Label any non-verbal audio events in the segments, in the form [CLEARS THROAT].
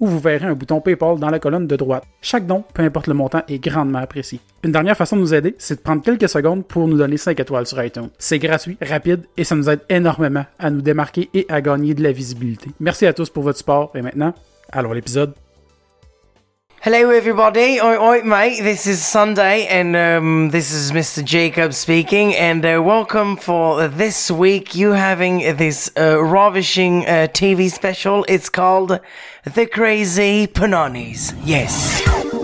où vous verrez un bouton PayPal dans la colonne de droite. Chaque don, peu importe le montant, est grandement apprécié. Une dernière façon de nous aider, c'est de prendre quelques secondes pour nous donner 5 étoiles sur iTunes. C'est gratuit, rapide et ça nous aide énormément à nous démarquer et à gagner de la visibilité. Merci à tous pour votre support et maintenant, allons l'épisode. Hello, everybody. Oi, oi, mate. This is Sunday, and um, this is Mr. Jacob speaking. And uh, welcome for this week. You having this uh, ravishing uh, TV special. It's called The Crazy Panonis. Yes.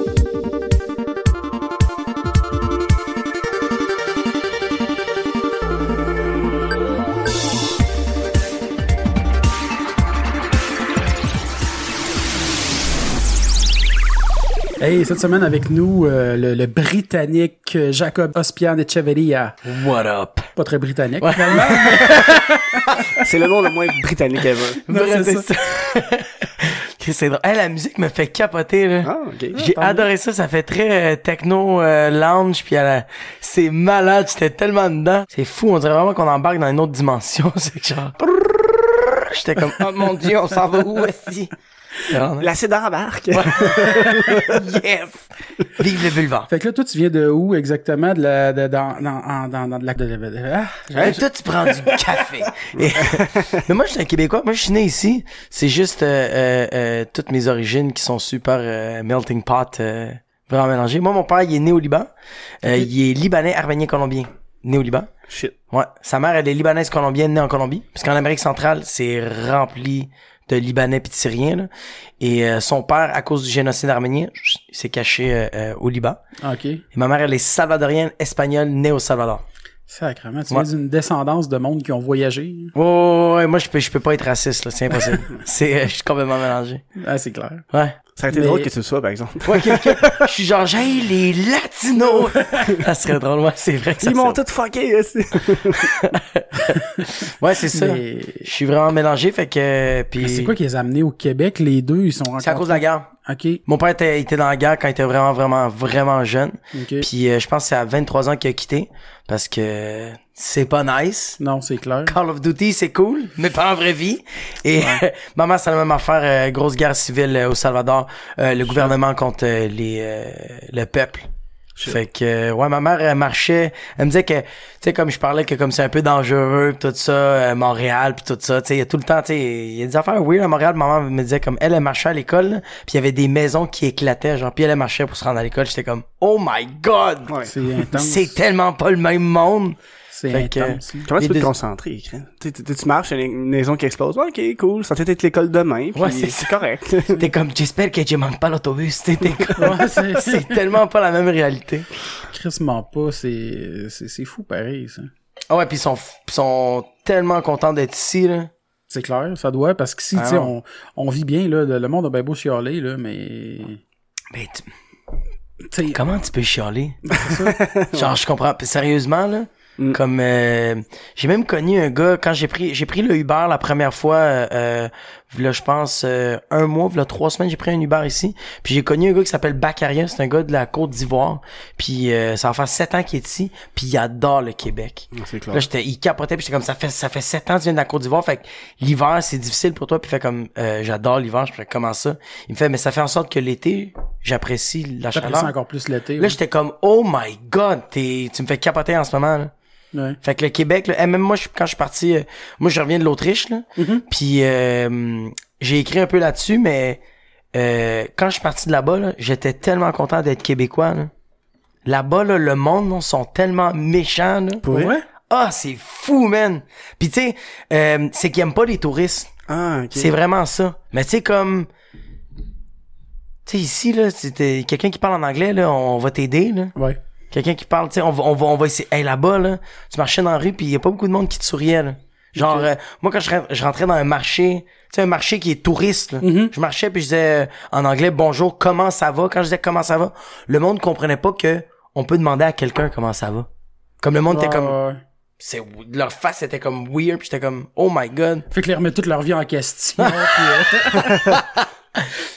Hey, cette semaine avec nous, euh, le, le Britannique Jacob Ospian Echeverria. What up? Pas très britannique, finalement. [LAUGHS] C'est le nom le moins britannique ever. Non, c'est ça. [LAUGHS] Drôle. Hey, la musique me fait capoter, là. Ah, ok. J'ai adoré ça, ça fait très euh, techno euh, lounge puis la- c'est malade, j'étais tellement dedans. C'est fou, on dirait vraiment qu'on embarque dans une autre dimension, [LAUGHS] c'est genre J'étais comme oh mon dieu, on s'en va où aussi? L'acide embarque. [LAUGHS] Yes. Vive le boulevard. Fait que là, toi, tu viens de où exactement? De la, de, dans, dans, dans, dans de la, de, de- de- ah, toi, tu prends du café. Et- [LAUGHS] Mais moi, je suis un Québécois. Moi, je suis né ici. C'est juste euh, euh, euh, toutes mes origines qui sont super euh, melting pot, euh, vraiment mélangées. Moi, mon père, il est né au Liban. Euh, Il est libanais, arménien, colombien. Né au Liban. Shit. Ouais. Sa mère, elle est libanaise colombienne, née en Colombie. Parce qu'en Amérique centrale, c'est rempli de Libanais pis de Syriens. Là. Et euh, son père, à cause du génocide arménien, il s'est caché euh, euh, au Liban. OK. Et ma mère, elle est salvadorienne, espagnole, née au Salvador. Sacrement. Tu Ouais. viens d'une descendance de monde qui ont voyagé. Ouais, ouais, ouais, moi, je peux, je peux pas être raciste, là. C'est impossible. [LAUGHS] c'est, euh, je suis complètement mélangé. Ah, c'est clair. Ouais. Ça aurait été Mais- drôle que tu le sois, par exemple. Ouais, quelqu'un- [LAUGHS] je suis genre, j'ai les latinos. ça serait drôle, ouais, c'est vrai que ça Ils m'ont tout fucké, [LAUGHS] aussi. Ouais, c'est ça. Mais- Je suis vraiment mélangé, fait que, puis. Mais c'est quoi qui les a amenés au Québec? Les deux, ils sont C'est à cause de la guerre. OK. Mon père était, était dans la guerre quand il était vraiment, vraiment, vraiment jeune. OK. Puis euh, je pense que c'est à 23 ans qu'il a quitté. Parce que c'est pas nice. Non, c'est clair. Call of Duty, c'est cool, mais pas en vraie vie. Et [LAUGHS] maman, c'est la même affaire. euh, grosse guerre civile euh, au Salvador. Euh, le gouvernement contre euh, les euh, le peuple. Fait que euh, ouais, ma mère elle marchait, elle me disait que tu sais comme je parlais que comme c'est un peu dangereux pis tout ça, euh, Montréal puis tout ça, tu sais il y a tout le temps tu sais il y a des affaires weird à Montréal, maman me disait comme elle elle marchait à l'école, puis il y avait des maisons qui éclataient genre puis elle elle marchait pour se rendre à l'école, j'étais comme "Oh my god." Ouais. C'est tellement pas le même monde. C'est que- intense. Comment tu peux te concentrer? Tu, tu, tu marches, il y a une maison qui explose. Ok, cool. Ça peut être l'école demain. Puis Ouais, c'est c'est ça. correct. [LAUGHS] T'es comme j'espère que je manque pas l'autobus, t'es comme- Ouais, c'est- c'est tellement pas la même réalité. Crissement pas, c'est, c'est, c'est fou pareil, ça. Ah ouais, puis ils sont ils sont tellement contents d'être ici là. C'est clair, ça doit, parce que si, Ah tu on, on vit bien, là, le monde a bien beau chialer, là, mais... Mais tu- sais, Comment tu peux chialer? [LAUGHS] Genre, je comprends. Sérieusement, là, Mm. comme euh, j'ai même connu un gars quand j'ai pris j'ai pris le Uber la première fois euh, euh, là je pense euh, un mois là trois semaines j'ai pris un Uber ici puis j'ai connu un gars qui s'appelle Baccaria c'est un gars de la Côte d'Ivoire puis euh, ça va faire sept ans qu'il est ici puis il adore le Québec c'est clair. Là, j'étais, il capotait, puis j'étais comme, ça fait, ça fait sept ans que tu viens de la Côte d'Ivoire, fait que l'hiver, c'est difficile pour toi, puis il fait comme, euh, j'adore l'hiver, je fais comment ça? Il me fait, mais ça fait en sorte que l'été, j'apprécie la chaleur. encore plus l'été. Là, j'étais comme, oh my god, t'es, tu me fais capoter en ce moment, là. Ouais. Fait que le Québec, là, eh, même moi, je- quand je suis parti, euh, moi, je reviens de l'Autriche, là, Mhm. puis euh, j'ai écrit un peu là-dessus, mais euh, quand je suis parti de là-bas, là, j'étais tellement content d'être québécois, là. Là-bas, là, le monde, là, sont tellement méchants, là. Pour vrai? Ah, c'est fou, man. Puis tu sais, euh, c'est qu'ils aiment pas les touristes. Ah, ok. C'est vraiment ça. Mais tu sais comme tu sais ici là, c'était quelqu'un qui parle en anglais là, on va t'aider là. Ouais. Quelqu'un qui parle, tu sais, on va on va on va essayer hey là-bas là, tu marchais dans la rue puis il y a pas beaucoup de monde qui te souriait là. Genre, euh, moi, quand je, ren- je rentrais dans un marché, tu sais, un marché qui est touriste, là, Mhm. je marchais puis je disais euh, en anglais bonjour, comment ça va? Quand je disais comment ça va, le monde comprenait pas que on peut demander à quelqu'un comment ça va. Comme le monde était comme, Ouais, ouais. C'est, leur face était comme weird puis j'étais comme, oh my god. Fait que les remettre toute leur vie en question. [LAUGHS] puis, euh, [LAUGHS]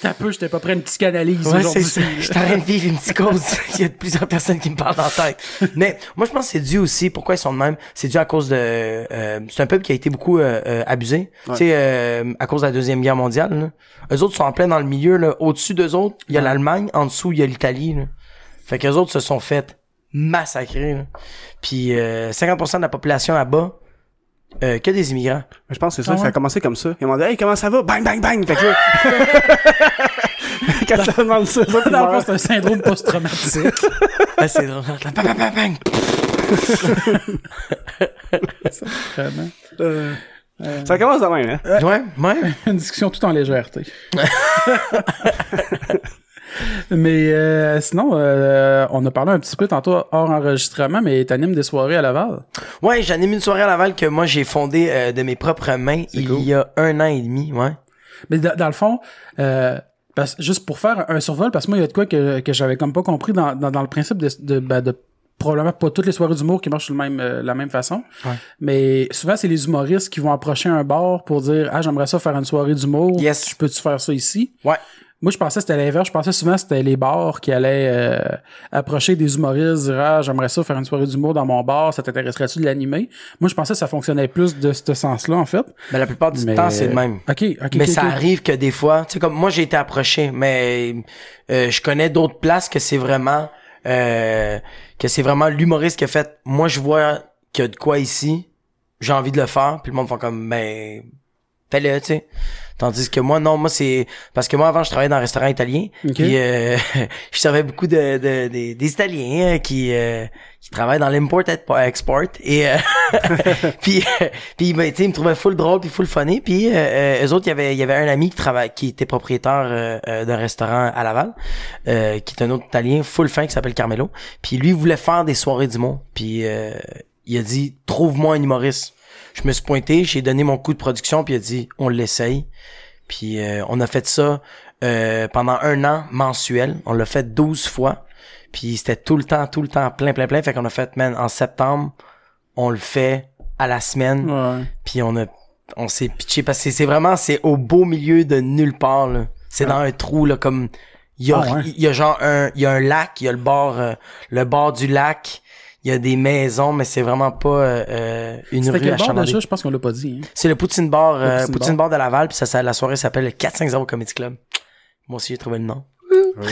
T'as peu, j'étais pas prêt à une psychanalyse Ouais, aujourd'hui. c'est ça. Je train de vivre une psychose. [LAUGHS] Il y a plusieurs personnes qui me parlent dans la tête. Mais moi, je pense que c'est dû aussi. Pourquoi ils sont de même? C'est dû à cause de... euh, c'est un peuple qui a été beaucoup euh, euh, abusé. Tu sais, euh, à cause de la Deuxième Guerre mondiale. Là. Eux autres sont en plein dans le milieu. Là. Au-dessus d'eux autres, il y a l'Allemagne. En dessous, il y a l'Italie. là. Fait qu'eux autres se sont fait massacrer. là. Puis euh, 50% de la population là-bas, euh, que des immigrants. Je pense que c'est ça, Ah ça a commencé comme ça. Ils m'ont dit, hey, comment ça va? Bang, bang, bang! Fait que là... [LAUGHS] [LAUGHS] Quand ça demande ça, ça, tu Dans le fond, meurs. c'est un syndrome post-traumatique. Ah, c'est drôle. [LAUGHS] Bang, bang, bang, bang. Vraiment. Euh, Ça commence de même, hein? Ouais, ouais. Une discussion tout en légèreté. Mais euh, sinon, euh, on a parlé un petit peu tantôt hors enregistrement, mais t'animes des soirées à Laval? Ouais, j'anime une soirée à Laval que moi j'ai fondée euh, de mes propres mains il cool. y a un an et demi, ouais. Mais dans, le fond, euh, parce, juste pour faire un survol, parce que moi, il y a de quoi que, que j'avais comme pas compris dans, dans, dans le principe de, de, ben, de probablement pas toutes les soirées d'humour qui marchent de même, euh, la même façon. Ouais. Mais souvent, c'est les humoristes qui vont approcher un bar pour dire Ah, j'aimerais ça faire une soirée d'humour. Yes. Je peux-tu faire ça ici? Ouais. Moi, je pensais que c'était l'inverse. Je pensais souvent que c'était les bars qui allaient euh, approcher des humoristes, dire Ah, j'aimerais ça faire une soirée d'humour dans mon bar, ça t'intéresserait-tu de l'animer? Moi, je pensais que ça fonctionnait plus de ce sens-là, en fait. Mais la plupart du Mais- temps, c'est le même. OK, OK. mais ça arrive que des fois, tu sais comme moi j'ai été approché, mais euh, je connais d'autres places que c'est vraiment euh, que c'est vraiment l'humoriste qui a fait moi je vois qu'il y a de quoi ici, j'ai envie de le faire, puis le monde fait comme ben fais-le, tu sais. Tandis que moi non, moi c'est parce que moi avant je travaillais dans un restaurant italien, Ok. puis euh, [LAUGHS] je servais beaucoup de, de, des- des Italiens euh, qui euh, qui travaillent dans l'import export. Et euh, [LAUGHS] puis euh, puis ben, tu sais ils me trouvaient full drôle puis full funny. Puis euh, euh, eux autres il y avait il y avait un ami qui travaille qui était propriétaire euh, d'un restaurant à Laval euh, qui est un autre italien full fin qui s'appelle Carmelo. Puis lui il voulait faire des soirées d'humour. Puis euh, il a dit trouve-moi un humoriste je me suis pointé j'ai donné mon coup de production puis il a dit on l'essaye. Puis euh, on a fait ça euh, pendant un an mensuel. On l'a fait 12 fois. Puis c'était tout le temps tout le temps plein plein plein. Fait qu'on a fait man en septembre on le fait à la semaine. Ouais. puis on a on s'est pitché parce que c'est vraiment c'est au beau milieu de nulle part là. C'est dans un trou là comme il y a Ah ouais. il y a genre un il y a un lac, il y a le bord euh, le bord du lac, il y a des maisons mais c'est vraiment pas euh, euh, une rue quel bar déjà? Je pense qu'on l'a pas dit. Hein. C'est le Poutine Bar euh, Poutine Poutine, Bar. Bar de Laval puis ça, ça la soirée s'appelle le 450 Comedy Club. Moi aussi j'ai trouvé le nom. [LAUGHS]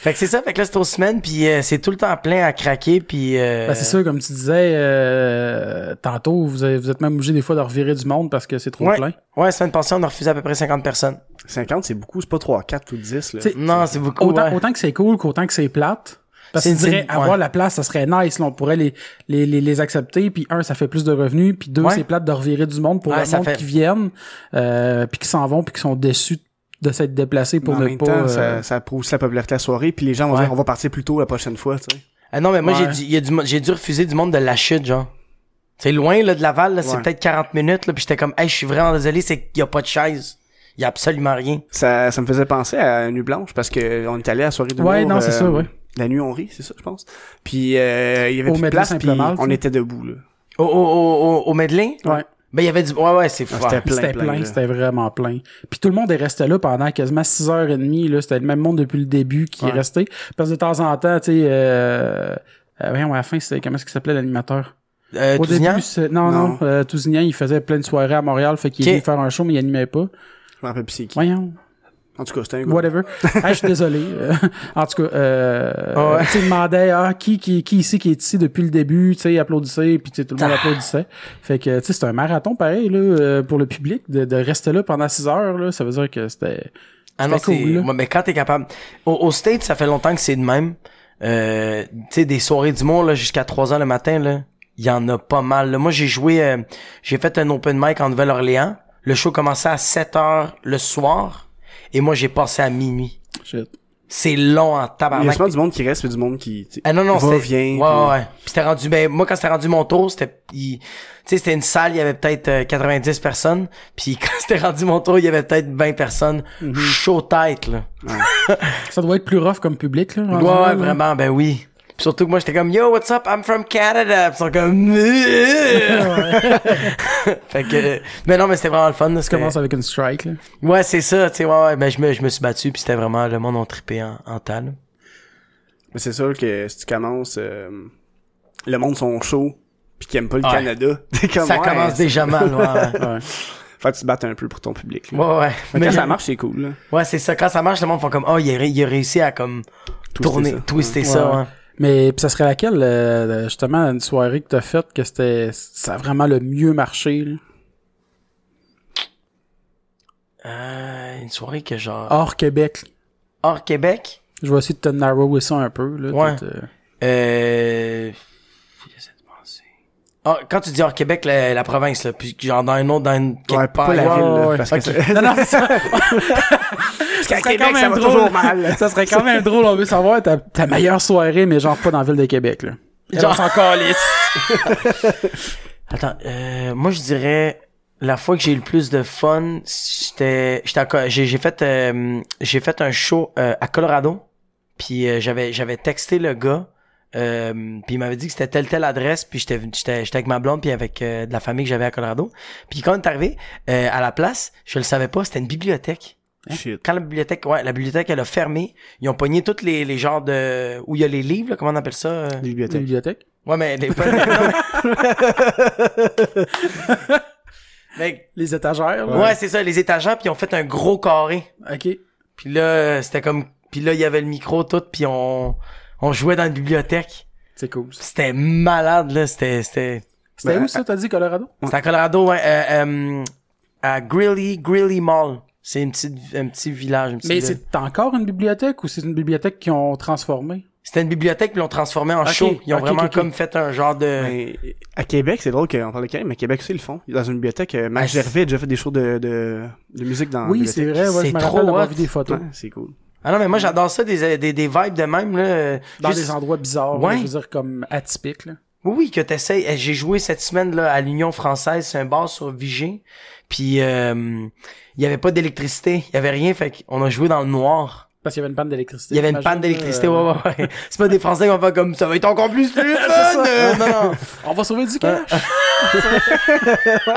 fait que c'est ça, fait que là c'est aux semaines puis euh, c'est tout le temps plein à craquer puis euh, Ben, c'est sûr, comme tu disais euh, tantôt, vous, avez- vous êtes même obligé des fois de revirer du monde parce que c'est trop Ouais. plein. Ouais, semaine passée, on a refusé à peu près 50 personnes. 50, c'est beaucoup, c'est pas 3, 4 ou 10, là. T'sais, Non, c'est beaucoup. Autant, ouais. autant que c'est cool qu'autant que c'est plate. Parce que dirais, avoir ouais. la place, ça serait nice. Là, on pourrait les, les, les, les accepter. Puis un, ça fait plus de revenus. Puis deux, Ouais. c'est plate de revirer du monde pour Ouais, le ça monde fait- qui viennent, euh, puis qui s'en vont, puis qui sont déçus de s'être déplacés pour en ne même pas... temps, euh, ça, ça prouve aussi la popularité de la soirée, puis les gens vont Ouais. dire, on va partir plus tôt la prochaine fois, tu sais. Ah non, mais moi, Ouais. j'ai dû, il y a du mo- j'ai dû refuser du monde de la chute, genre. C'est loin, là, de Laval, là, c'est peut-être 40 minutes, là, puis j'étais comme, hey, je suis vraiment désolé, c'est qu'il y a pas de chaise. Il y a absolument rien. Ça, ça me faisait penser à Nuit Blanche, parce que on est allé à la soirée de Ouais, non, c'est ça, ouais. La nuit on rit, c'est ça, je pense. Puis, euh, il y avait Au plus de place, puis on était debout, là. Au, au, au, au, Medley? Ouais. Ben, il y avait du, ouais, ouais, c'est fou. Ah, c'était plein, C'était plein, c'était vraiment plein. Puis tout le monde est resté là pendant quasiment 6h30. Là, c'était le même monde depuis le début qui est Ouais. resté. Parce que de temps en temps, tu sais, euh, euh, voyons, à la fin, c'était comment est-ce qu'il s'appelait l'animateur? Euh, Au Tousignan? début, c'est- non, non, Non. euh, Tousignan, il faisait plein de soirées à Montréal, fait qu'il Ok. est venu faire un show, mais il animait pas. Je me rappelle plus c'est qui. Voyons, En tout cas, c'était un gars. whatever. ah, je suis désolé. Euh, en tout cas, euh, ouais. tu demandait, ah, qui, qui, qui ici qui est ici depuis le début, tu sais, applaudissait, puis tout le monde Ah. applaudissait. Fait que, tu sais, c'est un marathon pareil, là, euh, pour le public, de, de rester là pendant 6 heures, là, ça veut dire que c'était... Ah non, cool, là. ouais, mais quand t'es capable, au, au States, ça fait longtemps que c'est de même. Euh, tu sais, des soirées d'humour, là, jusqu'à 3 heures le matin, là, il y en a pas mal, là. Moi, j'ai joué, euh, j'ai fait un open mic en Nouvelle-Orléans. Le show commençait à 7 heures le soir. Et moi, j'ai passé à minuit. Shit. c'est long en Il y a tabarnak. souvent du monde qui reste, puis du monde qui, tu sais, Ah non, non, va, vient. Ouais, puis- ouais, ouais. Puis c'était rendu... Ben, moi, quand c'était rendu mon tour, c'était... il- Tu sais, c'était une salle, il y avait peut-être euh, 90 personnes. Puis [LAUGHS] quand c'était rendu mon tour, il y avait peut-être 20 personnes. Mhm. Chaud tête, là. [LAUGHS] Ça doit être plus rough comme public, là. Ouais, général, ouais, vraiment, ben oui. Puis surtout que moi, j'étais comme, yo, what's up? I'm from Canada. Puis ils sont comme, [LAUGHS] fait que, mais non, mais c'était vraiment le fun. là, Tu c'était- commences avec une strike, là. Ouais, c'est ça, tu sais, ouais, ouais. Ben, je me, je me suis battu, puis c'était vraiment, le monde ont trippé en, en tas, là. Mais c'est sûr que si tu commences, euh, le monde sont chauds, puis qui aiment pas le Ouais. Canada, [LAUGHS] comme, Ça ouais, commence déjà mal, [LAUGHS] ouais. Faut que tu te battes un peu pour ton public. Là. Ouais, ouais. Mais Mais quand ça marche, c'est cool. Là. Ouais, c'est ça. Quand ça marche, le monde font comme, oh, il a, ré- il a réussi à comme tourner, ça. twister ça, Ouais. Mais pis ça serait laquelle, euh, justement, une soirée que t'as faite que c'était, ça a vraiment le mieux marché, là? Euh, une soirée que genre, Hors Québec. hors Québec, Je vais essayer de te narrower ça un peu, là. Ouais. euh, euh, j'essaie de penser. Ah, quand tu dis hors Québec, la, la province, là, puis genre dans un autre, dans une, quelque Ouais, part. pas la ouais, ville, là, ouais, parce que c'est- Non, non, ça, [LAUGHS] parce qu'à serait Québec, quand ça même va drôle. toujours mal. ça serait quand même drôle, on veut savoir ta, ta meilleure soirée, mais genre pas dans la ville de Québec, là. Genre- s'en calisse. [LAUGHS] Attends, euh, moi je dirais la fois que j'ai eu le plus de fun, j'étais j'ai fait euh, j'ai fait un show euh, à Colorado. Puis euh, j'avais j'avais texté le gars euh, puis il m'avait dit que c'était telle telle adresse puis j'étais j'étais j'étais avec ma blonde puis avec euh, de la famille que j'avais à Colorado. Puis quand on est arrivé euh, à la place, je le savais pas, c'était une bibliothèque. Shit. Quand la bibliothèque ouais, la bibliothèque elle a fermé, ils ont pogné tous les les genres de où il y a les livres, là, comment on appelle ça euh? La Bibliothèque. bibliothèque. Ouais, mais les [LAUGHS] [LAUGHS] Mais, Les étagères, là. ouais, c'est ça, les étagères, puis ils ont fait un gros carré. Ok. Puis là, c'était comme... Puis là, il y avait le micro, tout, puis on, on jouait dans la bibliothèque. C'est cool. C'était malade, là, c'était... C'était C'était Ben, où ça, t'as dit, Colorado? c'était à Colorado, ouais, euh, euh, à Greeley, Greeley Mall. C'est une petite, un petit village, une petite Mais ville. c'est encore une bibliothèque ou c'est une bibliothèque qu'ils ont transformée? C'était une bibliothèque, puis ils l'ont transformé en show. Ils ont vraiment comme fait un genre de... Mais, à Québec, c'est drôle qu'on parle de Québec, mais Québec aussi, ils le font. Dans une bibliothèque, euh, Max Ah, Gervais a déjà fait des shows de, de, de musique dans Oui, la c'est vrai, ouais, C'est je me trop rappelle vu des photos. Ouais, c'est cool. Ah non, mais moi, j'adore ça, des, des, des vibes de même, là. Dans Juste- des endroits bizarres, Ouais. là, je veux dire, comme atypiques, là. Oui, oui, que t'essayes. Eh, J'ai joué cette semaine là à l'Union française, c'est un bar sur Vigée. Puis euh, il y avait pas d'électricité, il y avait rien, fait qu'on a joué dans le noir. Parce qu'il y avait une panne d'électricité. Il y avait une panne d'électricité, là, ouais, euh, ouais, ouais. C'est pas des Français qui vont faire comme ça va être encore plus [LAUGHS] fun. euh, non, non. [LAUGHS] On va sauver du cash! [LAUGHS]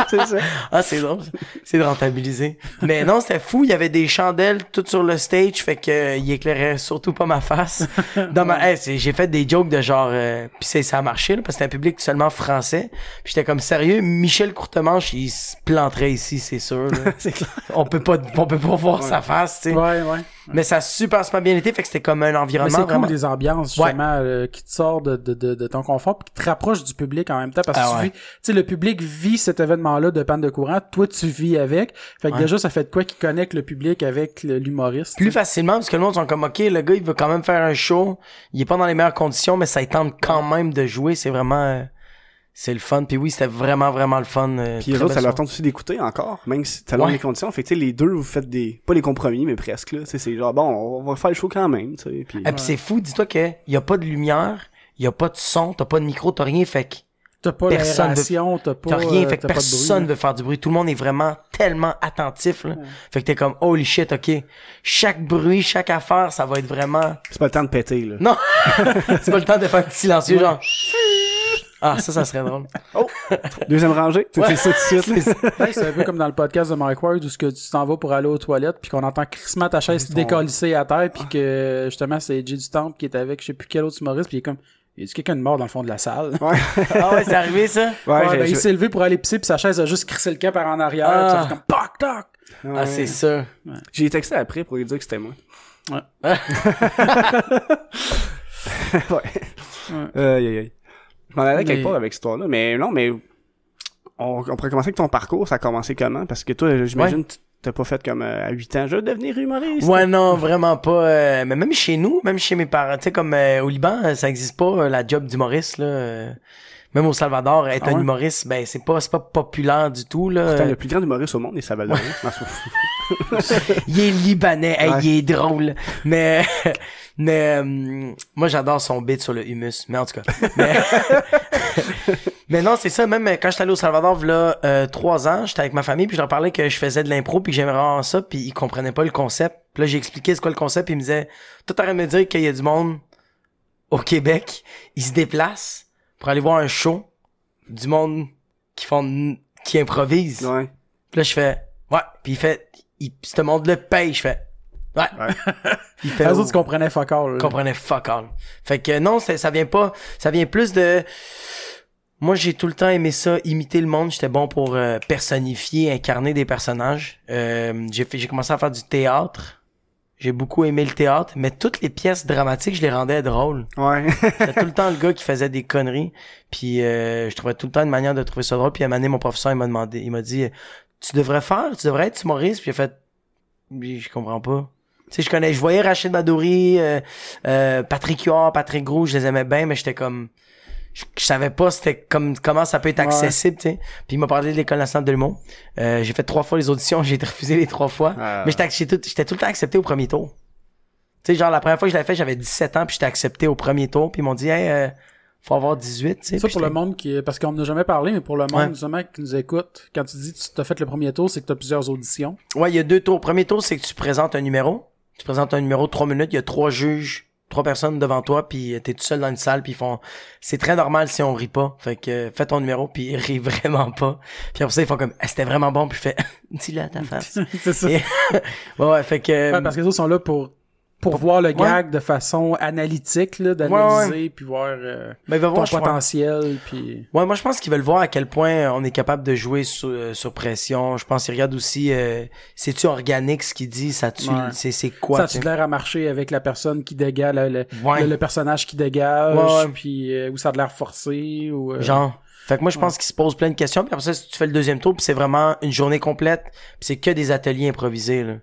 c'est ça. Ah, c'est drôle. C'est de rentabiliser. Mais non, c'était fou. Il y avait des chandelles toutes sur le stage, fait que euh, il éclairait surtout pas ma face. Dans ma, Hey, c'est- j'ai fait des jokes de genre, euh, puis c'est- ça a marché là, parce que c'était un public seulement français. Puis j'étais comme sérieux, Michel Courtemanche, il se planterait ici, c'est sûr. c'est clair. on peut pas, on peut pas voir sa face, tu sais. Ouais, ouais. Mais ça a super, super bien été, fait que c'était comme un environnement c'est cool vraiment. des ambiances, justement, euh, qui te sortent de, de, de, de ton confort puis qui te rapprochent du public en même temps parce que Ah tu ouais. vis- tu sais, le public vit cet événement-là de panne de courant, toi tu vis avec. Fait que Ouais. déjà, ça fait de quoi qui connecte le public avec l'humoriste. Plus facilement, parce que le monde sont comme, ok, le gars, il veut quand même faire un show. Il est pas dans les meilleures conditions, mais ça tente quand même de jouer. C'est vraiment, euh, c'est le fun. Puis oui, c'était vraiment, vraiment le fun. euh, Puis les autres, ça leur tente aussi d'écouter encore, même si t'as Ouais. les conditions. Fait que, tu sais, les deux, vous faites des, pas les compromis, mais presque, là. C'est genre, bon, on va faire le show quand même. Puis, Et puis c'est fou, dis-toi que y a pas de lumière, y a pas de son, t'as pas de micro, t'as rien, fait que T'as pas personne t'as pas, t'as rien, euh, fait que t'as pas de personne veut faire du bruit. Tout le monde est vraiment tellement attentif, là. Fait que t'es comme, holy shit, ok. Chaque bruit, chaque affaire, ça va être vraiment, c'est pas le temps de péter, là. non! [LAUGHS] c'est pas le temps de faire un petit silencieux, genre, ah, ça, ça serait drôle. Deuxième rangée, tu sais, ça tout de suite. Ouais, c'est un peu comme dans le podcast de Mike Ward où ce que tu t'en vas pour aller aux toilettes puis qu'on entend crissement ta chaise décollissée à terre puis que justement c'est Jay du Temple qui est avec je sais plus quel autre humoriste puis il est comme il y a quelqu'un de mort dans le fond de la salle? Ouais. Ah ouais, c'est arrivé, ça? Ouais, Ouais, ben, il s'est levé pour aller pisser puis sa chaise a juste crissé le camp par en arrière. Ah. puis ça fait comme toc toc. Ah, ouais. c'est ça. J'ai texté après pour lui dire que c'était moi. Ouais. ouais. [LAUGHS] Aïe, aïe, aïe. Je m'en allais quelque Mais- part avec cette histoire-là, mais non, mais on, on pourrait commencer avec ton parcours. Ça a commencé comment? Parce que toi, j'imagine, tu t'as pas fait comme euh, à 8 ans, je veux devenir humoriste. Ouais, non, vraiment pas. euh, mais même chez nous, même chez mes parents, tu sais, comme euh, au Liban, euh, ça existe pas, euh, la job d'humoriste, là. Même au Salvador, être Ah un humoriste, ben c'est pas c'est pas populaire du tout là. Pourtant, le plus grand humoriste au monde est Salvadorien. [LAUGHS] Il est libanais, hey, Ouais. il est drôle. Mais [LAUGHS] mais euh, moi j'adore son beat sur le humus, mais en tout cas. Mais, [LAUGHS] mais non, c'est ça même quand j'étais allé au Salvador là euh, trois ans, j'étais avec ma famille puis je leur parlais que je faisais de l'impro puis que j'aimais vraiment ça puis ils comprenaient pas le concept. Puis là j'ai expliqué c'est quoi le concept puis ils me disaient toi t'arrêtes de me dire qu'il y a du monde au Québec, ils se déplacent pour aller voir un show du monde qui font qui improvise. ouais. Puis là, je fais, ouais. Puis il fait, il, ce monde le paye. Je fais, ouais. Ouais. Puis [LAUGHS] il fait, Les autres, tu comprenais fuck all. là. comprenait fuck all. Fait que non, c'est- ça vient pas, ça vient plus de, moi, j'ai tout le temps aimé ça, imiter le monde. J'étais bon pour euh, personnifier, incarner des personnages. Euh, j'ai fait, j'ai commencé à faire du théâtre. J'ai beaucoup aimé le théâtre, mais toutes les pièces dramatiques, je les rendais drôles. Ouais. J'étais tout le [LAUGHS] temps le gars qui faisait des conneries. Puis euh, je trouvais tout le temps une manière de trouver ça drôle. Puis à un moment donné, mon professeur, il m'a demandé, il m'a dit, tu devrais faire, tu devrais être humoriste. Puis j'ai fait, je comprends pas. Tu sais, je connais, je voyais Rachid Badouri, euh, euh, Patrick Huard, Patrick Gros, je les aimais bien, mais j'étais comme, je, je savais pas c'était comme comment ça peut être Ouais. accessible, tu sais. Puis il m'a parlé de l'école nationale de l'humour. Euh, j'ai fait trois fois les auditions, [LAUGHS] j'ai été refusé les trois fois. Ah. Mais j'étais, j'étais tout, j'étais tout le temps accepté au premier tour. Tu sais, genre, la première fois que je l'avais fait, j'avais 17 ans, puis j'étais accepté au premier tour, puis ils m'ont dit, hey, euh, faut avoir 18, tu sais. Ça pour le monde qui parce qu'on n'a jamais parlé, mais pour le monde Ouais. justement qui nous écoute, quand tu dis que tu t'as fait le premier tour, c'est que tu as plusieurs auditions. Ouais, il y a deux tours. Premier tour, c'est que tu présentes un numéro. Tu présentes un numéro de trois minutes, il y a trois juges, trois personnes devant toi, puis euh, t'es tout seul dans une salle, puis ils font... C'est très normal si on rit pas. Fait que euh, fais ton numéro, puis [LAUGHS] ils rient vraiment pas. Puis après ça, ils font comme, Ah, c'était vraiment bon, puis fais, [LAUGHS] dis-le à ta [LAUGHS] face. c'est ça. Et- ouais, ouais, fait que... Ouais, parce que les autres sont là pour pour voir le gag de façon analytique, là, d'analyser, puis voir euh, ben, ton crois. potentiel, puis... Ouais, moi je pense qu'ils veulent voir à quel point on est capable de jouer sur, euh, sur pression. Je pense qu'ils regardent aussi euh, c'est-tu organique ce qu'il dit, ça tu Ouais. c'est c'est quoi ça tu l'air à marcher avec la personne qui dégage, le, le, le- le personnage qui dégage, puis euh, où ça a l'air forcé, ou... euh, Genre fait que moi je pense qu'ils se posent plein de questions puis après ça si tu fais le deuxième tour puis c'est vraiment une journée complète, puis c'est que des ateliers improvisés là.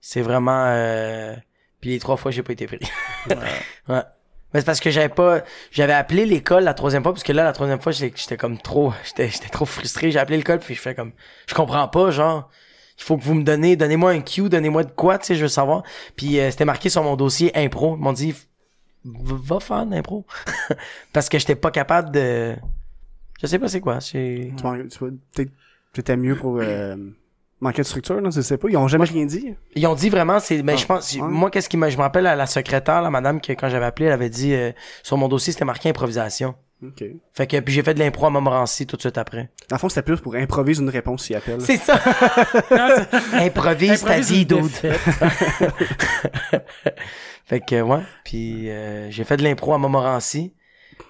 C'est vraiment euh... puis les trois fois j'ai pas été pris. [LAUGHS] ouais. Mais c'est parce que j'avais pas j'avais appelé l'école la troisième fois parce que là la troisième fois j'étais comme trop [LAUGHS] j'étais j'étais trop frustré, j'ai appelé l'école puis je fais comme je comprends pas genre il faut que vous me donnez donnez-moi un cue, donnez-moi de quoi, tu sais, je veux savoir. Puis euh, c'était marqué sur mon dossier impro, ils m'ont dit va faire de l'impro [LAUGHS] parce que j'étais pas capable de je sais pas c'est quoi, c'est Tu tu peut-être mieux pour euh, manquer de structure, non? Je sais pas. Ils ont jamais rien dit. Ils ont dit vraiment, c'est, mais Ah, je pense, ouais. moi, qu'est-ce qui m'a, je me rappelle à la secrétaire, la madame, que quand j'avais appelé, elle avait dit, euh, sur mon dossier, c'était marqué improvisation. OK. Fait que, puis j'ai fait de l'impro à Montmorency tout de suite après. Dans le fond, c'était plus pour improviser une réponse s'ils appellent. C'est ça! [LAUGHS] Improvise ta vie, dude. [LAUGHS] Fait que, ouais. Puis euh, j'ai fait de l'impro à Montmorency.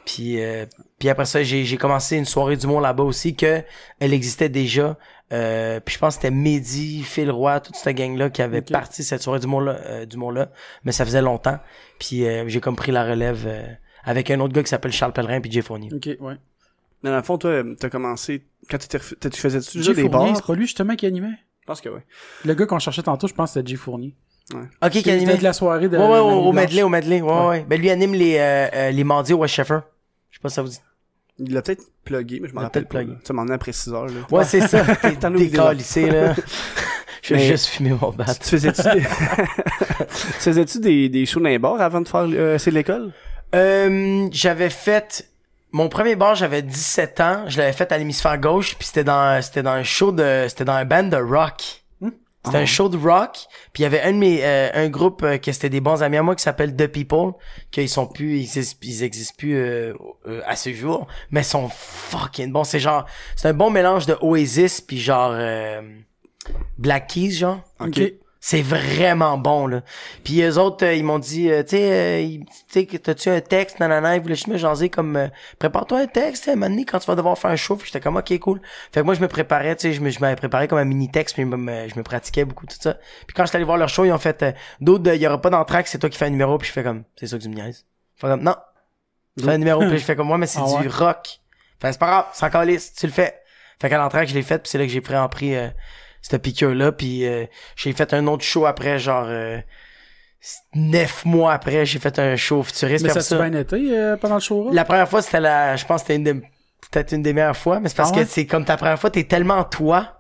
Puis, euh, puis après ça, j'ai, j'ai commencé une soirée d'humour là-bas aussi, que elle existait déjà. Euh, puis je pense que c'était Mehdi, Phil Roy, toute cette gang-là qui avait parti cette soirée d'humour-là, euh, d'humour-là. Mais ça faisait longtemps. Puis euh, j'ai comme pris la relève euh, avec un autre gars qui s'appelle Charles Pellerin puis Jay Fournier. Ok, ouais. Mais dans le fond, toi, t'as commencé, quand tu faisais-tu déjà des Fournier, bars? c'est pas lui justement qui animait? Je pense que oui. Le gars qu'on cherchait tantôt, je pense que c'était Jay Fournier. Ok, qui C'était animait. de la soirée de... Ouais, ouais, au, au medley, au medley. Ouais, ouais. Ben lui anime les, euh, euh, les mardis au West Sheffer. Je sais pas si ça vous dit. Il l'a peut-être plugué, mais je me Il l'a rappelle peut-être pas. Tu m'en as après 6 heures, là. Ouais, c'est ça. [LAUGHS] T'es décalissé, là. [LAUGHS] Je vais juste fumer mon bat. Tu faisais-tu des... [LAUGHS] tu faisais-tu des, des shows dans les bars avant de faire, euh, c'est l'école? Euh, j'avais fait mon premier bar, j'avais 17 ans, je l'avais fait à l'hémisphère gauche, puis c'était dans c'était dans un show de c'était dans un band de rock. C'était Ah. un show de rock, puis il y avait un de mes euh, un groupe euh, que c'était des bons amis à moi qui s'appelle The People, qu'ils sont plus ils existent, ils existent plus euh, euh, à ce jour, mais ils sont fucking bons, c'est genre c'est un bon mélange de Oasis puis genre euh, Black Keys genre. Ok. C'est vraiment bon, là. Puis eux autres, euh, ils m'ont dit, euh, tu sais, euh, t'as-tu un texte, nanana, ils voulaient juste me jaser comme, euh, prépare-toi un texte, hein, maintenant, quand tu vas devoir faire un show. J'étais comme, ok, cool. Fait que moi, je me préparais, tu sais, je me- je m'avais préparé comme un mini-texte, puis je me, je me pratiquais beaucoup, tout ça. Puis quand j'étais allé voir leur show, ils ont fait, euh, d'autres, il y aura pas d'entraque, c'est toi qui fais un numéro, puis je fais comme, c'est ça que tu me niaises. Fait comme, non. Tu fais un numéro, puis je fais comme, moi, mais c'est Ah du ouais? rock. Fait c'est pas grave, c'est encore lisse, tu le fais. Fait qu'à l'entraque, je l'ai fait, puis c'est là que j'ai pris en pris, euh, cette piqûre-là, puis euh, j'ai fait un autre show après, genre euh, neuf mois après, j'ai fait un show futuriste. Mais ça a-tu bien été euh, pendant le show? la première fois, c'était la, je pense, que c'était une de peut-être une des meilleures fois, mais c'est parce Ah ouais? que c'est comme ta première fois, t'es tellement toi.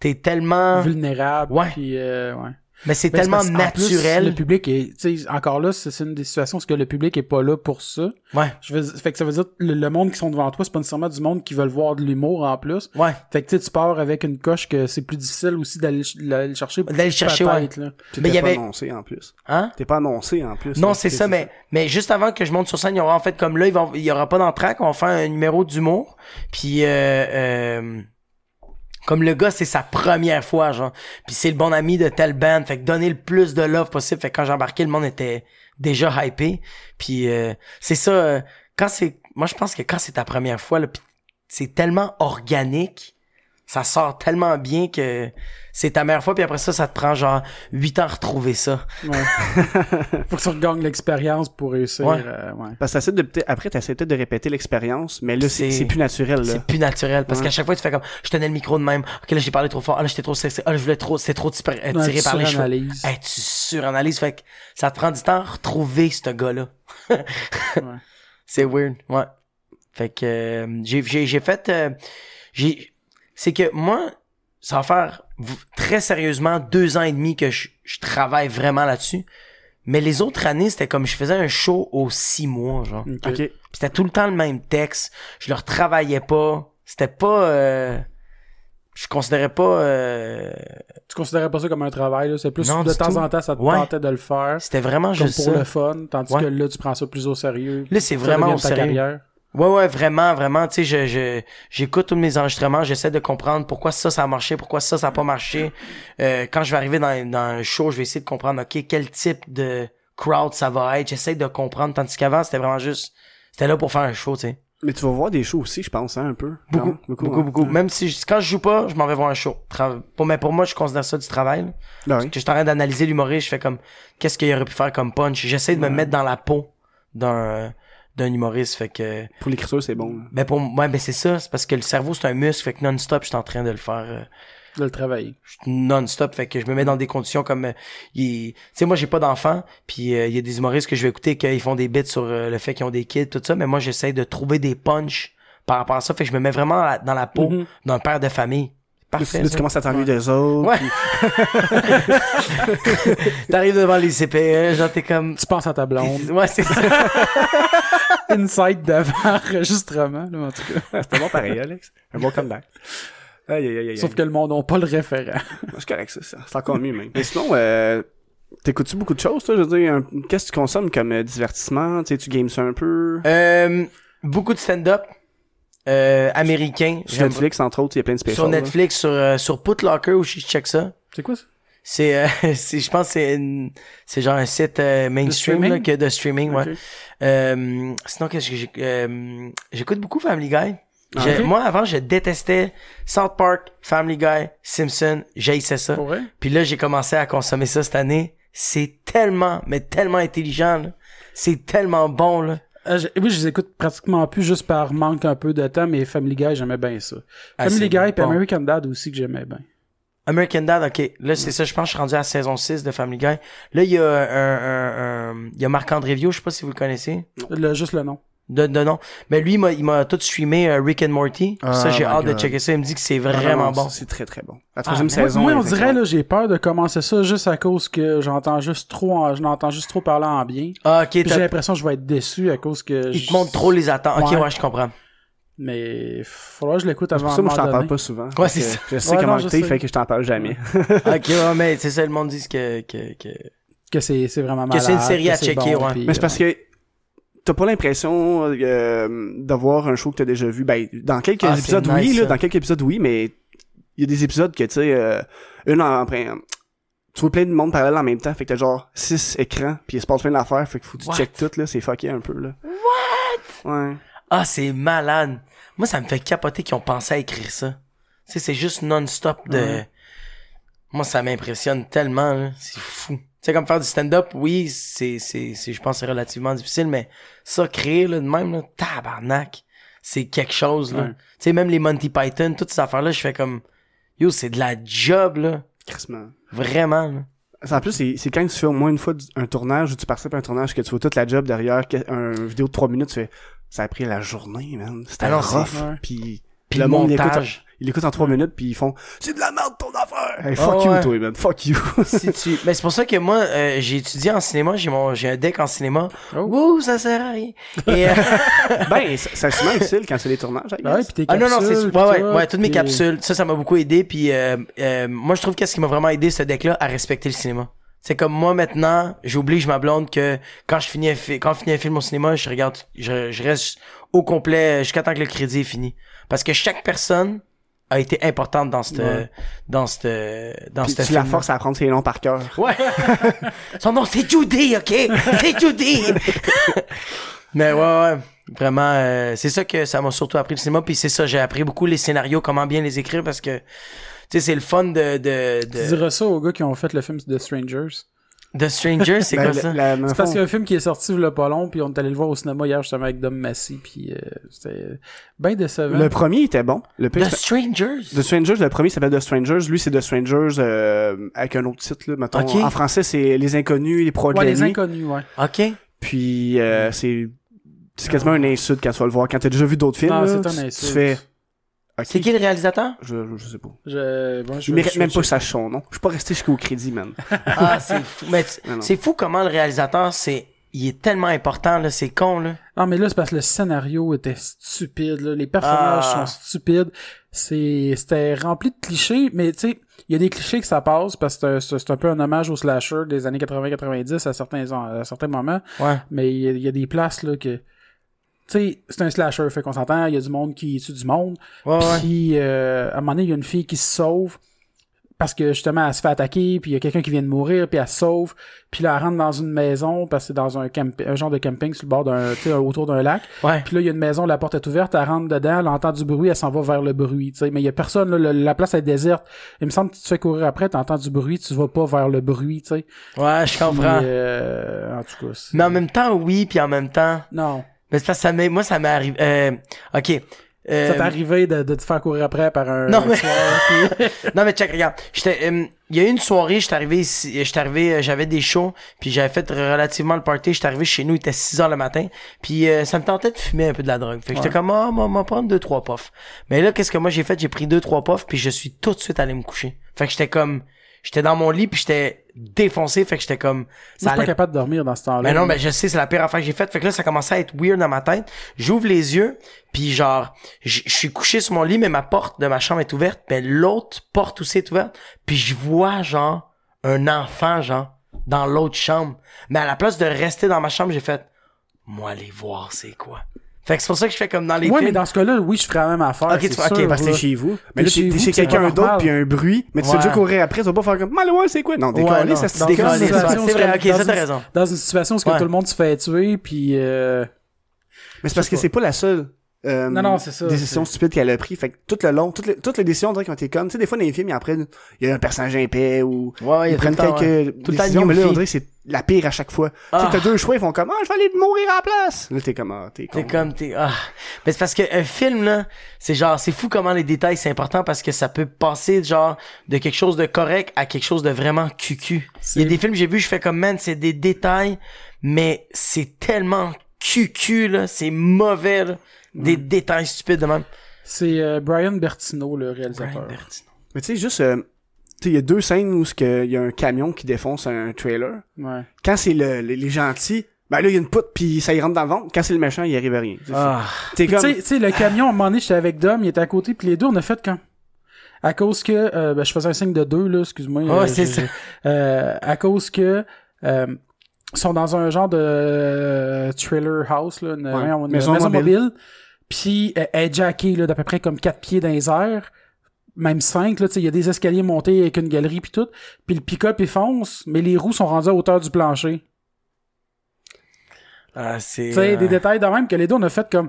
T'es tellement. vulnérable. Ouais. Puis, euh, ouais. Mais c'est tellement plus, naturel. le public est, tu sais, encore là, c'est une des situations où que le public est pas là pour ça. Ouais, Je veux, fait que ça veut dire que le, le monde qui sont devant toi, c'est pas nécessairement du monde qui veulent voir de l'humour en plus. ouais. Fait que tu sais, tu pars avec une coche que c'est plus difficile aussi d'aller d'aller le chercher. D'aller le chercher, ouais. là. Mais t'es il y pas avait- annoncé en plus. Hein? T'es pas annoncé en plus. Non, c'est ça, mais, mais juste avant que je monte sur scène, il y aura en fait comme là, il, va, il y aura pas d'entraque, on va faire un numéro d'humour. Puis euh, euh, comme le gars, c'est sa première fois, genre. Puis c'est le bon ami de telle band, fait que donner le plus de love possible. Fait que quand j'ai le monde était déjà hypé. Puis euh, c'est ça, euh, quand c'est... Moi, je pense que quand c'est ta première fois, là, c'est tellement organique, ça sort tellement bien que c'est ta meilleure fois, puis après ça, ça te prend genre 8 ans à retrouver ça. Ouais. [LAUGHS] Faut que tu regagnes l'expérience pour réussir. Ouais. euh, ouais. Parce que t'essaies de, après, t'essaies peut-être de répéter l'expérience, mais là, c'est C'est- c'est plus naturel, là. C'est plus naturel parce Ouais. qu'à chaque fois tu fais comme je tenais le micro de même. OK, là j'ai parlé trop fort. Ah, là j'étais trop stressé. Ah, là je voulais trop c'était trop tiré, par les cheveux. suranalyses. Hey, tu suranalyses fait que ça te prend du temps à retrouver ce gars-là. [LAUGHS] C'est weird. Ouais. Fait que euh, j'ai j'ai j'ai fait euh, j'ai c'est que moi ça va faire très sérieusement deux ans et demi que je, je travaille vraiment là-dessus. Mais les autres années, c'était comme je faisais un show aux six mois, genre. Ok. OK. Puis c'était tout le temps le même texte. Je le retravaillais pas. C'était pas. euh, je considérais pas. euh, Tu considérais pas ça comme un travail, là? C'est plus Non, de temps tout. en temps, ça te Ouais. tentait de le faire. C'était vraiment Comme juste pour ça. le fun. Tandis Ouais. que là, tu prends ça plus au sérieux. Là, c'est vraiment au sérieux. carrière. Ouais, ouais, vraiment, vraiment. Tu sais, je, je, j'écoute tous mes enregistrements, j'essaie de comprendre pourquoi ça, ça a marché, pourquoi ça, ça a pas marché. Euh, quand je vais arriver dans, dans un show, je vais essayer de comprendre, OK, quel type de crowd ça va être. J'essaie de comprendre, tandis qu'avant, c'était vraiment juste... C'était là pour faire un show, tu sais. Mais tu vas voir des shows aussi, je pense, hein, un peu. Beaucoup, Non? beaucoup, hein? beaucoup. Même si, je- quand je joue pas, je m'en vais voir un show. Tra- pour, mais pour moi, je considère ça du travail. là. Ben oui. que je suis en train d'analyser l'humoriste, je fais comme qu'est-ce qu'il aurait pu faire comme punch? J'essaie de me mettre dans la peau d'un d'un humoriste, fait que Pour l'écriture, c'est bon. ben pour moi ben c'est ça, c'est parce que le cerveau c'est un muscle, fait que non-stop je suis en train de le faire euh, De le travailler. non-stop, fait que je me mets dans des conditions comme euh, il- tu sais moi j'ai pas d'enfants, puis euh, il y a des humoristes que je vais écouter qu'ils font des bits sur euh, le fait qu'ils ont des kids tout ça, mais moi j'essaie de trouver des punch par rapport à ça, fait que je me mets vraiment dans la, dans la peau Mhm. d'un père de famille. Là, Parfait. tu- là, tu commences à t'ennuyer des autres. Ouais. puis- T'arrives devant les CPE, genre t'es comme Tu penses à ta blonde. Ouais, c'est ça. [LAUGHS] Insight d'avant enregistrement, là, en tout cas. C'était bon pareil, Alex. Un bon comeback. Aïe, aïe, aïe, aïe. Sauf que le monde n'a pas le référent. C'est correct, ça. ça. C'est encore mieux, même. Mais sinon, euh, t'écoutes-tu beaucoup de choses, toi? Je veux dire, qu'est-ce que tu consommes comme euh, divertissement? Tu sais, tu games ça un peu? Euh, beaucoup de stand-up euh, américain. Sur Netflix, entre autres, il y a plein de spécials. Sur Netflix, sur, euh, sur Putlocker où je check ça. C'est quoi ça? C'est, euh, [LAUGHS] c'est, je pense que c'est une- c'est genre un site euh, mainstream là, que de streaming, ouais. Euh, sinon, qu'est-ce que j'ai, euh, j'écoute beaucoup Family Guy. Moi, avant, je détestais South Park, Family Guy, Simpson, j'haïssais ça. Puis là, j'ai commencé à consommer ça cette année. C'est tellement, mais tellement intelligent, là. C'est tellement bon, là. Euh, je- oui, je les écoute pratiquement plus juste par manque un peu de temps, mais Family Guy, j'aimais bien ça. Ah, Family Guy et bon. American Dad aussi que j'aimais bien. American Dad, ok. Là, c'est ça, je pense que je suis rendu à la saison 6 de Family Guy. Là, il y a un, un, un- il y a Marc-André Vio, je sais pas si vous le connaissez. Le, juste le nom. De, de nom. Mais lui, il m'a, tout streamé euh, Rick and Morty. Ah, ça, j'ai hâte de checker ça. Il me dit que c'est Ah, vraiment bon. C'est très, très bon. La Ah, troisième saison. Moi, on dirait, là, j'ai peur de commencer ça juste à cause que j'entends juste trop, en- je n'entends juste trop parler en bien. Ah, ok, Puis j'ai l'impression que je vais être déçu à cause que. il je- te montre trop les attentes. Ok, Ouais. je comprends. Mais, faudra que je l'écoute C'est avant pour ça que moi, je t'en parle pas souvent. Ouais, c'est que ça. Je sais Ouais, comment t'es, fait que je t'en parle jamais. [LAUGHS] ok, ouais, mais c'est ça, le monde dit que, que, que... Que c'est c'est vraiment Que malade. c'est une série à c'est checker, ouais. Mais c'est parce que t'as pas l'impression euh, d'avoir un show que t'as déjà vu? Ben, dans quelques Ah, épisodes, nice, oui, là, dans quelques épisodes, oui, mais il y a des épisodes que, tu sais, euh, une en, en- tu vois plein de monde parallèle en même temps, fait que t'as genre six écrans, puis il se passe plein d'affaires, fait que faut que tu What? check tout, là, c'est fucké un peu, là. What? Ouais. Ah, c'est malade. Moi, ça me fait capoter qu'ils ont pensé à écrire ça. Tu sais, c'est juste non-stop de... Ouais. Moi, ça m'impressionne tellement, là. C'est fou. Tu sais, comme faire du stand-up, oui, c'est, c'est, c'est, je pense, c'est relativement difficile, mais ça, créer, là, de même, là, tabarnak, c'est quelque chose, là. Ouais. Tu sais, même les Monty Python, toutes ces affaires-là, je fais comme, yo, c'est de la job, là. Crissement. Vraiment, là. En plus, c'est c'est quand tu fais au moins une fois un tournage ou tu participes à un tournage que tu vois toute la job derrière, un vidéo de trois minutes, tu fais ça a pris la journée, man. C'était Ah rough. Puis, Puis le monde montage. il écoute en trois minutes, puis ils font « C'est de la merde ton affaire! Hey, fuck Ah you, toi, man. Fuck you. [LAUGHS] si tu... Mais c'est pour ça que moi, euh, j'ai étudié en cinéma, j'ai mon, j'ai un deck en cinéma. Oh. Wouh, ça sert à rien. Et, euh, [LAUGHS] ben, [LAUGHS] ça- c'est souvent utile quand c'est les tournages, I Ben ouais, puis tes ah non, non, c'est, ouais, ouais, ouais, toutes mes capsules. Ça, ça m'a beaucoup aidé. Puis, euh, euh, moi, je trouve qu'est-ce qui m'a vraiment aidé, ce deck-là, à respecter le cinéma. C'est comme moi, maintenant, j'oblige ma blonde que quand je finis un, fi- quand je finis un film au cinéma, je regarde, je, je reste au complet jusqu'à temps que le crédit est fini. Parce que chaque personne a été importante dans cette, Ouais. dans cette, dans Puis cette tu la forces à apprendre ses noms par cœur. Ouais. [LAUGHS] Son nom, c'est Judy, OK? C'est Judy! [LAUGHS] Mais ouais, ouais. Vraiment, euh, c'est ça que ça m'a surtout appris le cinéma. Puis c'est ça, j'ai appris beaucoup les scénarios, comment bien les écrire parce que, tu sais, c'est le fun de, de, Tu de, diras ça aux gars qui ont fait le film de Strangers. De Stranger, c'est Ben, quoi ça? le C'est parce qu'il y a un film qui est sorti a pas long, puis on est allé le voir au cinéma hier justement avec Dom Massy, puis euh, c'était bien décevant. Le premier était bon. Le pire, The Strangers? The Strangers, le premier s'appelle The Strangers. Lui, c'est The Strangers euh, avec un autre titre. Là, mettons. Ok. En français, c'est Les Inconnus, Les Proches Ouais, de la les inconnus, ouais. OK. Puis euh, c'est c'est quasiment une insulte quand tu vas le voir. Quand t'as déjà vu d'autres films, Non, là, c'est un tu- tu insulte. fais... C'est qui le réalisateur? Je, je sais pas. Je, bon, je Je mérite je- même pas que ça son nom. Je suis pas resté jusqu'au crédit, man. [LAUGHS] Ah, c'est fou. Mais [LAUGHS] tu- Non, non. c'est fou comment le réalisateur, c'est, il est tellement important, là, c'est con, là. Non, mais là, c'est parce que le scénario était stupide, là. Les personnages Ah. sont stupides. C'est, c'était rempli de clichés, mais tu sais, il y a des clichés que ça passe parce que c'est un- peu un hommage au slasher des années 80-90 à certains, à certains moments. Ouais. Mais il y, a- il y a des places, là, que, sais, c'est un slasher, fait qu'on s'entend, il y a du monde qui tue du monde. Puis, euh, à un moment donné, il y a une fille qui se sauve parce que justement, elle se fait attaquer, puis il y a quelqu'un qui vient de mourir, puis elle se sauve. Puis là, elle rentre dans une maison parce que c'est dans un, un genre de camping sur le bord d'un, tu sais, autour d'un lac. Ouais. Puis là, il y a une maison, la porte est ouverte, elle rentre dedans, elle entend du bruit, elle s'en va vers le bruit, tu sais. Mais il y a personne, là, le- la place est déserte. Il me semble que tu te fais courir après, t'entends du bruit, tu vas pas vers le bruit, tu sais. Ouais, je comprends. Puis, euh, en tout cas, Mais en même temps, oui, puis en même temps, Non. Mais c'est parce que ça m'est, moi, ça m'est arrivé, euh, ok. Euh, Ça t'est arrivé de, de te faire courir après par un... Non, mais- [LAUGHS] puis- [LAUGHS] non mais check regarde j'étais euh, il y a eu une soirée j'étais arrivé ici j'étais arrivé euh, j'avais des shows puis j'avais fait relativement le party j'étais arrivé chez nous il était 6 heures le matin puis euh, ça me tentait de fumer un peu de la drogue fait que j'étais comme ah moi m'en prendre deux trois puffs. Mais là qu'est-ce que moi j'ai fait? J'ai pris deux trois puffs puis je suis tout de suite allé me coucher. Fait que j'étais comme j'étais dans mon lit puis j'étais défoncé fait que j'étais comme ça suis pas allait capable de dormir dans ce temps-là. mais non, mais je sais, c'est la pire affaire que j'ai faite. Fait que là, ça commençait à être weird dans ma tête. J'ouvre les yeux, puis genre, je je suis couché sur mon lit, mais ma porte de ma chambre est ouverte, mais l'autre porte aussi est ouverte. Puis je vois, genre, un enfant, genre, dans l'autre chambre. Mais à la place de rester dans ma chambre, j'ai fait, moi, aller voir c'est quoi. Fait que c'est pour ça que je fais comme dans les Ouais, films. mais dans ce cas-là, oui, je ferais la même affaire. Ok, c'est tu fais- ok, Parce que t'es chez vous. Mais T'es là, chez t'es chez c'est quelqu'un d'autre, puis il y a un bruit. Mais tu sais déjà courir après, tu vas pas faire comme, mal ouais, c'est quoi? Non, décoller, ça se décolle. dans- une situation c'est où vrai, ok, ça t'as raison. Dans une situation où tout le monde se fait tuer, puis... Euh... Mais c'est parce que c'est pas la seule euh, Non, non, c'est ça, décision stupide qu'elle a pris. Fait que tout le long, toutes les, toutes les décisions, on dirait qu'ils ont été comme, tu sais, des fois, dans les films, ils en prennent, il y a un personnage épais ou Ouais, ils prennent quelques ouais. Tout décisions, mais là, on dirait que c'est la pire à chaque fois. Tu Ah. sais, t'as deux choix, ils font comme, ah, je vais aller mourir à la place. Là, t'es comme, ah, t'es con. T'es comme, t'es, ah. Mais c'est parce qu'un film, là, c'est genre, c'est fou comment les détails, c'est important parce que ça peut passer, genre, de quelque chose de correct à quelque chose de vraiment cucu. Il y a des films que j'ai vus, je fais comme, man, c'est des détails, mais c'est tellement cucu, là, c'est mauvais, là. Des détails stupides de même. C'est euh, Brian Bertino, le réalisateur. Mais tu sais, juste, euh, tu sais, il y a deux scènes où ce que- il y a un camion qui défonce un trailer. Ouais. Quand c'est le, les, les gentils, ben là, il y a une poutre puis ça y rentre dans le ventre. Quand c'est le méchant, il arrive à rien. Ah. Tu comme, sais- le camion, à un moment donné, j'étais avec Dom, il était à côté, puis les deux, on a fait quand? À cause que, euh, ben, je faisais un signe de deux, là, excuse-moi. Ouais, euh, c'est ça. euh, à cause que, euh, ils sont dans un genre de euh, trailer house, là, une, maison maison, mobile. mobile. Puis, elle est jackée, là, d'à peu près comme quatre pieds dans les airs. Même cinq, là, tu sais, il y a des escaliers montés avec une galerie puis tout. Puis le pick-up, il fonce, mais les roues sont rendues à hauteur du plancher. Ah, c'est. Tu sais, euh, des détails de même que les deux, on a fait comme,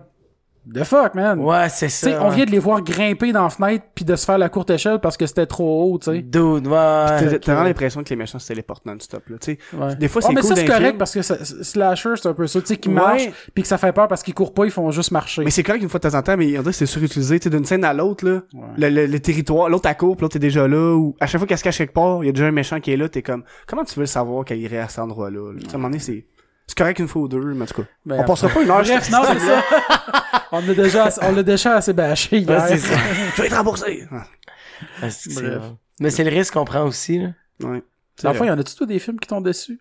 the fuck, man. Ouais, c'est ça. on vient de les voir grimper dans la fenêtre puis de se faire la courte échelle parce que c'était trop haut, tu sais. Dude, ouais. t'as vraiment l'impression que les méchants se téléportent non-stop, là. Tu sais, Ouais. Des fois, Ah, c'est mais cool ça, c'est correct parce que ça- slasher, c'est un peu ça, tu sais, qui Ouais. marche puis que ça fait peur parce qu'ils courent pas, ils font juste marcher. Mais c'est correct une fois de temps en temps, mais on dirait que c'est surutilisé, tu sais, d'une scène à l'autre, là. Ouais. Le, le, le territoire, l'autre à court, puis l'autre est déjà là, ou à chaque fois qu'elle se cache quelque part, il y a déjà un méchant qui est là, t'es comme, comment tu veux le savoir qu'elle irait à cet endroit-là, là? À un moment donné, c'est, C'est correct une fois ou deux, mais en tout cas. Ben, on passera pas une heure Bref, sur non, c'est ça. on l'a déjà, assez- on l'a déjà assez bâché hier. Ouais, c'est ça. Je vais être remboursé. Ah, Bref. Mais c'est le risque qu'on prend aussi, là. Ouais. Dans le fond, y en a-tu des films qui t'ont déçu?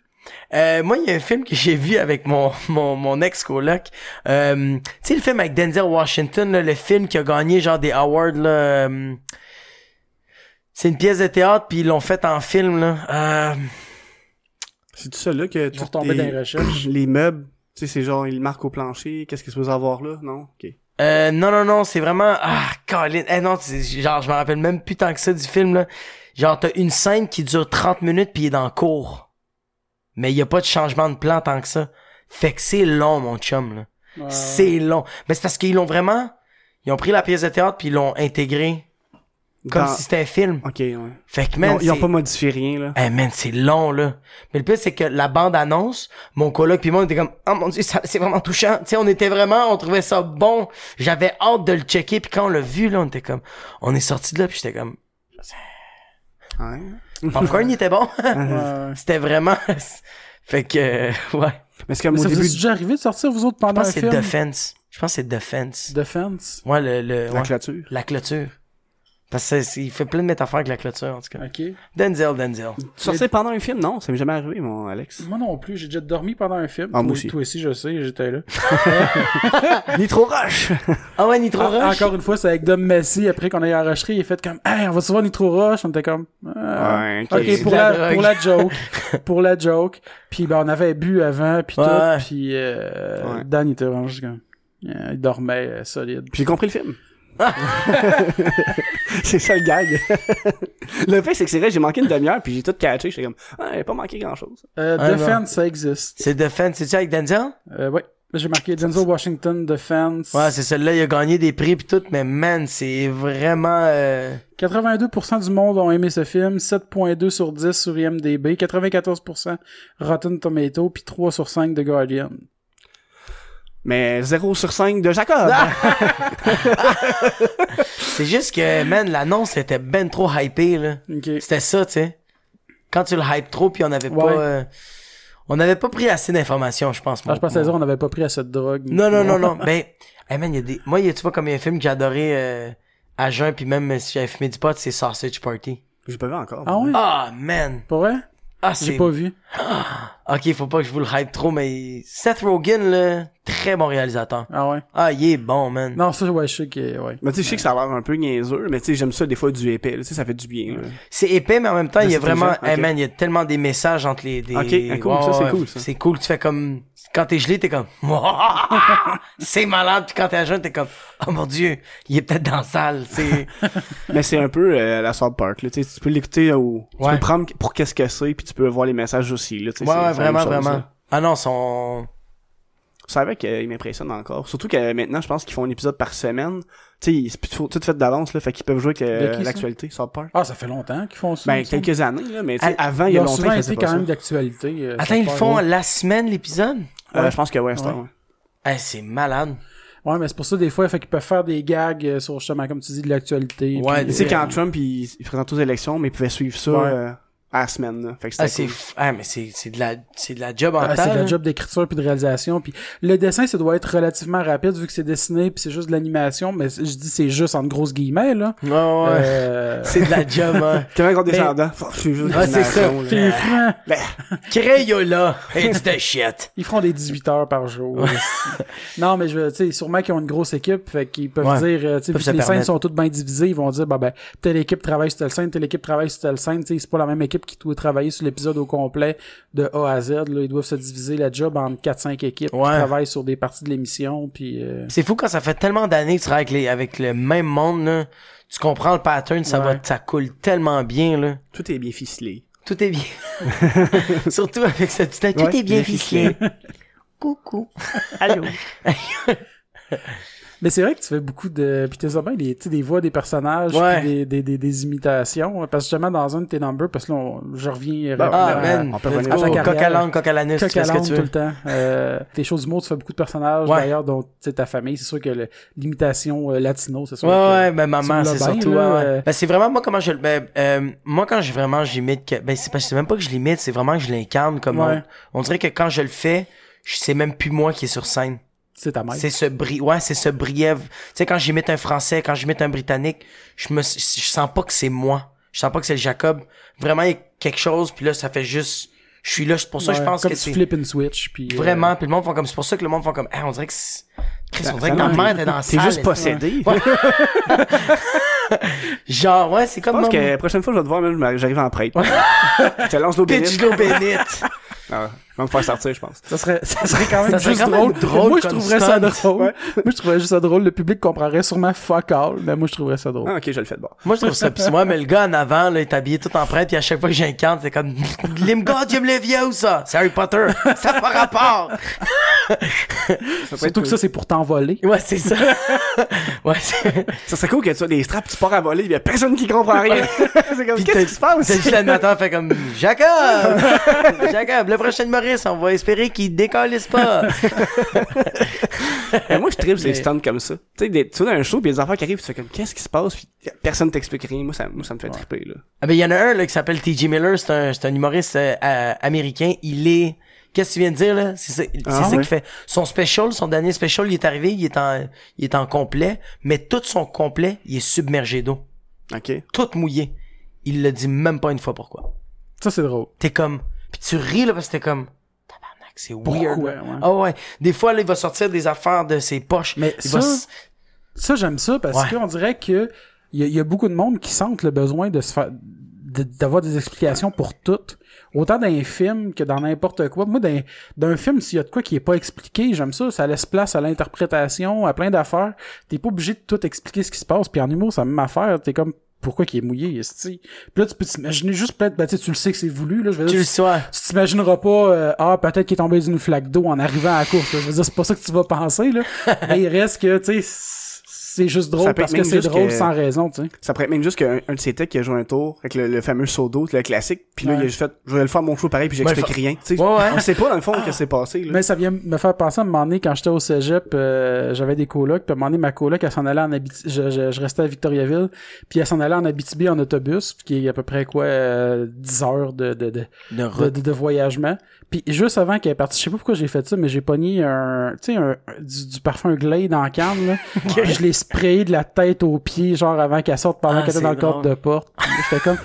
Euh, moi, il y a un film que j'ai vu avec mon, mon, mon ex-coloc. Euh, tu sais, le film avec Denzel Washington, là, le film qui a gagné genre des awards, là. euh, c'est une pièce de théâtre, puis ils l'ont fait en film, là. Euh, C'est tout ça là que Je vais tout retomber les- dans les recherches. [CLEARS THROAT] les meubles, tu sais, c'est genre, ils le marquent au plancher. Qu'est-ce qu'il se peut avoir là? Non? Ok. Euh, non, non, non, c'est vraiment... Ah, Colin. Eh non, genre, je me rappelle même plus tant que ça du film, là. Genre, t'as une scène qui dure 30 minutes puis il est dans le cours. Mais il y a pas de changement de plan tant que ça. Fait que c'est long, mon chum, là. Ouais. C'est long. Mais c'est parce qu'ils l'ont vraiment... Ils ont pris la pièce de théâtre puis ils l'ont intégré comme Dans- si c'était un film. Ok, ouais. Fait que, Ils man, ont, ils ont pas modifié rien, là. Eh man, c'est long là. Mais le pire c'est que la bande annonce, mon coloc puis moi on était comme oh mon dieu, ça- c'est vraiment touchant. Tu sais, on était vraiment, on trouvait ça bon. J'avais hâte de le checker puis quand on l'a vu là, on était comme on est sorti de là puis j'étais comme Ouais. Popcorn il était bon. [LAUGHS] Ouais. [LAUGHS] C'était vraiment [LAUGHS] fait que euh, ouais. Mais c'est comme Mais au ça vous début est déjà arrivé de sortir vous autres Je pendant pense un que c'est? Defense. Je pense que c'est Defense. Defense? Ouais, le, le la ouais, clôture. la clôture. Parce que c'est- il fait plein de métaphores avec la clôture en tout cas. Ok. Denzel, Denzel. Sortir pendant un film? Non, ça m'est jamais arrivé, mon Alex. Moi non plus, j'ai déjà dormi pendant un film. Ah, moi Toi- aussi. Toi aussi, je sais, j'étais là. [LAUGHS] Nitro Rush! [LAUGHS] Ah ouais, Nitro Ah, Rush. Encore une fois, c'est avec Dom Messi, après qu'on ait enregistré, il a fait comme Hey, on va se voir Nitro Rush. On était comme Ah. Ouais, ok. Pour la pour la [LAUGHS] joke. pour la joke. Puis ben, on avait bu avant, puis Ouais. tout. Puis euh, Ouais. Dan, il était vraiment juste comme... euh, il dormait euh, solide. Puis j'ai compris le film. [LAUGHS] c'est ça le gag. [LAUGHS] le fait, c'est que c'est vrai, j'ai manqué une demi-heure, puis j'ai tout catché. J'étais comme, ah, il a pas manqué grand-chose. Euh, Ah, Defense, ça existe. C'est Defense, c'est-tu avec Denzel? Euh, ouais. J'ai marqué Denzel Washington, Defense. Ouais, c'est celle-là, il a gagné des prix pis tout, mais man, c'est vraiment... euh, 82% du monde ont aimé ce film, 7.2 sur 10 sur IMDb, 94% Rotten Tomato, puis 3 sur 5 de Guardian. Mais 0 sur 5 de Jacob. [LAUGHS] C'est juste que, man, l'annonce était ben trop hypée, là. Ok. C'était ça, tu sais. Quand tu le hype trop pis on avait Ouais. pas... euh, On n'avait pas pris assez d'informations, je pense. Ah, je dire on n'avait pas pris assez de drogue. Non, non, non, non. Ben, hey man, y a des... Moi, y a, tu vois, comme il y a un film que j'ai adoré euh, à jeun, puis même si j'avais fumé du pot, c'est Sausage Party. J'ai pas vu encore. Ah ouais? Ah, man! Pas vrai? Ah, J'ai pas vu. Ok, faut pas que je vous le hype trop, mais Seth Rogen, là, très bon réalisateur. Ah ouais? Ah, il est bon, man. Non, ça, ouais, je sais que, ouais. Mais tu sais, je sais que ça a l'air un peu niaiseux, mais tu sais, j'aime ça des fois du épais. Tu sais, ça fait du bien. là. C'est épais, mais en même temps, il y a vraiment, intelligent, hey man, il y a tellement des messages entre les, des... Ok, ah, cool, ça, c'est cool, ça. C'est cool, tu fais comme, quand t'es gelé, t'es comme, [LAUGHS] c'est malade, puis quand t'es à jeun, t'es comme, oh mon dieu, il est peut-être dans la salle, c'est, [LAUGHS] Mais c'est un peu euh, la South Park. Là. Tu sais, tu peux l'écouter au... Tu Ouais. peux le prendre pour qu'est-ce que c'est, puis tu peux voir les messages aussi. Là. Ouais, ouais, vraiment, vraiment. Ah non, son, Je savais qu'il m'impressionne encore. Surtout que maintenant, je pense qu'ils font un épisode par semaine. Tu sais, c'est plus tout fait d'avance, là. Fait qu'ils peuvent jouer avec euh, l'actualité, South Park. Ah, ça fait longtemps qu'ils font ça. Ben, quelques années, là. Mais avant, il y a longtemps, ils été faisaient quand même d'actualité. euh, attends, ils font ouais. la semaine, l'épisode? Euh, je pense que ouais, c'est Ouais. ça, ouais. Eh, c'est malade. Ouais, mais c'est pour ça, des fois, fait qu'ils peuvent faire des gags euh, sur, justement, comme tu dis, de l'actualité. Ouais, Tu sais, quand Trump, il, il présente aux élections, mais il pouvait suivre ça Ouais. euh, à la semaine, là. Fait que c'était Ah, c'est, cool. ah, mais c'est, c'est de la, c'est de la job en Ah, temps. c'est là. le job d'écriture puis de réalisation puis le dessin ça doit être relativement rapide vu que c'est dessiné puis c'est juste de l'animation mais je dis c'est juste en grosses guillemets là Ouais, ouais. Euh, C'est de la job, hein. [LAUGHS] Ben, Je suis juste Ah, c'est ça. c'est franc. Crayola, it's the shit. ils feront des 18 heures par jour non mais je veux tu sais sûrement qu'ils ont une grosse équipe fait qu'ils peuvent Ouais. dire euh, tu sais les scènes sont toutes bien divisées ils vont dire bah ben telle équipe travaille sur telle scène telle équipe travaille sur telle scène tu sais c'est pas la même équipe qui doit travailler sur l'épisode au complet de A à Z là ils doivent se diviser la job en 4 5 équipes qui Ouais. travaillent sur des parties de l'émission puis euh, C'est fou quand ça fait tellement d'années que tu travailles avec, les, avec le même monde, là. Tu comprends le pattern, ça Ouais. va, ça coule tellement bien, là. Tout est bien ficelé. Tout est bien. [LAUGHS] Surtout avec ce petit, tout est bien bien ficelé. Coucou. Allô? [LAUGHS] Mais c'est vrai que tu fais beaucoup de. Puis t'es bien des, tu sais, des voix des personnages, Ouais. des, des, des, des imitations. Parce que justement, dans un de tes numbers, parce que là, on- je reviens Ah, man. on peut revenir à Coq à langue, coq à l'anus, Coq à tout le temps. Euh, tes choses d'humour, tu fais beaucoup de personnages, Ouais. d'ailleurs, dont ta famille. C'est sûr que l'imitation euh, latino, c'est sûr. Ouais, que- ouais, ben maman, c'est surtout, là, ouais, ouais. euh. Ben, c'est vraiment moi comment je, ben, euh, moi quand j'ai vraiment j'imite, que- ben c'est c'est même pas que je l'imite, c'est vraiment que je l'incarne comme on, on dirait que quand je le fais, je sais même plus moi qui est sur scène. C'est ta mère. C'est ce bri ouais, c'est ce briève. Tu sais, quand j'imite un français, quand j'imite un britannique, je me, je sens pas que c'est moi. Je sens pas que c'est le Jacob. Vraiment, il y a quelque chose, puis là, ça fait juste, je suis là, c'est pour ça que je pense comme que tu c'est flippes une switch, puis... euh, vraiment, puis le monde font comme, c'est pour ça que le monde font comme, ah, on dirait que c'est, Chris, on dirait que ta mère était dans la T'es juste possédé. Ouais. [LAUGHS] Genre, ouais, c'est Je comme pense mon- que la prochaine fois, je vais te voir, même, je- j'arrive en prêtre. [LAUGHS] je te lance l'eau Pitch bénite. d'eau bénite. Ah, on va me faire sortir, je pense. Ça serait, ça serait quand même Ça serait juste quand même drôle. drôle moi, je trouverais ça drôle. Moi, je trouverais juste ça drôle. Le public comprendrait sûrement fuck all, mais moi, je trouverais ça drôle. Ah, ok, je le fais de bord. Moi, je trouve ça pis moi, mais le gars en avant, là, il est habillé tout en prêtre, puis à chaque fois que j'incarne, c'est comme, Limgard, me vieux, ça? C'est Harry Potter. Ça n'a pas rapport. Surtout que ça, c'est pour t'envoler. Ouais, c'est ça. [LAUGHS] ouais, c'est... Ça serait cool que tu as des straps, tu pars à voler, il y a personne qui comprend rien. [LAUGHS] c'est comme, Puis qu'est-ce qui se passe? C'est juste l'animateur fait comme Jacob! [LAUGHS] Jacob, le prochain On va espérer qu'il décalisse pas. [LAUGHS] Mais moi, je tripe ces stunts comme ça. Tu sais, des- tu vois, dans un show, pis des enfants qui arrivent, tu fais comme, qu'est-ce qui se passe? Puis personne t'explique rien. Moi, ça, moi, ça me fait triper, là. Ah ben, il y en a un, là, qui s'appelle T.J. Miller, c'est un, c'est un humoriste euh, euh, américain. Il est, qu'est-ce que tu viens de dire, là? C'est ça, c'est Ah, ça ouais. qu'il fait. Son special, son dernier special, il est arrivé, il est en, il est en complet, mais tout son complet, il est submergé d'eau. Ok. Tout mouillé. Il le dit même pas une fois pourquoi. Ça, c'est drôle. T'es comme, pis tu ris, là, parce que t'es comme, tabarnak, c'est weird. Pourquoi, ouais? Ah ouais. Des fois, là, il va sortir des affaires de ses poches. Mais il ça, va Ça, j'aime ça parce qu'on dirait que il y, a- il y a beaucoup de monde qui sentent le besoin de se faire d'avoir des explications pour tout. Autant dans un film que dans n'importe quoi. Moi, dans, dans un film, s'il y a de quoi qui est pas expliqué, j'aime ça. Ça laisse place à l'interprétation, à plein d'affaires. T'es pas obligé de tout expliquer ce qui se passe. Puis en humour, c'est la même affaire. T'es comme, pourquoi qu'il est mouillé, esti? Puis là, tu peux t'imaginer juste peut-être, ben, tu sais, tu le sais que c'est voulu, là. Je veux tu dire, le sois. tu t'imagineras pas euh, ah peut-être qu'il est tombé d'une flaque d'eau en arrivant à la course là. je veux dire c'est pas ça que tu vas penser là [LAUGHS] mais il reste que tu sais c'est juste drôle parce que c'est drôle que- sans raison tu sais Ça pourrait être même juste qu'un un de ses techs qui a joué un tour avec le, le fameux saut d'eau, le classique, puis là, Ouais. il a juste fait, je vais le faire mon show pareil, puis j'explique rien. Tu sais, Ouais, ouais. On sait pas, dans le fond, que c'est passé, là. mais ça vient me faire penser à un moment donné quand j'étais au cégep euh, j'avais des colocs puis à un moment donné ma coloc elle s'en allait en Abitibi je, je, je restais à Victoriaville puis elle s'en allait en Abitibi en autobus qui est à peu près quoi euh, 10 heures de, de, de, De de, route. de, de voyagement. Puis juste avant qu'elle parte, je sais pas pourquoi j'ai fait ça, mais j'ai pogné un, tu sais, un, du, du parfum Glade dans la canne, là. [LAUGHS] Je l'ai sprayé de la tête aux pieds, genre avant qu'elle sorte pendant Ah, qu'elle était dans le cadre drôle. de porte. J'étais comme,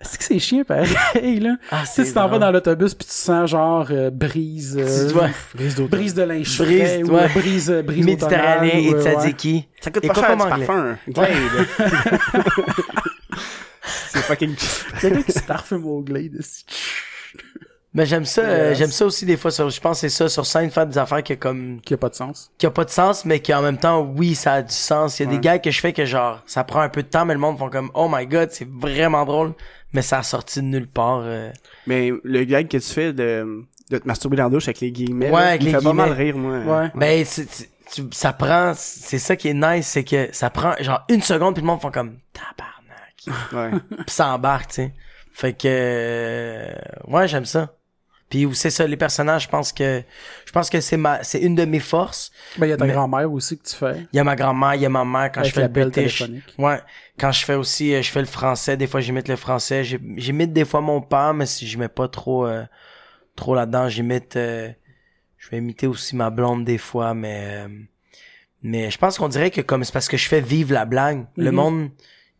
est-ce que c'est chiant pareil, là? Ah, Tu sais, tu t'en vas dans l'autobus puis tu sens genre euh, brise, euh, Tu vois. Brise brise de linge Brise, frais, ou ouais. euh, brise, euh, brise Méditerranéen automnale, et euh, ouais. tzatziki. Ça coûte Et pas pas cher, du anglais. parfum. Glade. [LAUGHS] c'est fucking... [LAUGHS] Quelqu'un qui se parfume au Glade. Mais j'aime ça, euh, j'aime ça aussi des fois sur, je pense que c'est ça, sur scène, faire des affaires qui comme, Qui a pas de sens. qui a pas de sens, mais qui en même temps, oui, ça a du sens. Il y a Ouais. des gars que je fais que genre, ça prend un peu de temps, mais le monde font comme, oh my god, c'est vraiment drôle, mais ça a sorti de nulle part. euh. Mais le gag que tu fais de, de te masturber dans la douche avec les guillemets, Ouais, là, avec il les me fait pas mal guillemets. rire, moi. Ouais. Ben, c'est, c'est- tu- ça prend, c'est ça qui est nice, c'est que ça prend genre une seconde puis le monde font comme, tabarnak. [LAUGHS] Ouais. Puis ça embarque, tu sais. Fait que, euh, ouais, j'aime ça. Puis c'est ça, les personnages, je pense que, je pense que c'est ma, c'est une de mes forces. Ben, il y a ta Mais- grand-mère aussi que tu fais. Il y a ma grand-mère, il y a ma mère quand Avec je fais le british. Ouais. Quand je fais aussi, euh, je fais le français, des fois j'imite le français. J'imite des fois mon père, mais si je mets pas trop, euh, trop là-dedans, j'imite, euh, je vais imiter aussi ma blonde des fois, mais, euh, mais je pense qu'on dirait que comme c'est parce que je fais vivre la blague, le Mhm. monde,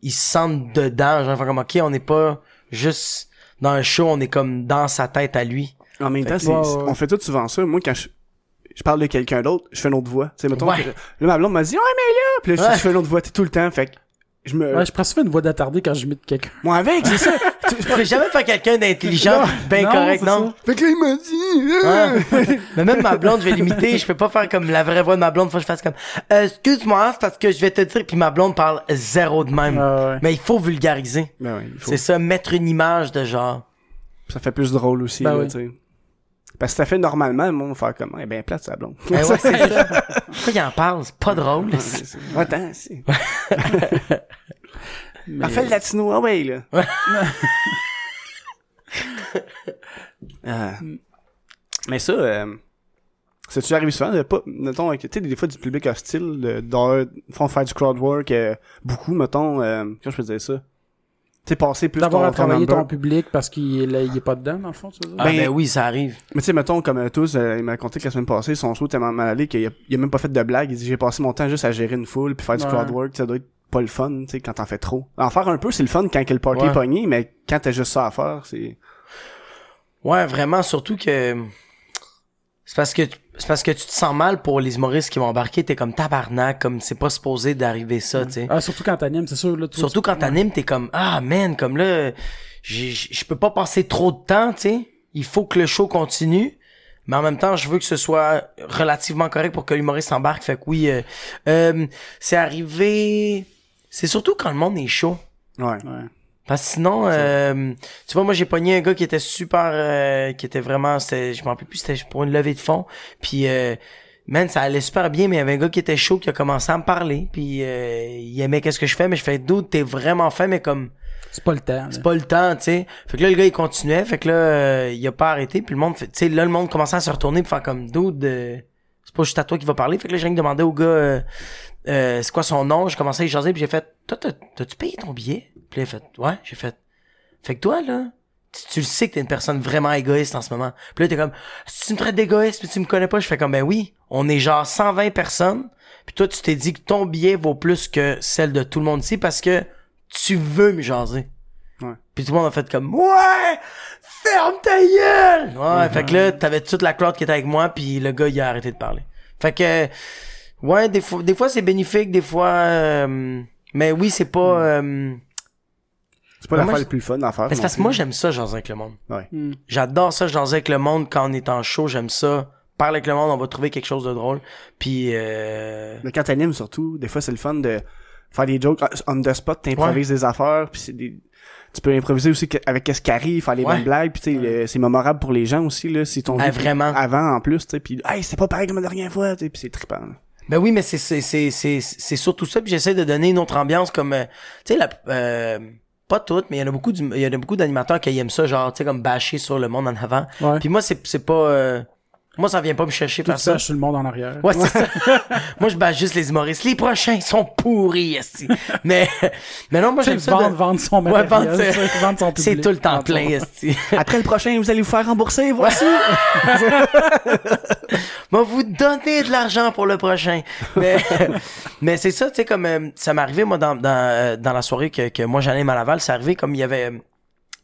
ils se sentent dedans, genre, comme, ok, on n'est pas juste dans un show, on est comme dans sa tête à lui. En même temps, que- c'est, Ouais, ouais, ouais. on fait tout souvent ça. Moi, quand je, je parle de quelqu'un d'autre, je fais une autre voix. Tu sais, mettons, Ouais. que- là, ma blonde m'a dit, ouais, mais là, puis là, je- Ouais. je fais une autre voix tout le temps, fait que je me, Ouais, je prends souvent une voix d'attardé quand je m'imite quelqu'un. moi avec, c'est ça. [LAUGHS] Je pourrais jamais faire quelqu'un d'intelligent, ben non, correct, non? ça. fait que là, il m'a dit, euh, Ouais. mais même ma blonde, je vais l'imiter. Je peux pas faire comme la vraie voix de ma blonde. Faut que je fasse comme, Euh, excuse-moi, c'est parce que je vais te dire. Puis ma blonde parle zéro de même. Ah ouais. Mais il faut vulgariser. Ben ouais, il faut. C'est ça, mettre une image de genre. Ça fait plus drôle aussi, Ben là, oui. tu sais. Parce que ça fait normalement, le monde va faire comme, eh ben, plate, sa blonde. Ben ouais, c'est ça. [LAUGHS] Pourquoi il en parle? C'est pas drôle. Attends, c'est. Mais- Parfait [LAUGHS] le latino, ah ouais, là. [LAUGHS] Ah. Mais ça, euh, c'est-tu arrivé souvent de pas, mettons, que, tu sais, des fois du public hostile, de, de font faire du crowd work, euh, beaucoup, mettons, euh, comment je peux dire ça? Sais, passer plus D'avoir à travailler ton public parce qu'il est, il est pas dedans, dans le fond, tu veux dire? Ah, Ben- ben oui, ça arrive. Mais tu sais, mettons, comme euh, tous, euh, il m'a conté que la semaine passée, son show était tellement mal allé qu'il a, il a même pas fait de blague. Il dit, j'ai passé mon temps juste à gérer une foule puis faire du Ouais. crowd work. Ça doit être pas le fun, tu sais, quand t'en fais trop. En faire un peu, c'est le fun quand que le party Ouais. est pogné, mais quand t'as juste ça à faire, c'est... Ouais, vraiment, surtout que c'est parce que c'est parce que tu te sens mal pour les humoristes qui vont embarquer, t'es comme tabarnak, comme c'est pas supposé d'arriver ça, tu sais. Ah, surtout quand t'animes, c'est sûr. Là, toi, Surtout tu- quand t'animes, t'es comme ah man, comme là, je peux pas passer trop de temps, tu sais. Il faut que le show continue. Mais en même temps, je veux que ce soit relativement correct pour que l'humoriste embarque. Fait que oui, euh, euh, c'est arrivé. C'est surtout quand le monde est chaud. Ouais. Ouais. Parce que sinon, euh, tu vois, moi j'ai pogné un gars qui était super, euh, qui était vraiment, c'était, je m'en rappelle plus, c'était pour une levée de fond. Puis, euh, man, ça allait super bien, mais il y avait un gars qui était chaud qui a commencé à me parler. Puis, euh, il aimait qu'est-ce que je fais, mais je fais doute, t'es vraiment fin, mais comme C'est pas le temps. c'est pas le temps, tu sais. Fait que là, le gars il continuait, fait que là, euh, il a pas arrêté. Puis le monde, fait- tu sais, là le monde commençait à se retourner pour faire comme dude, euh, c'est pas juste à toi qui va parler. Fait que là, j'ai rien demandé au gars, euh, euh, c'est quoi son nom? J'ai commencé à y jaser, puis j'ai fait, toi, t'as- t'as-tu payé ton billet? Puis là, il a fait, ouais, j'ai fait. Fait que toi, là, tu, tu le sais que t'es une personne vraiment égoïste en ce moment. Puis là, t'es comme, si tu me traites d'égoïste, puis tu me connais pas, je fais comme, ben oui, on est genre 120 personnes. Puis toi, tu t'es dit que ton billet vaut plus que celle de tout le monde ici parce que tu veux me jaser. Ouais. Puis tout le monde a fait comme, ouais, ferme ta gueule! Ouais, fait que là, t'avais toute la crowd qui était avec moi, puis le gars, il a arrêté de parler. Fait que, ouais, des fois, des fois c'est bénéfique, des fois, euh, mais oui, c'est pas, euh, C'est pas Mais l'affaire la plus fun à faire. parce que moi, j'aime ça, jaser avec le monde. Hmm. J'adore ça, jaser avec le monde quand on est en show, j'aime ça. Parler avec le monde, on va trouver quelque chose de drôle. Puis, euh, Mais quand t'animes, surtout, des fois, c'est le fun de faire des jokes on the spot, t'improvises des affaires, puis c'est des... Tu peux improviser aussi avec qu'est-ce qui arrive, faire les Ouais. bonnes blagues, puis tu sais, le- c'est mémorable pour les gens aussi, là, si ton Ah, vraiment. avant en plus, tu sais, puis hey, c'est pas pareil comme la dernière fois, tu sais, puis c'est trippant. là. Ben oui, mais c'est c'est c'est c'est c'est surtout ça. Puis j'essaie de donner une autre ambiance comme euh, tu sais la euh, pas toutes, mais il y en a beaucoup du- il y en a beaucoup d'animateurs qui aiment ça, genre tu sais comme bâcher sur le monde en avant. Ouais. Puis moi c'est c'est pas euh, moi ça vient pas me chercher faire ça. je suis le monde en arrière. Ouais, c'est ça. [LAUGHS] moi je bâche juste les humoristes. Les prochains sont pourris esti. mais mais non, moi j'aime ça. vendre, de- vendre son Ouais, matériel, sais, vendre son. C'est tout le temps plein esti. [LAUGHS] Après le prochain, vous allez vous faire rembourser, voici! [LAUGHS] Moi, vous donner de l'argent pour le prochain. Mais, mais c'est ça, tu sais, comme euh, ça m'est arrivé, moi, dans, dans, euh, dans la soirée que, que moi j'allais à Laval, c'est arrivé comme il y avait.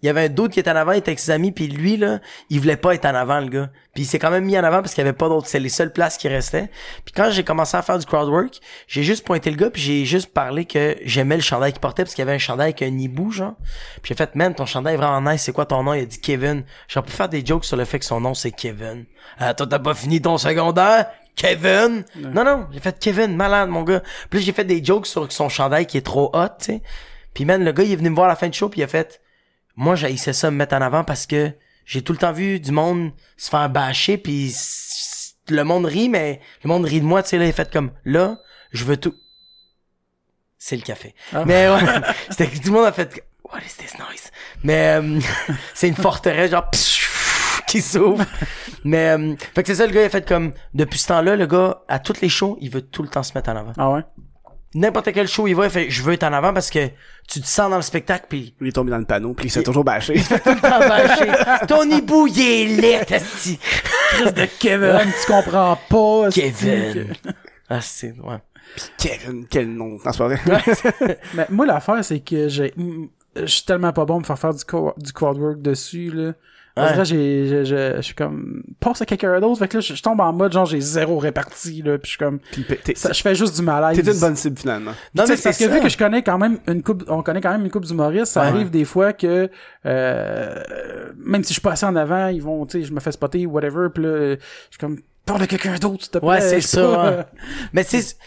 Il y avait un doute qui était en avant, il était avec ses amis, puis lui, là, il voulait pas être en avant, le gars. Puis il s'est quand même mis en avant parce qu'il y avait pas d'autres, c'est les seules places qui restaient. Puis quand j'ai commencé à faire du crowd work, j'ai juste pointé le gars, puis j'ai juste parlé que j'aimais le chandail qu'il portait parce qu'il y avait un chandail avec un hibou, genre. Puis j'ai fait, man, ton chandail est vraiment nice, c'est quoi ton nom? Il a dit Kevin. J'ai pu faire des jokes sur le fait que son nom c'est Kevin. Euh, toi, t'as pas fini ton secondaire? Kevin? Non, non, j'ai fait Kevin, malade, mon gars. Puis j'ai fait des jokes sur son chandail qui est trop hot, tu sais. Puis man, le gars, il est venu me voir à la fin du show, puis il a fait, moi, j'haïssais ça me mettre en avant parce que j'ai tout le temps vu du monde se faire bâcher, puis le monde rit, mais le monde rit de moi, tu sais, là, il fait comme, là, je veux tout. C'est le café. Ah. Mais ouais, [LAUGHS] c'était que tout le monde a fait, what is this noise? Mais euh, [LAUGHS] c'est une forteresse, genre, qui s'ouvre. Mais, euh, fait que c'est ça, le gars, il a fait comme, depuis ce temps-là, le gars, à toutes les shows, il veut tout le temps se mettre en avant. Ah ouais? N'importe quel show il va, il fait, je veux être en avant parce que tu te sens dans le spectacle, puis Il est tombé dans le panneau, puis il s'est toujours bâché. t'en bâché. [LAUGHS] Ton hibou, il est laid. Chris de Kevin, tu comprends pas. Kevin. que- Ah, c'est, ouais. Kevin, quel nom, dans ce soirée. [LAUGHS] Mais moi, l'affaire, c'est que j'ai. Je suis tellement pas bon pour faire faire du, co- du crowd work dessus, là. Ouais. dirait, j'ai, je, je, je suis comme, passe à quelqu'un d'autre. Fait que là, je, je tombe en mode, genre, j'ai zéro réparti, là. Puis je suis comme, Puis t'es ça, je fais juste du malaise. t'es une bonne cible, finalement. Non, mais c'est parce que ça. vu que je connais quand même une coupe, on connaît quand même une coupe d'humoristes, ça Ouais. arrive des fois que euh, même si je suis pas assez en avant, ils vont, tu sais, je me fais spotter ou whatever, puis là, je suis comme parle de quelqu'un d'autre, s'il te plaît. Ouais, c'est Je ça, ouais. Mais c'est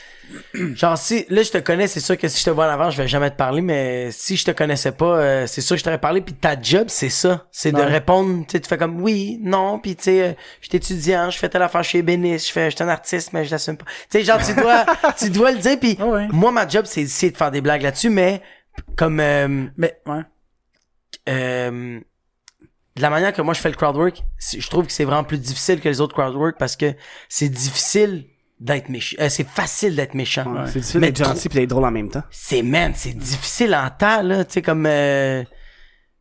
genre si là je te connais, c'est sûr que si je te vois en avant, je vais jamais te parler mais si je te connaissais pas, euh, c'est sûr que je t'aurais parlé puis ta job, c'est ça, c'est de répondre, tu sais tu fais comme oui, non, puis tu sais euh, je suis étudiant, je fais telle affaire chez Bénis, je fais je suis un artiste mais je l'assume pas. Tu sais genre tu dois [LAUGHS] tu dois le dire puis Ah ouais. moi ma job c'est d'essayer de faire des blagues là-dessus mais comme euh, Mais ouais. euh, de la manière que moi je fais le crowd work, je trouve que c'est vraiment plus difficile que les autres crowd work parce que c'est difficile d'être méchant. Euh, c'est facile d'être méchant. Ouais, C'est difficile d'être gentil pis d'être drôle en même temps. C'est, man, c'est difficile en temps, là. Tu sais, comme, euh,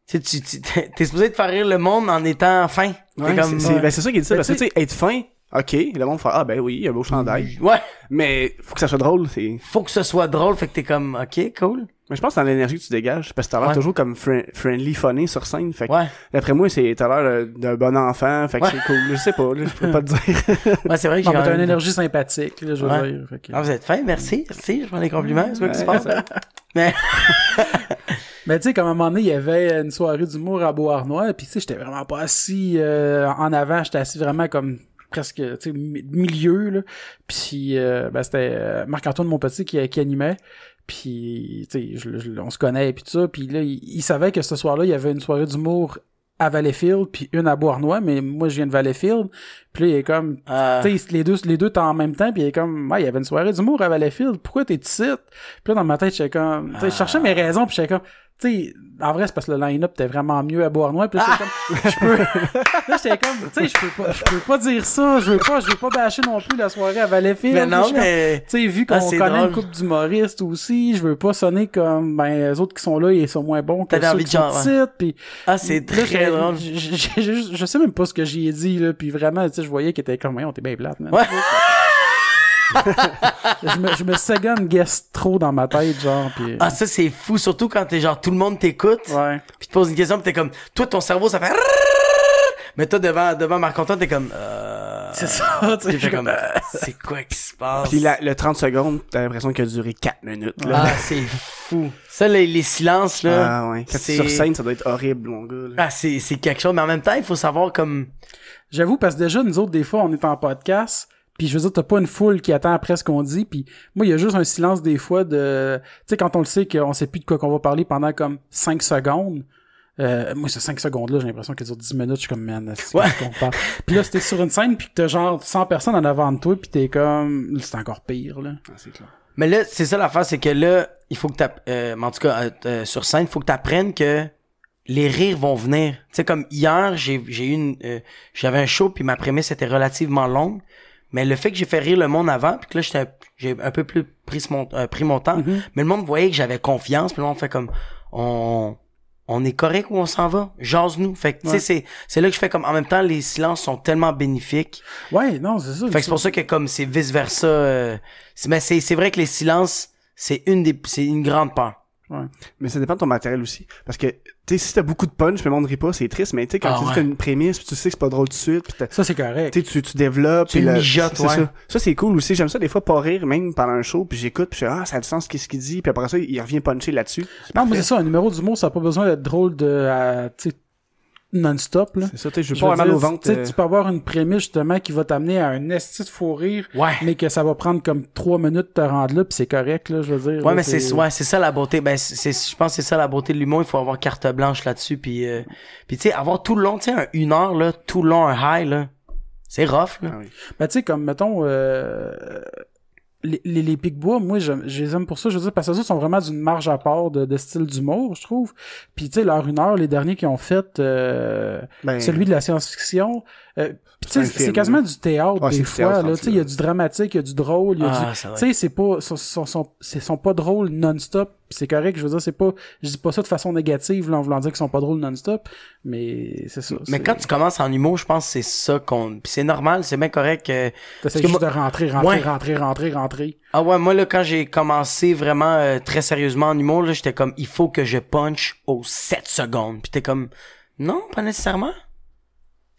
tu sais, tu, tu- [LAUGHS] t'es supposé te faire rire le monde en étant fin. Ouais, c'est ben, c'est ça qui est difficile Mais parce que tu tu sais, être fin, ok, le monde fait ah ben oui, il y a un beau chandail. ouais, Mais faut que ça soit drôle, c'est. faut que ce soit drôle, fait que t'es comme, ok, cool. Mais je pense que c'est dans l'énergie que tu dégages parce que t'as l'air Ouais. toujours comme fri- friendly, funny sur scène. Fait que Ouais. d'après moi, c'est t'as l'air euh, d'un bon enfant. Fait que Ouais. c'est cool. Je sais pas, là, je peux pas te dire. [LAUGHS] Ouais, c'est vrai que j'ai t'as une énergie sympathique, là, je veux dire. Fait que- Ah, vous êtes fin, merci, merci, je prends des compliments, c'est quoi qui se passe? [LAUGHS] Mais, [LAUGHS] Mais tu sais, comme à un moment donné, il y avait une soirée d'humour à Beauharnois, puis tu sais, j'étais vraiment pas assis euh, en avant, j'étais assis vraiment comme presque, milieu, là. Puis, euh, ben, c'était euh, Marc-Antoine Monpetit qui, qui animait. Puis, tu sais, je- je- on se connaît, puis tout ça. Puis là, il, il savait que ce soir-là, il y avait une soirée d'humour à Valleyfield, puis une à Beauharnois, mais moi, je viens de Valleyfield. Puis là, il est comme, euh, tu sais, les deux, les deux étaient en même temps, puis il est comme, ouais, il y avait une soirée d'humour à Valleyfield, pourquoi t'es ici? Puis là, dans ma tête, j'étais comme, tu sais, je cherchais mes raisons, puis j'étais comme, sais, en vrai, c'est parce que le line-up était vraiment mieux à Beauharnois, puis là, j'étais comme, je peux, là, j'étais comme, tu sais, je peux pas, je peux pas dire ça, je veux pas, je veux pas bâcher non plus la soirée à Valleyfield. mais non, mais, tu sais, vu qu'on Ah, c'est connaît drôle. une couple d'humoristes aussi, je veux pas sonner comme, ben, les autres qui sont là, ils sont moins bons que ceux envie qui genre, sont puis ah, c'est très drôle. Je sais même pas ce que j'y ai dit, là, puis vraiment, tu sais, je voyais qu'il était comme, on t'es bien plate, man. Ouais. [LAUGHS] je me, je me second guess trop dans ma tête, genre, puis... Ah, ça, c'est fou, surtout quand t'es genre, tout le monde t'écoute, ouais. pis te pose une question, pis t'es comme, toi, ton cerveau, ça fait, mais toi, devant, devant Marc-Antoine, t'es comme, euh, C'est ça, tu sais, Puis comme, c'est quoi qui se passe? Puis la- le 30 secondes, t'as l'impression qu'il a duré 4 minutes. Là. Ah, c'est fou. Ça, les, les silences, là. Ah ouais. Quand t'es sur scène, ça doit être horrible, mon gars. là. Ah, c'est, c'est quelque chose, mais en même temps, il faut savoir comme, J'avoue, parce que déjà, nous autres, des fois, on est en podcast, puis je veux dire, t'as pas une foule qui attend après ce qu'on dit, puis moi, il y a juste un silence des fois de... Tu sais, quand on le sait qu'on sait plus de quoi qu'on va parler pendant comme 5 secondes, euh, moi, ces 5 secondes-là, j'ai l'impression qu'elles durent 10 minutes, je suis comme, man, c'est Ouais. qu'on parle. Puis là, c'était sur une scène, puis que t'as genre 100 personnes en avant de toi, puis t'es comme... C'est encore pire, là. Ah, c'est clair. mais là, c'est ça l'affaire, c'est que là, il faut que t'app- euh, en tout cas, euh, euh, sur scène, il faut que t'apprennes que les rires vont venir. Tu sais, comme hier, j'ai, j'ai eu une, euh, j'avais un show, puis ma prémisse était relativement longue, mais le fait que j'ai fait rire le monde avant, puis que là, j'étais, j'ai un peu plus pris mon, euh, pris mon temps, mais le monde voyait que j'avais confiance, puis le monde fait comme, on, on est correct où on s'en va, jase-nous. Fait que, tu sais, c'est, c'est là que je fais comme, en même temps, les silences sont tellement bénéfiques. Ouais, non, c'est ça. Fait que c'est pour ça que comme c'est vice versa, c'est, mais c'est, c'est vrai que les silences, c'est une des, c'est une grande peur. Mais ça dépend de ton matériel aussi. Parce que, tu sais, si t'as beaucoup de punch, le monde rit pas, c'est triste. Mais tu sais, quand Ah tu dis ouais. une prémisse, puis tu sais que c'est pas drôle tout de suite, t'as- Ça, c'est correct. tu sais, tu, tu développes. Tu le mijotes, ouais. ça. Ça, c'est cool aussi. J'aime ça des fois pas rire, même pendant un show, puis j'écoute, puis je fais, ah, ça a du sens qu'est-ce qu'il dit, puis après ça, il revient puncher là-dessus. Non, mais c'est ça, un numéro d'humour, ça n'a pas besoin d'être drôle de, euh, tu sais, non-stop, là. C'est ça, tu je veux pas avoir mal au ventre. tu euh, tu peux avoir une prémisse justement qui va t'amener à un esti de fou rire, Ouais. mais que ça va prendre comme trois minutes de te rendre là, puis c'est correct, là, je veux dire. Ouais, là, mais c'est ouais, c'est ça la beauté. Ben c'est c'est- je pense que c'est ça la beauté de l'humour, il faut avoir carte blanche là-dessus puis euh, puis tu sais avoir tout le long, tu sais un- une heure là, tout le long un high là. C'est rough là. Ah oui. Ben, tu sais, comme, mettons, euh, les, les, les Pic-Bois, moi, je, je les aime pour ça, je veux dire, parce que ça sont vraiment d'une marge à part de, de style d'humour, je trouve. Puis, tu sais, leur une heure, les derniers qui ont fait, euh, Ben, celui de la science-fiction, euh, C'est quasiment du théâtre, Ouais, des fois, théâtre là, rendu tu sais, il y a du dramatique, il y a du drôle, il y a Ah, du... ça va. Tu sais, c'est pas, sont, sont, sont, c'est- sont pas drôles non-stop, pis c'est correct, je veux dire, c'est pas, je dis pas ça de façon négative, là, en voulant dire qu'ils sont pas drôles non-stop, mais c'est ça. Mais c'est- quand tu commences en humour, je pense que c'est ça qu'on puis c'est normal, c'est bien correct que T'essaies que juste moi- de rentrer, rentrer, Ouais. rentrer, rentrer, rentrer. Ah ouais, moi là quand j'ai commencé vraiment euh, très sérieusement en humour, là, j'étais comme il faut que je punch aux 7 secondes. Puis t'es comme non, pas nécessairement.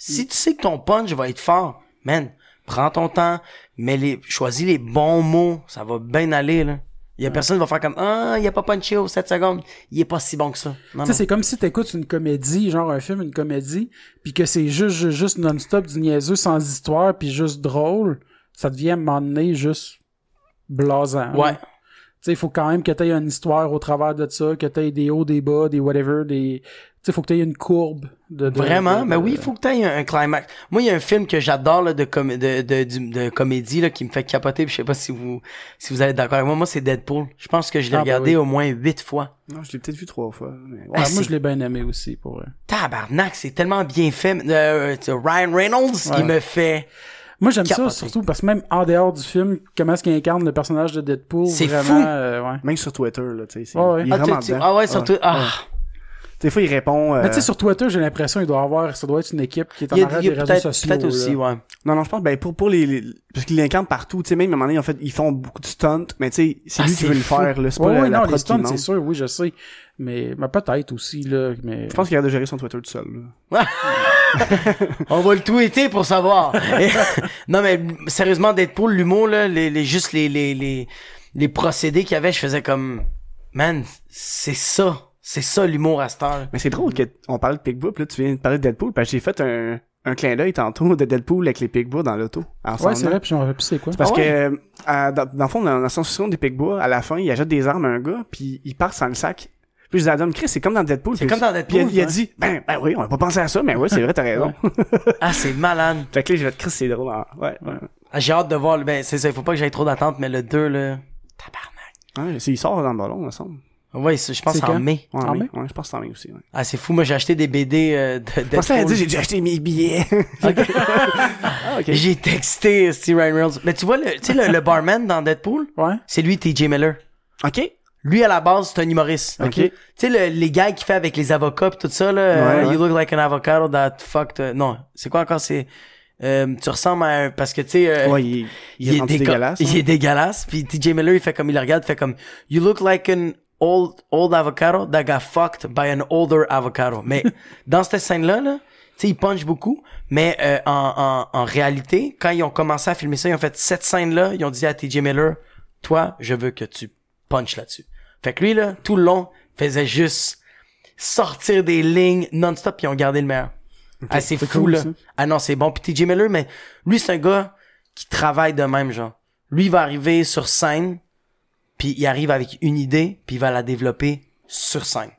Si tu sais que ton punch va être fort, man, prends ton temps, mais les choisis les bons mots, ça va bien aller là. Il y a personne qui va faire comme ah, il a pas punché aux 7 secondes, il est pas si bon que ça. Tu sais, c'est comme si t'écoutes une comédie, genre un film, une comédie, puis que c'est juste, juste, juste non-stop du niaiseux sans histoire, puis juste drôle, ça devient à un moment donné juste blasant. Ouais. Tu sais, il faut quand même que t'aies une histoire au travers de ça, que t'aies des hauts, des bas, des whatever, des... Tu sais, faut que t'aies une courbe de... de- Vraiment, de- mais de- oui, il faut que tu aies un, un climax. Moi, il y a un film que j'adore là, de, com de, de, comédie là, qui me fait capoter. Puis je sais pas si vous si vous allez être d'accord avec moi. Moi, c'est Deadpool. Je pense que je l'ai Ah, ben regardé oui. au moins huit fois. Non, je l'ai peut-être vu trois fois. mais- Ouais, Ah, moi, je l'ai bien aimé aussi, pour vrai. Tabarnak, c'est tellement bien fait. Euh, c'est Ryan Reynolds qui Ouais. me fait. Moi, j'aime ça surtout parce que même en dehors du film, comment est-ce qu'il incarne le personnage de Deadpool, C'est vraiment, fou. euh, ouais. Même sur Twitter, là, tu sais. c'est- Ouais. Il est Ah, vraiment tu- tu- ah ouais, surtout. Ah. Des fois, il répond. euh, Mais tu sais, sur Twitter, j'ai l'impression qu'il doit avoir, ça doit être une équipe qui est en Il arrière il y a des réseaux peut-être sociaux. peut-être aussi, là. ouais. Non, non, je pense, ben, pour, pour les, les- parce qu'ils l'incarnent partout, tu sais, même, à un moment donné, en fait, ils font beaucoup de stunts, mais tu sais, c'est Ah, lui qui veut le faire, là. C'est pas Ouais, la, ouais, la non, les stunts, c'est sûr, oui, je sais. Mais, mais peut-être aussi, là. Mais... Je pense qu'il a de gérer son Twitter tout seul, là. [LAUGHS] On va le tweeter pour savoir. [LAUGHS] Non, mais sérieusement, Deadpool, l'humour, là, les, les, juste les, les, les, les procédés qu'il y avait, je faisais comme, man, c'est ça. C'est ça l'humour à cette heure. Mais c'est drôle qu'on parle de Pigbois, puis là, tu viens de parler de Deadpool, parce que j'ai fait un, un clin d'œil tantôt de Deadpool avec les Pigbois dans l'auto. ensemble. Ouais, c'est vrai, puis j'en rappelle plus c'est quoi. Parce Ah ouais? que, euh, dans, dans le fond, dans la sensation des Pigbois, à la fin, il achète des armes à un gars, puis il part sans le sac. Puis je dis à Adam, Chris, c'est comme dans Deadpool. C'est comme dans Puis il a, Deadpool. il a dit, ben, ben oui, on a pas pensé à ça, mais ouais, c'est vrai, t'as raison. Ah, c'est malade. [LAUGHS] fait que là, j'ai fait, Chris, c'est drôle. hein. Ouais, ouais. Ah, J'ai hâte de voir, le- ben, c'est ça, il faut pas que j'aille trop d'attente, mais le 2, là. Tabarnak. Ouais, c'est- il sort dans le ballon, il me semble. Ouais, c'est- je pense en mai. Ouais, En mai? ouais, je pense en mai aussi, ouais. Ah, c'est fou, moi j'ai acheté des BD euh, de Deadpool. j'ai déjà acheté mes billets. [LAUGHS] [LAUGHS] ah, ok. J'ai texté Steve Ryan Reynolds. Mais tu vois, le, tu sais, le, le [LAUGHS] barman dans Deadpool, Ouais. c'est lui, TJ Miller. Ok. Lui, à la base, c'est un humoriste. Ok. Tu sais, le- les gars qu'il fait avec les avocats pis tout ça, là. euh, ouais. You look like an avocado that fucked. euh, non, c'est quoi encore? C'est. euh, tu ressembles à un. Parce que, tu sais. euh, Ouais, il, il est rendu déco- dégueulasse. Il hein. est dégueulasse. Puis TJ Miller, il fait comme il le regarde, il fait comme You look like an old old avocado that got fucked by an older avocado. Mais [LAUGHS] dans cette scène-là, là, tu sais, il punch beaucoup. Mais euh, en, en, en réalité, quand ils ont commencé à filmer ça, ils ont fait cette scène-là, ils ont dit à TJ Miller, toi, je veux que tu punches là-dessus. Fait que lui, là, tout le long, faisait juste sortir des lignes non-stop, puis ils ont gardé le meilleur. Ah, c'est c'est fou, cool, là. ça. Ah non, c'est bon. Puis TJ Miller, mais lui, c'est un gars qui travaille de même, genre. Lui, il va arriver sur scène, puis il arrive avec une idée, puis il va la développer sur scène.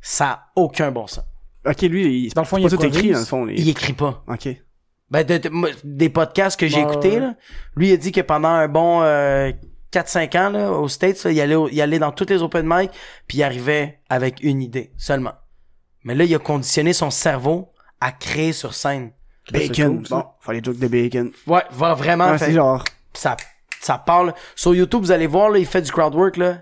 Ça a aucun bon sens. Ok, lui, il, Dans le fond, il pas tout improvise. écrit, dans le fond. Les... Il écrit pas. Ok. Ben, de- de- moi, des podcasts que j'ai Ouais, écoutés, ouais. là, lui, il a dit que pendant un bon euh, 4-5 ans, là, aux States, là, il, allait, il allait dans toutes les open mic, puis il arrivait avec une idée seulement. Mais là, il a conditionné son cerveau à créer sur scène. Bacon. cool, ça. bon, faut les jokes de bacon. Ouais, va vraiment Ouais, faire- c'est genre. ça, ça parle. Sur YouTube, vous allez voir, là, il fait du crowd work, là.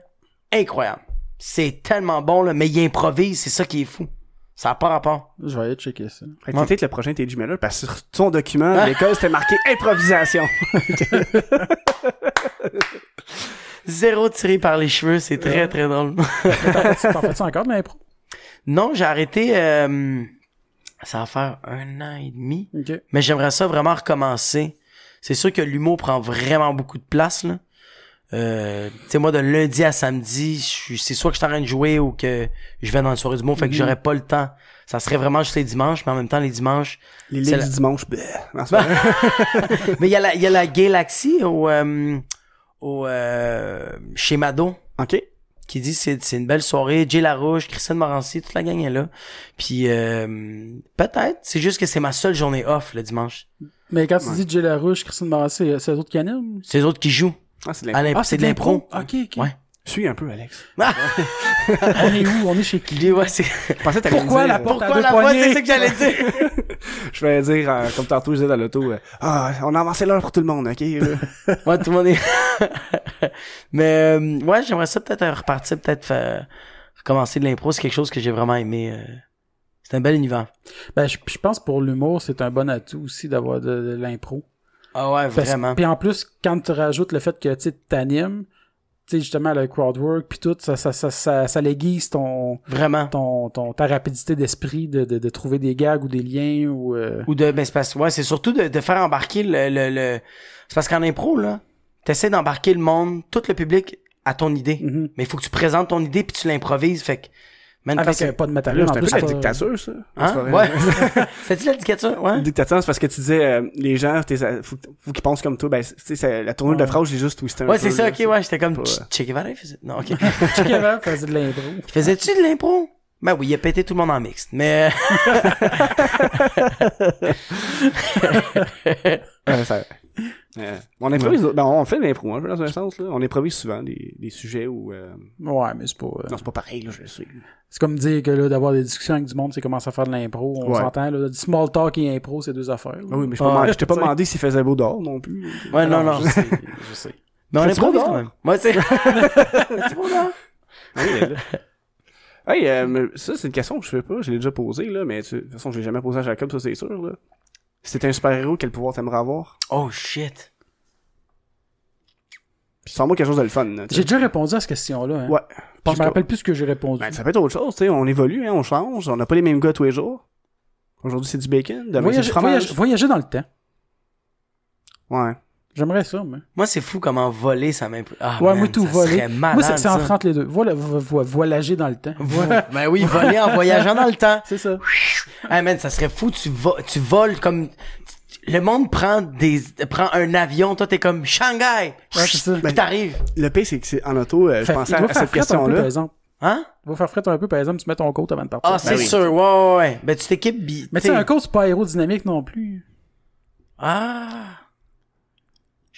Incroyable. C'est tellement bon, là, mais il improvise, c'est ça qui est fou. Ça n'a pas rapport. Je vais aller checker ça. Fait que Ouais. peut-être le prochain TJ Miller, parce que sur son document de l'école, c'était marqué [LAUGHS] improvisation. Zéro tiré par les cheveux, c'est très, très drôle. T'en fais-tu encore [LAUGHS] de l'impro? non, j'ai arrêté, euh, ça va faire un an et demi. Mais j'aimerais ça vraiment recommencer. C'est sûr que l'humour prend vraiment beaucoup de place, là. Euh, tu sais, moi, de lundi à samedi, c'est soit que je suis en train de jouer ou que je vais dans une soirée du mot, fait que j'aurais pas le temps. Ça serait vraiment juste les dimanches, mais en même temps, les dimanches. Les livres la- du dimanche, bleh. Mais il y a la, il y a la Galaxy au, euh, au, euh, chez Mado. Ok. Qui dit c'est c'est une belle soirée. Jay Larouche, Christine Morancy, toute la gang est là. Puis euh, peut-être, c'est juste que c'est ma seule journée off le dimanche. Mais quand tu Ouais. dis Jay Larouche, Christine Barrassé, c'est c'est les autres qui animent? C'est les autres qui jouent. Ah, c'est de l'impro. l'impro, c'est de l'impro. Ok, ok. Ouais. Suis un peu, Alex. [LAUGHS] On est où? On est chez qui? Ouais, Pourquoi la porte à Pourquoi deux la voix, poignées? c'est ça que j'allais dire. [LAUGHS] [LAUGHS] Je vais dire, euh, comme tantôt, je disais dans l'auto, euh, ah, on a avancé l'heure pour tout le monde, ok? [LAUGHS] ouais, tout le monde est... [LAUGHS] Mais euh, ouais, j'aimerais ça peut-être repartir, peut-être faire... recommencer de l'impro. C'est quelque chose que j'ai vraiment aimé. euh. C'est un bel univers. Ben, je, je pense pour l'humour, c'est un bon atout aussi d'avoir de, de l'impro. Ah ouais, vraiment. Puis en plus, quand tu rajoutes le fait que tu sais, t'animes, sais, justement, le crowdwork, puis tout, ça, ça, ça, ça, ça l'aiguise ton, Vraiment. ton, ton, ta rapidité d'esprit de, de, de trouver des gags ou des liens ou... euh, Ou de, ben, c'est parce, ouais, c'est surtout de, de faire embarquer le, le, le- c'est parce qu'en impro, là, t'essaies d'embarquer le monde, tout le public à ton idée. mhm. Mais il faut que tu présentes ton idée puis tu l'improvises, fait que, man, Avec pas de matériel. c'est un plus, peu la dictature, ça. Hein? Ouais. [LAUGHS] C'est-tu la dictature? Ouais. Dictature, c'est parce que tu disais, euh, les gens, t'es- faut, faut qu'ils pensent comme toi. Ben, tu sais, c'est- la tournure de phrase, j'ai juste twisté un Ouais, peu. c'est ça, ok, ouais, j'étais comme, Che Guevara, il faisait, non, ok. [LAUGHS] Che Guevara faisait de l'impro. Faisais-tu de l'impro? Ben oui, il a pété tout le monde en mixte, mais, [LAUGHS] Ouais, ça- Euh, on improvise, ben, on fait de l'impro, hein, dans un sens, là. On improvise souvent des, des sujets où, euh, Ouais, mais c'est pas. euh, non, c'est pas pareil, là, je le sais. C'est comme dire que là, d'avoir des discussions avec du monde, c'est commencer à faire de l'impro. On Ouais. s'entend, là. Du small talk et impro, c'est deux affaires. là. Ah oui, mais je Ouais. t'ai pas, demandé s'il faisait beau dehors non plus. Ouais, non, non. Je sais, je sais. Mais on beau quand dehors? même. Ouais, c'est. [LAUGHS] c'est bon, là. Oui, là. Hey, ça, c'est une question que je sais pas, je l'ai déjà posée, là, mais de toute façon, je l'ai jamais posée à Jacob, ça, c'est sûr, là. Si t'étais un super-héros, quel pouvoir t'aimerais avoir? Oh shit. Sans moi quelque chose de le fun. J'ai déjà répondu à cette question-là. Hein. Ouais. Je pense me que- rappelle plus ce que j'ai répondu. Ben, ça peut être autre chose, tu sais, on évolue, hein, on change, on n'a pas les mêmes gars tous les jours. Aujourd'hui, c'est du bacon, demain, c'est voyager, du fromage. voyager- voyager dans le temps. Ouais. J'aimerais ça, mais. Moi, c'est fou comment voler, ça m'impressionne. Ah, Ouais, man, moi, tout ça voler. serait malade, Moi, c'est entre, entre les deux. Voilà, vo- vo- voyager dans le temps. Vo- Ben oui, voler en voyageant dans le temps. [LAUGHS] C'est ça. Hey man, ça serait fou, tu, vo- tu voles comme... Le monde prend des prend un avion, toi t'es comme Shanghai. Ouais, c'est ça. Puis t'arrives. Le pire, c'est que c'est en auto, euh, je pensais à, à faire cette fret un peu, par exemple. Hein? Va faire fret un peu, par exemple, tu mets ton coat avant de partir. Ah, c'est oui. sûr. Ouais, ouais, ouais. Ben tu t'équipes bi- mais tu sais, un coat, c'est pas aérodynamique non plus. Ah.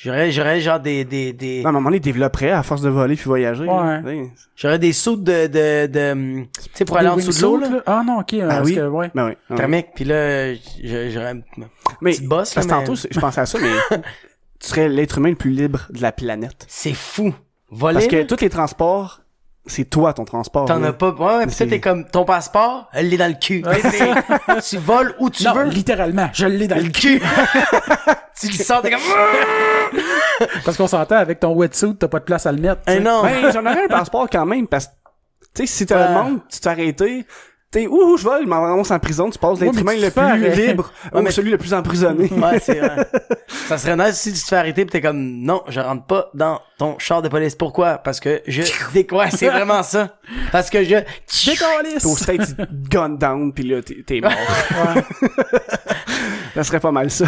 J'aurais j'aurais genre des des des Non, à un moment donné, il développerait à force de voler puis voyager. Ouais. là, j'aurais des sauts de de de hum, tu sais pour aller en Des dessous de l'eau là. Ah non, ok. Ah parce oui. que, ouais. Ben oui. ouais. Thermique, puis là je- j'aurais une Mais, petite bosse là, parce que mais tantôt, je pensais à ça, mais [LAUGHS] tu serais l'être humain le plus libre de la planète. c'est fou. Voler. Parce que là, tous les transports, c'est toi ton transport. T'en as pas. Ouais, ouais, pis ça, t'es comme, ton passeport, elle est dans le cul. [LAUGHS] tu voles où tu non, veux. littéralement, je l'ai dans le cul. [LAUGHS] tu le sors, t'es comme, [LAUGHS] Parce qu'on s'entend, avec ton wetsuit, t'as pas de place à le mettre. Eh non. Ben, j'en aurais un passeport quand même, parce que, tu sais, si tu Ouais. le demandes, tu t'es arrêté, t'es, ouh, je vole, je m'en en prison, tu passes l'être humain le plus libre, Ouais, ou mais- celui le plus emprisonné. Ouais, c'est vrai. [LAUGHS] Ça serait nice si tu te fais arrêter pis t'es comme, non, je rentre pas dans ton char de police. Pourquoi? Parce que je [LAUGHS] dé- Ouais, c'est vraiment ça. Parce que je! Puis au state, gun down, puis là, t'es, mort. [LAUGHS] ça serait pas mal ça.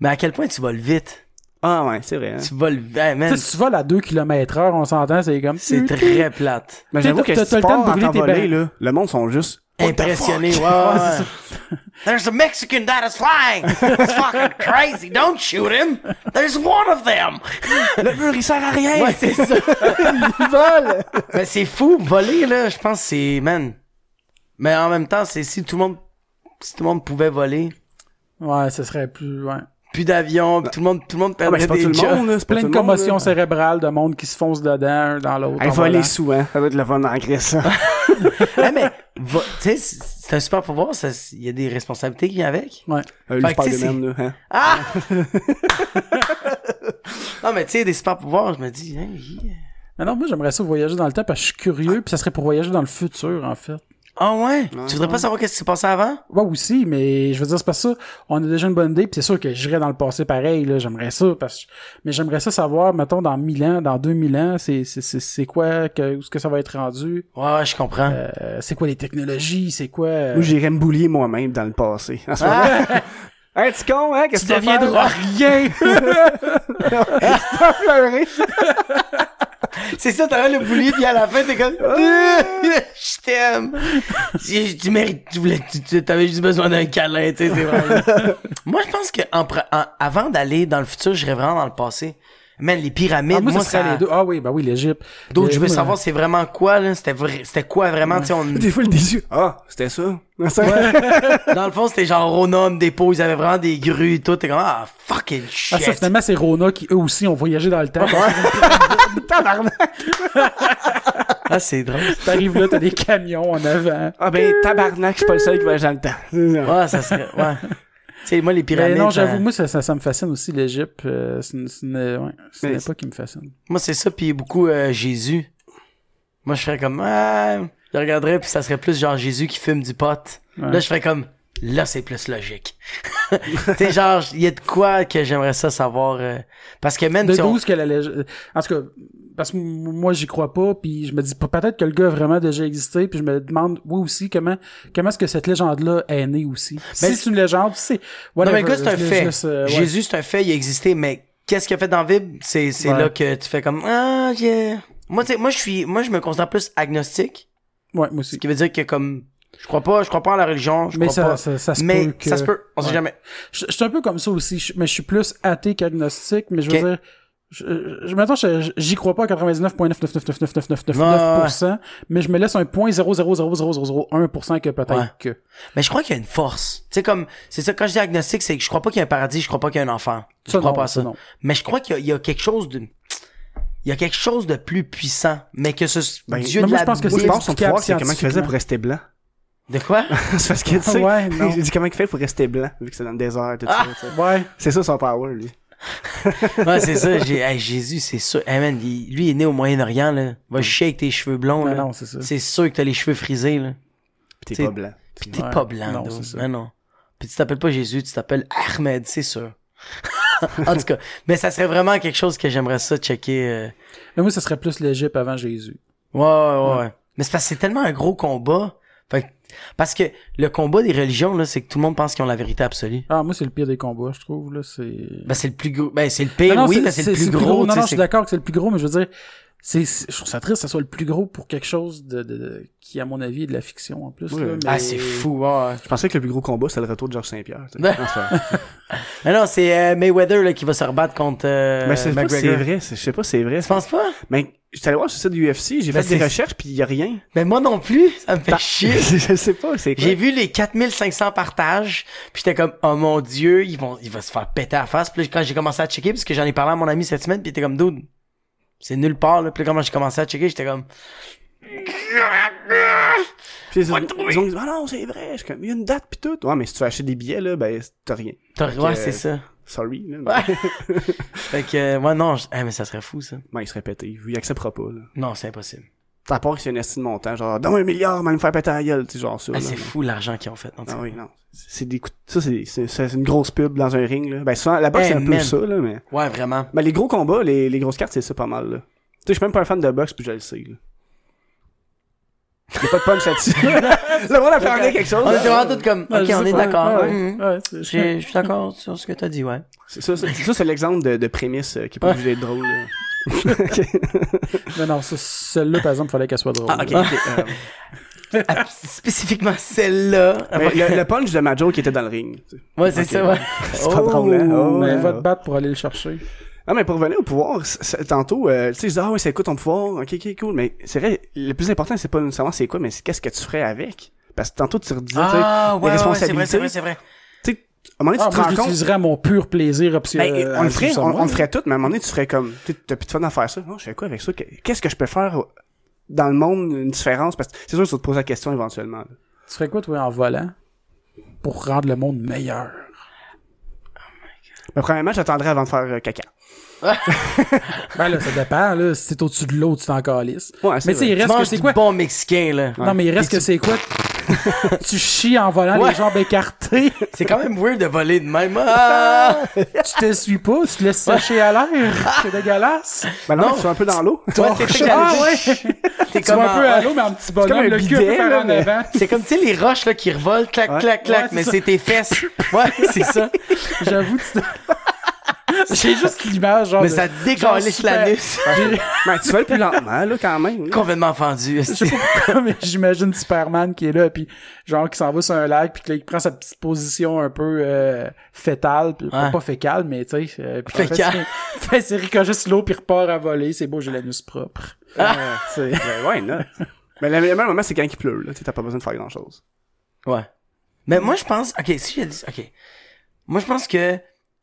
mais à quel point tu voles vite? Ah ouais, c'est vrai. Hein. Tu voles, hey, man, Tu sais, si tu voles à 2 km heure, on s'entend, c'est comme... c'est très plate. Mais j'avoue que t'as- si tu le temps de brûler tes là, le monde sont juste Impressionné, ouais, ouais. [LAUGHS] There's a Mexican that is flying. It's fucking crazy. Don't shoot him. There's one of them. Le mur, il sert à rien! Ouais, c'est ça. il vole! Mais c'est fou, voler, là, je pense que c'est, man. Mais en même temps, c'est si tout le monde, si tout le monde pouvait voler, Ouais, ce serait plus... Ouais. Plus d'avions, puis tout le monde, tout le monde Ah, ben, pas des tout le monde, Plein de commotions cérébrales, de monde qui se fonce dedans, un dans l'autre. Voler volant. sous, hein. Ça doit être le fun en Grèce, ça. Ouais, [LAUGHS] mais, va- tu sais, c'est un super pouvoir, ça, il y a des responsabilités qui viennent avec. Ouais. Euh, Fait le que, tu sais, Spider-Man, là, hein. Ah! [LAUGHS] non, mais tu sais, des super pouvoirs, je me dis, hein, yeah. Mais non, moi, j'aimerais ça voyager dans le temps parce que je suis curieux, puis ça serait pour voyager dans le futur, en fait. Ah ouais? Tu voudrais pas savoir qu'est-ce qui s'est passé avant? Ouais, aussi, mais je veux dire, c'est pas ça. On a déjà une bonne idée, puis c'est sûr que j'irais dans le passé pareil, là. J'aimerais ça, parce que... Mais j'aimerais ça savoir, mettons, dans 1000 ans, dans 2000 ans, c'est, c'est, c'est, c'est quoi, que, où est-ce que ça va être rendu? Ouais, je comprends. Euh, c'est quoi les technologies? C'est quoi... euh, Moi, j'irais me boulier moi-même dans le passé. En ce moment. Ah! [LAUGHS] Hey, tu con, hein? Qu'est-ce tu que tu deviendras rien! [LAUGHS] [LAUGHS] C'est ça, t'avais le boulier, puis à la fin, t'es comme, [LAUGHS] je t'aime. Tu, tu mérites, tu voulais, tu, t'avais juste besoin d'un câlin, tu sais, c'est vrai. [LAUGHS] Moi, je pense que en pre- en- avant d'aller dans le futur, j'irais vraiment dans le passé. Man, les pyramides, Ah, moi, ça... les deux. Ah oui, bah oui, l'Égypte. D'autres, Euh, je veux savoir c'est vraiment quoi, là? C'était vrai, c'était quoi vraiment, tu sais, on... Des fois, le déçu. Ah, c'était ça. [LAUGHS] Dans le fond, c'était genre Ronum, des pots, ils avaient vraiment des grues et tout. T'es comme, ah, fucking shit. Ah, ça, finalement, c'est Rona qui, eux aussi, ont voyagé dans le temps. [LAUGHS] Tabarnak. Ah, c'est drôle. T'arrives là, t'as des camions en avant. Ah ben, tabarnak, je suis pas le seul qui voyage dans le temps. Ouais, ça serait, ouais. Sais, moi, les Mais pyramides. non, j'avoue, moi, ça, ça, ça me fascine aussi, l'Égypte. Euh, c'est une, c'est une, ouais, une époque qui me fascine. Moi, c'est ça, puis beaucoup euh, Jésus. Moi, je ferais comme, ah, je regarderais, puis ça serait plus genre Jésus qui fume du pot. Ouais. Là, je ferais comme, là, c'est plus logique. [LAUGHS] tu sais, genre, il y a de quoi que j'aimerais ça savoir. euh, parce que même, De sais, on- 12 que la légende... En tout cas, parce que moi, j'y crois pas, puis je me dis, peut-être que le gars a vraiment déjà existé, puis je me demande, oui aussi, comment comment est-ce que cette légende-là est née aussi? Si Ben, c'est une légende, c'est... Non, whatever, mais gars, c'est un fait. euh, ouais. Jésus, c'est un fait, il a existé, mais qu'est-ce qu'il a fait dans la Bible? C'est, Ouais. là que tu fais comme, ah, yeah. Moi, tu moi, je suis, moi, je me considère plus agnostique. Ouais, moi aussi. Ce qui veut dire que comme, Je crois pas, je crois pas en la religion, je Mais crois ça, pas. ça, ça se mais peut que... ça se peut, on sait Ouais. jamais. Je, je suis un peu comme ça aussi, je- mais je suis plus athée qu'agnostique, mais je veux dire, je, je, maintenant, je- j'y crois pas à 99,999999999%, mais je me laisse un point 0,0000001% que peut-être Ouais. que. Mais je crois qu'il y a une force. Tu sais, comme, c'est ça, quand je dis agnostique, c'est que je crois pas qu'il y a un paradis, je crois pas qu'il y a un enfant. Je Ça, crois non, pas à ça, non. Mais je crois qu'il y, a- il y a quelque chose de, il y a quelque chose de plus puissant. Mais que ce, Ben, Dieu mais de moi, la je pense que Moi, c'est explicable comment il faisait pour rester blanc. De quoi? [LAUGHS] c'est parce que, tu sais, Ouais, j'ai dit comment il fait pour rester blanc, vu que c'est dans le désert, tout Ah! ça, tu sais. Ouais. C'est ça son power, lui. [LAUGHS] ouais, c'est ça. J'ai, hey, Jésus, c'est sûr. Hey, man, il- lui, il est né au Moyen-Orient, là. Va chier avec tes cheveux blonds, Non, là. non, c'est ça. C'est sûr que t'as les cheveux frisés, là. Pis t'es pas blanc. Pis t'es Ouais. pas blanc, Non, c'est ça. Non, non. Pis tu t'appelles pas Jésus, tu t'appelles Ahmed, c'est sûr. [LAUGHS] en tout cas, mais ça serait vraiment quelque chose que j'aimerais ça checker. euh. Mais moi, ce serait plus l'Égypte avant Jésus. Ouais, ouais, ouais, ouais. Mais c'est parce que c'est tellement un gros combat. Fait que- parce que le combat des religions, là, c'est que tout le monde pense qu'ils ont la vérité absolue. Ah, moi, c'est le pire des combats, je trouve, là, c'est... Ben, c'est le plus gros. Ben, c'est le pire, Non, non, oui, mais c'est le plus gros. Non, tu sais, non, je suis d'accord que c'est le plus gros, mais je veux dire, c'est, je trouve ça triste que ça soit le plus gros pour quelque chose de, de, de- qui, à mon avis, est de la fiction, en plus, Oui. là, mais... Ah, c'est fou, ouais. Je pensais que le plus gros combat, c'était le retour de Georges Saint-Pierre. tu sais. [LAUGHS] Ben- [LAUGHS] Non, non, c'est euh, Mayweather, là, qui va se rebattre contre euh, Mais c'est vrai, c'est- je sais pas si c'est vrai. Tu penses pas? Mais j'étais allé voir sur le site du UFC, j'ai Ben, fait des recherches puis y a rien. Mais moi non plus, ça me fait chier. [LAUGHS] je sais pas, c'est quoi. J'ai vu les 4500 partages, puis j'étais comme oh mon dieu, ils vont il va se faire péter à la face. Puis là, quand j'ai commencé à checker parce que j'en ai parlé à mon ami cette semaine, puis il était comme dude, c'est nulle part là. Puis là, quand j'ai commencé à checker, j'étais comme Puis ils ont dit, ah non, c'est vrai. Je comme, il y a une date pis tout. Ouais, mais si tu veux acheter des billets, là, ben, t'as rien. T'as- que, ouais, c'est ça. Sorry, là. mais- Ouais. [LAUGHS] Fait que euh, ouais non, je- eh, mais ça serait fou ça. Ben, il serait pété. Il acceptera pas, là. Non, c'est impossible. T'as part que c'est une estime de montant, genre, donne un milliard, mais me faire péter la gueule, tu sais, genre ça. Ah, c'est mais- fou l'argent qu'ils ont fait. tout Ah oui, non. C'est des coups, ça, c'est, une grosse pub dans un ring, là. Ben, souvent, la boxe, Hey, c'est un peu ça, là, mais. Ouais, vraiment. Ben, les gros combats, les, les grosses cartes, c'est ça pas mal, là. Tu sais, je suis même pas un fan de boxe, puis je le sais, là. Y'a pas de punch là-dessus. [LAUGHS] le monde apprenait quelque chose. On était vraiment tous comme ok, on est d'accord. Ouais, Mhm. ouais, c'est- J'ai- Je suis d'accord sur ce que t'as dit, ouais. C'est ça, c'est, ça, c'est l'exemple de, de prémisse euh, qui est pas Ouais. obligé d'être drôle, [LAUGHS] non, celle-là, par exemple, fallait qu'elle soit drôle. Ah, ok, là. ok. [LAUGHS] euh, Ah, Spécifiquement celle-là. mais le, le punch de Majo qui était dans le ring. tu sais. Ouais, c'est ça, ouais. [LAUGHS] C'est pas drôle, hein? Oh, Mais ouais. va te battre pour aller le chercher. Ah, mais pour revenir au pouvoir, tantôt, euh, tu sais, je dis, ah ouais, c'est quoi ton pouvoir? Ok, ok, cool. Mais c'est vrai, le plus important, c'est pas nécessairement c'est quoi, mais c'est qu'est-ce que tu ferais avec? Parce que tantôt, tu redisais, Ah, tu sais, ouais, les ouais, c'est vrai, c'est responsabilités. vrai, c'est vrai. Tu sais, à un moment donné, Ah, tu te moi, je rends compte. à mon pur plaisir optionnel. Ben, on le ferait, on, on le ferait tout, mais à un moment donné, tu ferais comme, tu sais, t'as plus de fun à faire ça. Non, je fais quoi avec ça? Qu'est-ce que je peux faire dans le monde, une différence? Parce que c'est sûr que tu te poser la question éventuellement. là. Tu ferais quoi, toi, en volant? Pour rendre le monde meilleur? Mais premièrement, j'attendrais avant de faire euh, caca. [LAUGHS] Ben là, ça dépend, là. Si t'es au-dessus de l'eau, tu t'en calisses. Ouais, c'est Mais tu sais, il Tu reste que c'est quoi? bon mexicain, là. Non, mais il reste Puis que c'est quoi? [LAUGHS] tu chies en volant Ouais. les jambes écartées. [LAUGHS] C'est quand même weird de voler de même. Ah! tu t'essuies pas, tu te laisses sécher à l'air. C'est dégueulasse. Ben non, tu vas un peu dans l'eau. [LAUGHS] Ouais, c'est ça que Ah ouais! T'es Tu vas un en- peu à ouais. l'eau, mais en petit comme bonhomme, un le un bidet, en avant. C'est comme, tu sais, les roches, là, qui revolent, clac, Ouais. clac, clac, Ouais, mais c'est tes fesses. Ouais, c'est ça. J'avoue, tu [LAUGHS] J'ai juste l'image, genre. Mais de- ça décalisse l'anus. [LAUGHS] Ben, tu vas le plus lentement, là, quand même. là. Complètement fendu. Mais j'imagine Superman qui est là, puis genre qui s'en va sur un lac, puis que là, il prend sa petite position un peu euh, fétale, puis pas- Ouais. pas fécale, mais tu sais, euh, puis Fécale. [LAUGHS] fait ses ricochets sur l'eau, puis repart à voler, c'est beau, j'ai l'anus propre. Euh, C'est- ben, ouais, non. Mais le meilleur moment, c'est quand il pleut, là. T'as pas besoin de faire grand chose. Ouais. Mais moi, je pense, ok, si j'ai dit, ok. Moi, je pense que,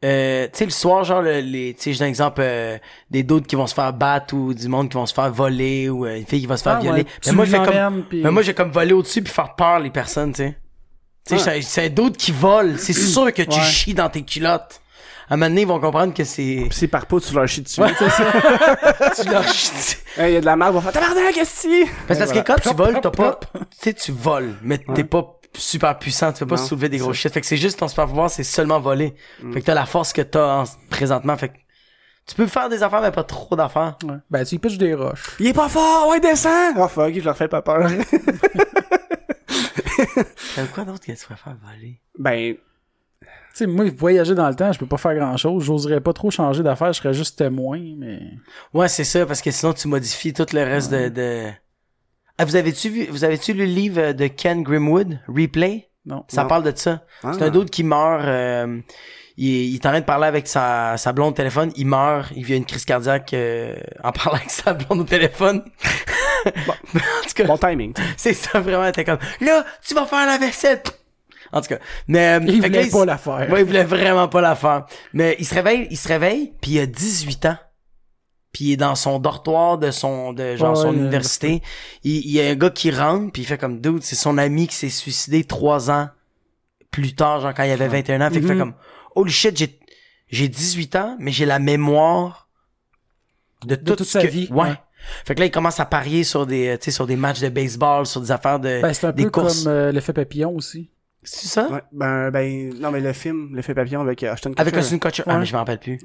euh, tu sais, le soir, genre, le- les, tu sais, j'ai un exemple, euh, des d'autres qui vont se faire battre ou du monde qui vont se faire voler ou euh, une fille qui va se faire Ah, violer. ouais, Mais moi, comme, l'emmènes, puis- mais moi, j'ai comme voler au-dessus puis faire peur les personnes, tu sais. Tu sais, c'est- c'est d'autres qui volent. C'est [CLEARS THROAT] sûr que tu Ouais. chies dans tes culottes. À un moment donné, ils vont comprendre que c'est, Pis c'est par pas, tu leur chies dessus. Ouais, c'est [LAUGHS] ça. tu leur chies. Il y a de la merde, on va faire tabarnak, qu'est-ce que c'est? Parce, parce que quand tu voles, t'as pas, tu sais, tu voles, mais t'es pas super puissant, tu peux pas Non, soulever des gros c'est shit. Fait que c'est juste ton super pouvoir, c'est seulement voler. Mm. Fait que t'as la force que t'as en- présentement. Fait que tu peux faire des affaires, mais pas trop d'affaires. Ouais. Ben, tu pitches des roches. Il est pas fort, ouais, descend! Oh fuck, je leur fais pas peur. [LAUGHS] T'as quoi d'autre que tu pourrais faire voler? ben, Tu sais, moi, voyager dans le temps, je peux pas faire grand chose. J'oserais pas trop changer d'affaires, je serais juste témoin, mais. Ouais, c'est ça, parce que sinon tu modifies tout le reste de, de... Ah, vous avez-tu vu, vous avez-tu lu le livre de Ken Grimwood, Replay? Non. Ça Non. parle de ça. Ah. C'est un d'autre qui meurt, euh, il, est- il est en train de parler avec sa, sa blonde au téléphone, il meurt, il vient une crise cardiaque euh, en parlant [LAUGHS] avec sa blonde au téléphone. [LAUGHS] en tout cas, Bon timing. c'est ça vraiment, t'es comme, là, tu vas faire la vaisselle. En tout cas, mais... euh, Il que là, voulait pas la faire. Ouais, il voulait vraiment pas la faire. Mais il se réveille, il se réveille, puis il a 18 ans. Puis il est dans son dortoir de son de genre Ouais, son ouais, université. Il, il y a un gars qui rentre, puis il fait comme dude, c'est son ami qui s'est suicidé trois ans plus tard, genre quand il avait 21 ans. Fait qu'il fait Mhm. comme holy shit, j'ai j'ai 18 ans, mais j'ai la mémoire de, tout toute ce sa que- vie, Ouais. ouais. Fait que là, il commence à parier sur des, euh, tu sais, sur des matchs de baseball, sur des affaires de, Ben, c'est un des peu courses. comme euh, l'effet papillon aussi. C'est ça? Ouais. Ben, ben, non, mais le film, l'effet papillon avec euh, Ashton Avec Kutcher. Austin Kutcher. Ah, Ouais. mais je m'en rappelle plus.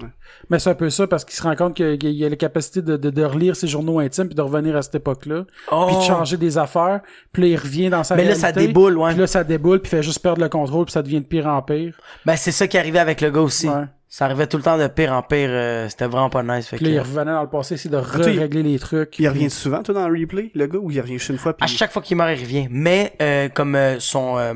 Mais c'est un peu ça parce qu'il se rend compte qu'il y a la capacité de, de, de relire ses journaux intimes puis de revenir à cette époque-là. Oh! Puis de changer des affaires. Puis là, il revient dans sa Mais là, réalité. ça déboule, ouais. Puis là, ça déboule puis il fait juste perdre le contrôle puis ça devient de pire en pire. Ben, c'est ça qui arrivait avec le gars aussi. Ouais. Ça arrivait tout le temps de pire en pire. euh, C'était vraiment pas nice. Fait Puis là, il revenait dans le passé, essayer de il- régler les trucs. Il revient souvent, toi, dans le replay, le gars, ou il revient juste une fois, puis... à chaque fois qu'il meurt, il revient. Mais euh, comme euh, son euh,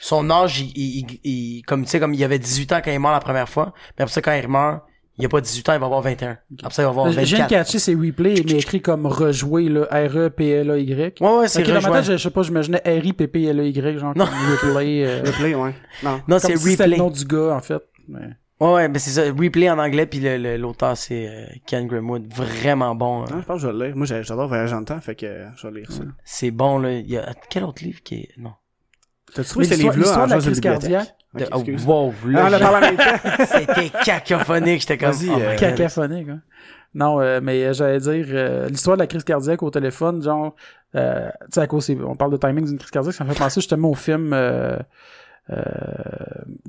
son âge, il, il, il- il- comme tu sais, comme il avait 18 ans quand il est mort la première fois. Mais après ça, quand il meurt, il a pas 18 ans, il va avoir 21. Après ça, il va avoir J'ai viens de 24. catcher ces replays, mais écrit comme rejouer, là, E R-E-P-L-A-Y. Ouais, ouais, c'est Ok, dans ma tête, je je sais pas, j'imaginais R-I-P-P-L-A-Y, genre Non. comme replay. euh, [LAUGHS] Replay, ouais. Non. Non, c'est si c'était le replay. nom du gars, en fait. Mais... Ouais, ouais, mais c'est ça. Replay en anglais, puis le- le- l'auteur, c'est euh, Ken Grimwood. Vraiment bon. hein. Non, je pense que je vais le lire. Moi, j'ai- j'adore Voyage le temps, fait que euh, je vais lire ça. C'est bon, là. Il y a... Quel autre livre qui est... Non. T'as trouvé ce l'histoire- livre-là en de la crise cardiaque. Oh, wow, Ah, là. [LAUGHS] C'était [LAUGHS] cacophonique. J'étais comme... Oh euh, God. Cacaphonique, hein. Non, euh, mais euh, j'allais dire, euh, l'histoire de la crise cardiaque au téléphone, genre, euh, tu sais, à cause, c'est- on parle de timing d'une crise cardiaque, ça me fait penser justement au film euh, euh,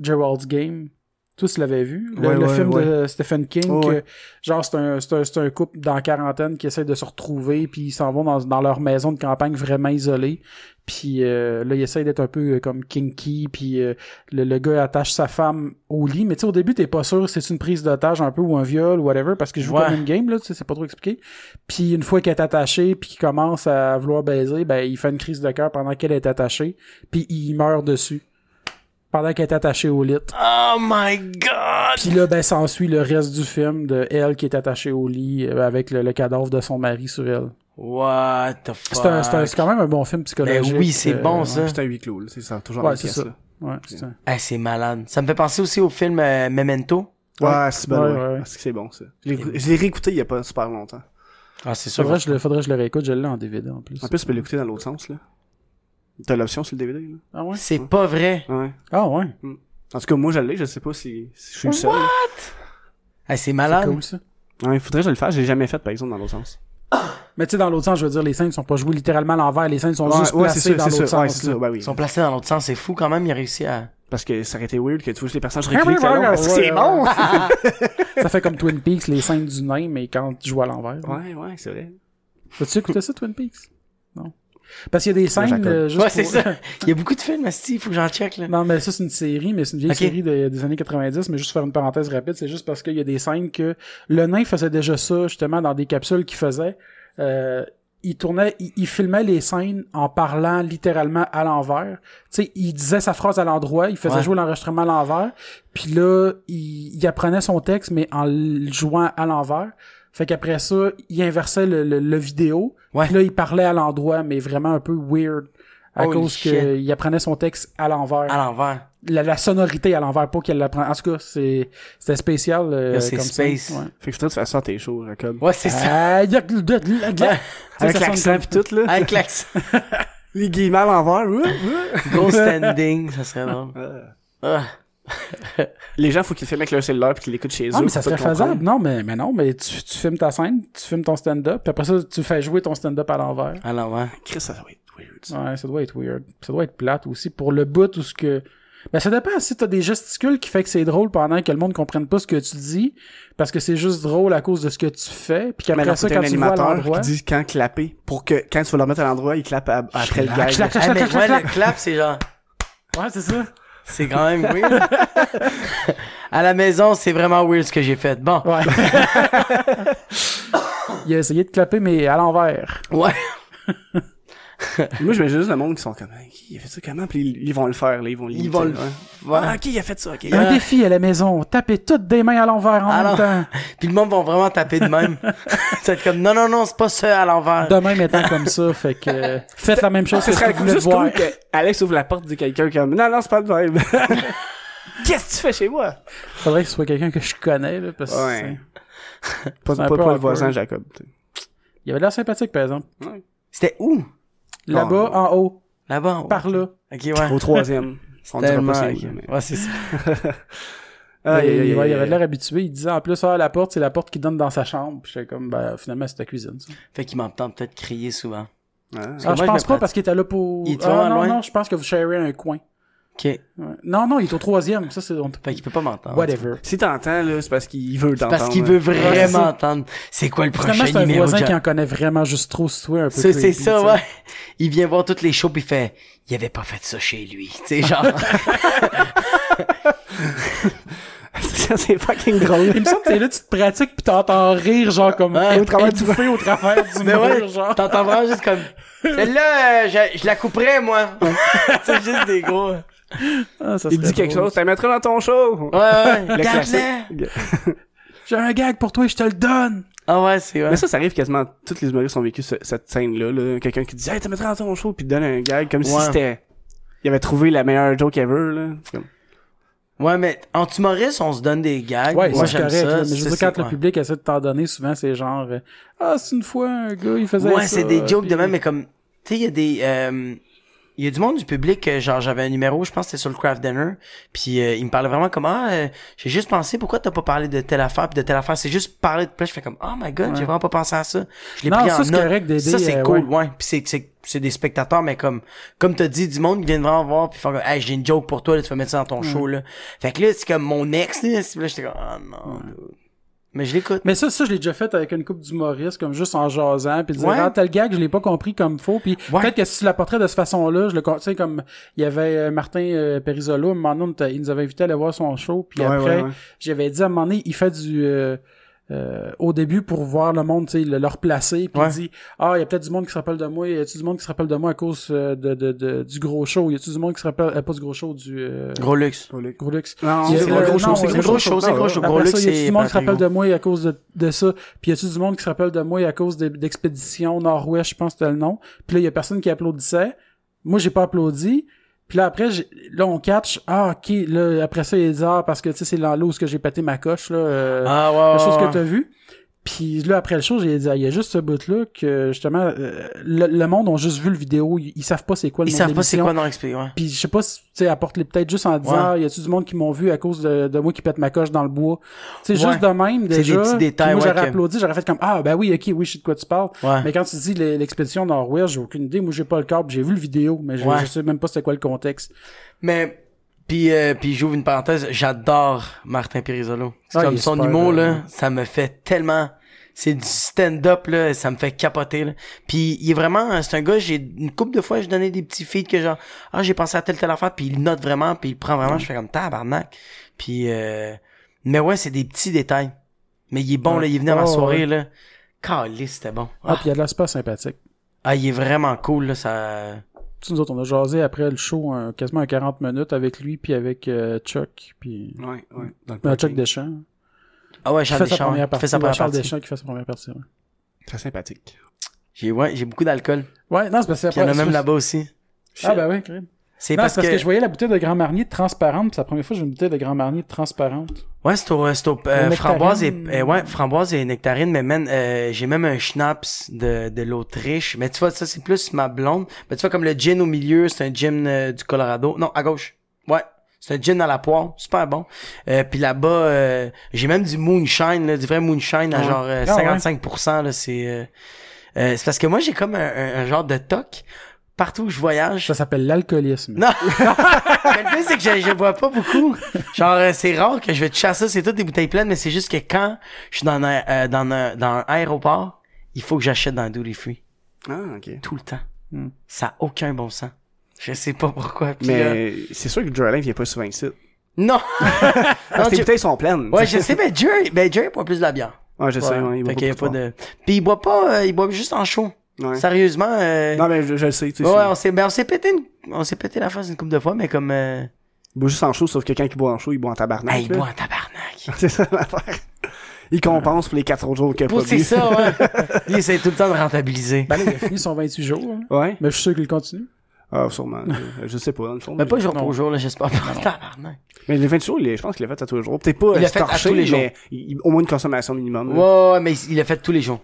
Gerald's Game. Toi, tu l'avais vu? Le, Ouais, le ouais, film ouais. de Stephen King, Ouais, que, genre, c'est un, c'est un, c'est un couple dans la quarantaine qui essaie de se retrouver, puis ils s'en vont dans, dans leur maison de campagne vraiment isolée. Puis euh, là, ils essayent d'être un peu euh, comme kinky, puis euh, le, le gars attache sa femme au lit. Mais tu sais, au début, t'es pas sûr si c'est une prise d'otage un peu ou un viol ou whatever, parce qu'il joue comme une game, là, tu sais, c'est pas trop expliqué. Puis une fois qu'elle est attachée, puis qu'il commence à vouloir baiser, ben il fait une crise de cœur pendant qu'elle est attachée, puis il meurt dessus. Pendant qu'elle est attachée au lit. Oh my god! Puis là, ben, s'ensuit le reste du film de elle qui est attachée au lit euh, avec le, le cadavre de son mari sur elle. What the fuck? C'est un- c'est un- c'est quand même un bon film psychologique. Ben oui, c'est euh, bon, ouais. ça. C'est un huis clos, là, c'est ça. Toujours Ouais, c'est ça. là. Ouais, c'est ça. Ah, c'est malade. Ça me fait penser aussi au film euh, Memento. Ouais, c'est bon, Ouais, ouais. ouais, ouais. Parce que c'est bon, ça. Je l'ai- je l'ai réécouté il y a pas super longtemps. Ah, c'est sûr. Faudrait que je le, faudrait que je le réécoute, je l'ai en DVD en plus. En plus, tu peux l'écouter dans l'autre sens, là. T'as l'option sur le DVD, là? Ah ouais? C'est pas vrai. Ouais. Ah ouais? En tout cas, moi, je l'ai, je sais pas si, si je suis le seul. là. Ah, c'est C'est malade. cool ça. Ouais, il faudrait que je le fasse, j'ai jamais fait, par exemple, dans l'autre sens. Mais tu sais, dans l'autre sens, je veux dire, les scènes sont pas jouées littéralement à l'envers, les scènes sont Ouais, juste ouais, c'est placées ça, dans c'est l'autre ça. Ouais, sens. c'est ça, oui. Ils sont placés dans l'autre sens. C'est fou quand même. Il a réussi à. Parce que ça aurait été weird que tu vois les personnages Ah reculés, ouais, parce que [LAUGHS] c'est bon. Ça fait comme Twin Peaks, les scènes du nain, mais quand tu joues à l'envers. Ouais, ouais, c'est vrai. As-tu écouté ça, Twin Peaks? Parce qu'il y a des scènes euh, juste Ouais, c'est ça. [LAUGHS] Il y a beaucoup de films. Il faut que j'en check, là. Non, mais ça, c'est une série, mais c'est une vieille série de- des années 90, mais juste faire une parenthèse rapide, c'est juste parce qu'il y a des scènes que le nain faisait déjà ça, justement, dans des capsules qu'il faisait. Euh, il tournait, il, il filmait les scènes en parlant littéralement à l'envers. Tu sais, il disait sa phrase à l'endroit, il faisait Ouais. jouer l'enregistrement à l'envers, puis là, il, il apprenait son texte, mais en le jouant à l'envers. Fait qu'après ça, il inversait le, le, le vidéo, Ouais. puis là, il parlait à l'endroit, mais vraiment un peu weird, à Holy cause qu'il apprenait son texte à l'envers À l'envers. la, la sonorité à l'envers, pas qu'elle l'apprend. En tout cas, c'est, c'était spécial. euh, c'est comme space. Ça. Ouais. Fait que que tu fasses ça à tes shows, Jacob. Ouais, c'est ça. Ah, y a de- de- de- de- Ouais. Avec l'accent pis tout, là. Avec l'accent. [LAUGHS] Les guillemets à l'envers. Gros standing. Ça serait drôle. Ah. Les gens, faut qu'ils filment avec leur cellulaire pis qu'ils l'écoutent chez eux. Ah, mais ça serait faisable. Non, mais, mais non, mais tu, tu filmes ta scène, tu filmes ton stand-up, puis après ça, tu fais jouer ton stand-up à l'envers. À l'envers. Chris, ça va être weird. ça. Ouais, ça doit être weird. Ça doit être plate aussi. Pour le bout ou ce que... Ben, ça dépend si t'as des gesticules qui fait que c'est drôle pendant que le monde comprenne pas ce que tu dis, parce que c'est juste drôle à cause de ce que tu fais, puis qu'après ça, quand un tu le vois à animateur l'endroit... qui dit quand clapper pour que quand tu vas le remettre à l'endroit, il clappe à- après le gag. Ah, mais ouais, le clap, c'est genre. Ouais, c'est ça. C'est quand même weird. [LAUGHS] à la maison, c'est vraiment weird ce que j'ai fait. Bon. Ouais. [LAUGHS] Il a essayé de clapper, mais à l'envers. Ouais. [LAUGHS] Moi, j'imagine juste le monde qui sont comme, Hey, qui a fait ça comment? Puis ils, ils vont le faire, là, ils vont Ils vont le ouais. Ah, qui a fait ça? ok. Un défi à la maison, tapez toutes des mains à l'envers en Alors- même temps. [LAUGHS] Puis le monde va vraiment taper de même. [LAUGHS] Être comme, non, non, non, c'est pas ça à l'envers. De même étant comme ça, fait que [LAUGHS] faites la même chose que ce que vous voulez voir. cool que Alex ouvre la porte de quelqu'un comme, non, non, c'est pas le même. Qu'est-ce que tu fais chez moi? Faudrait que ce soit quelqu'un que je connais, là, parce que Ouais. c'est- Pas, C'est pas, pas le voisin Jacob. tu sais. il avait l'air sympathique, par exemple. C'était où? Là-bas, en haut, Là-bas. en haut. par là. Ok, ouais. Au troisième. [LAUGHS] On Tellement. pas mais- Ouais, c'est ça. [LAUGHS] Aïe, il, ouais, avait l'air habitué. Il disait en plus, ah, la porte, c'est la porte qui donne dans sa chambre. Puis j'étais comme, ben, finalement, c'est ta cuisine, ça. Fait qu'il m'entend peut-être crier souvent. Ah. Ah, moi, je pense pas pratique. parce qu'il était là pour. Il est ah, non, loin? non, je pense que vous sharez un coin. Ok. Ouais. Non, non, il est au troisième. Ça, c'est. on- Fait qu'il peut pas m'entendre. Whatever. Si t'entends, là, c'est parce qu'il veut t'entendre. Parce qu'il veut vraiment entendre. C'est quoi le prochain Finalement, c'est un numéro voisin qui en connaît vraiment juste trop sur toi, un peu. C'est ça, tu ouais. Il vient voir toutes les shows pis il fait, il avait pas fait ça chez lui. Tu sais, genre. [LAUGHS] Ça, c'est fucking drôle. Il me semble que t'es là, tu te pratiques pis t'entends rire, genre comme Ouais. au travers du feu, au travers du mur, ouais, genre. t'entends vraiment juste comme, celle-là, euh, je, je la couperais, moi. [LAUGHS] c'est juste des gros. Ouais, Ah, ça Il dit quelque chose, t'as mettras dans ton show. ouais. Le [LAUGHS] classique. Garde-la. J'ai un gag pour toi, je te le donne. Ah ouais, c'est ouais. Mais ça, ça arrive quasiment. Toutes les humoristes ont vécu ce- cette scène-là. Là. Quelqu'un qui dit Hey, t'as mettras dans ton show, puis te donne un gag comme si Ouais. c'était. Il avait trouvé la meilleure joke ever. Là. Comme- Ouais, mais en humoristes, on se donne des gags. Ouais, moi, c'est j'aime correct, ça. mais je veux dire, quand le ouais. public essaie de t'en donner, souvent, c'est genre, euh, ah, c'est une fois, un gars, il faisait Ouais, ça. c'est des jokes puis- de même, mais comme, tu sais, il y a des, euh, il y a du monde du public, genre, j'avais un numéro, je pense que c'était sur le Craft Dinner, puis euh, il me parlait vraiment comme, ah, euh, j'ai juste pensé, pourquoi t'as pas parlé de telle affaire pis de telle affaire, c'est juste parler de plus, je fais comme, oh my god, Ouais. j'ai vraiment pas pensé à ça. Je l'ai pris ça, en note. correct Ça, c'est euh, cool, ouais. ouais. Puis c'est, c'est, c'est des spectateurs, mais comme, comme t'as dit, du monde qui vient vraiment voir puis faire comme, hey, j'ai une joke pour toi, là, tu vas mettre ça dans ton show, là. Fait que là, c'est comme mon ex, là, là, j'étais comme, ah non, dude. Mais je l'écoute. Mais ça, ça, je l'ai déjà fait avec une coupe d'humoristes, comme juste en jasant, puis dire, Ouais. ah, tel gag, je l'ai pas compris comme faux, puis Ouais. peut-être que si tu l'apporterais de cette façon-là, je le, tu sais, comme, il y avait euh, Martin euh, Perisolo, à un moment donné, il nous avait invité à aller voir son show, puis Ouais, après, j'avais dit à un moment donné, il fait du, euh, euh, au début pour voir le monde, tu sais, le, le replacer, puis Ouais. il dit, ah, il y a peut-être du monde qui se rappelle de moi, y a-tu du monde qui se rappelle de moi à cause euh, de, de, de- du gros show, y a-tu du monde qui se rappelle, euh, pas du gros show, du, euh, Gros luxe. gros luxe. Non, Il y a- c'est euh, le gros show, non, c'est c'est le gros show, c'est gros show. Gros Luxe, y a-tu du monde qui se rappelle de moi à cause de, de ça? Puis y a-tu du monde qui se rappelle de moi à cause de- d'Expédition Nord-Ouest, je pense que c'était le nom. Puis là, y a personne qui applaudissait. Moi, j'ai pas applaudi. Puis là, après, là, on catch. Ah, OK. Là, après ça, il dit, ah, parce que, tu sais, c'est dans l'eau où ce que j'ai pété ma coche, là. euh, Ah ouais, la chose ouais. que t'as vu. Puis là, après le show, j'ai dit, ah, il y a juste ce bout-là que, justement, euh, le, le monde ont juste vu le vidéo. Ils, ils savent pas c'est quoi le Ils savent pas c'est quoi dans XP, ouais. Puis je sais pas si, tu sais, apporte-les peut-être juste en disant, Ouais. ah, y a-tu du monde qui m'ont vu à cause de, de moi qui pète ma coche dans le bois? Sais, Ouais. juste de même, C'est déjà. des petits détails, moi, j'aurais que- applaudi, j'aurais fait comme, ah, ben oui, ok, oui, je sais de quoi tu parles. Mais quand tu dis l'e- l'expédition Nord-Ouest, j'ai aucune idée. Moi, j'ai pas le câble, j'ai vu le vidéo, mais je, je sais même pas c'était quoi le contexte. Mais puis euh, puis j'ouvre une parenthèse, j'adore Martin Pirisolo. C'est Ah, comme son super, humour là, ça me fait tellement c'est du stand-up là, ça me fait capoter là. Puis il est vraiment c'est un gars, j'ai une couple de fois je donnais des petits feeds que genre ah, j'ai pensé à telle telle affaire puis il note vraiment puis il prend vraiment, je fais comme tabarnak. Puis euh, mais ouais, c'est des petits détails. Mais il est bon Ouais. là, il est venu à ma Oh, soirée ouais. là. Caliste, c'était bon. Ah, Ah, puis il a de super sympathique. ah, il est vraiment cool là, ça nous autres, on a jasé après le show un- quasiment un 40 minutes avec lui, puis avec euh, Chuck, puis Ouais, ouais. Dans le euh, Chuck. Deschamps. Ah ouais, Charles Deschamps, première qui partie. fait sa première Charles partie. Deschamps qui fait sa première partie, ouais. Très sympathique. J'ai ouais, j'ai beaucoup d'alcool. Ouais, non, c'est parce que il y en a même là-bas aussi. Ah, ben oui, crème. C'est parce, parce que... que, je voyais la bouteille de Grand Marnier transparente, c'est la première fois que j'ai une bouteille de Grand Marnier transparente. Ouais, c'est au, c'est au euh, framboise et nectarine. euh, ouais, framboise et nectarine, mais man, euh, j'ai même un schnapps de, de l'Autriche. Mais tu vois, ça c'est plus ma blonde. Mais tu vois comme le gin au milieu, c'est un gin euh, du Colorado. Non, à gauche. Ouais. C'est un gin à la poire, super bon. Euh, puis là-bas, euh, j'ai même du moonshine, là, du vrai moonshine à Ouais. genre euh, Ah ouais. 55%. Là, c'est, euh, euh, c'est parce que moi j'ai comme un, un- un genre de toc. Partout où je voyage, Ça s'appelle l'alcoolisme. non. [LAUGHS] mais le pire, c'est que je, je bois pas beaucoup. Genre, euh, c'est rare que je vais te chasser, c'est toutes des bouteilles pleines, mais c'est juste que quand je suis dans un, euh, dans un, dans un aéroport, il faut que j'achète dans un duty free. Ah, ok. Tout le temps. Hmm. Ça a aucun bon sens. Je sais pas pourquoi. Puis là- Mais c'est sûr que Joe vient pas souvent ici. non! [LAUGHS] Parce non que tes bouteilles sont pleines. Ouais, je sais, mais Jerry, ben Jerry boit plus de la bière. Ouais, je sais, Ouais. ouais, il boit Fait qu'il y a beaucoup pas trop. de... Puis il boit pas, euh, il boit juste en chaud. Ouais. Sérieusement, euh... Non, mais je, je le sais, tu sais. ouais, on s'est, ben, on s'est pété une... on s'est pété la face une couple de fois, mais comme, euh... Il boit juste en chaud, sauf que quand il boit en chaud, il boit en tabarnak. hey, là. bois un tabarnak. [LAUGHS] c'est ça l'affaire. Il compense pour les 4 autres jours qu'il a pas c'est bu. ça, ouais. [LAUGHS] Il essaie tout le temps de rentabiliser. Ben là, il a fini son 28 jours. hein. Ouais. Mais je suis sûr qu'il continue. Ah, sûrement. je, je sais pas, dans le fond. Mais pas jour Non. pour jour, là, j'espère pas. Tabarnak. Mais les 20 jours, il est- je pense qu'il l'a fait à tous les jours. Peut-être pas Il l'a fait à tous les jours. mais il- il- au moins une consommation minimum. Ouais, ouais, mais il l'a fait tous les jours.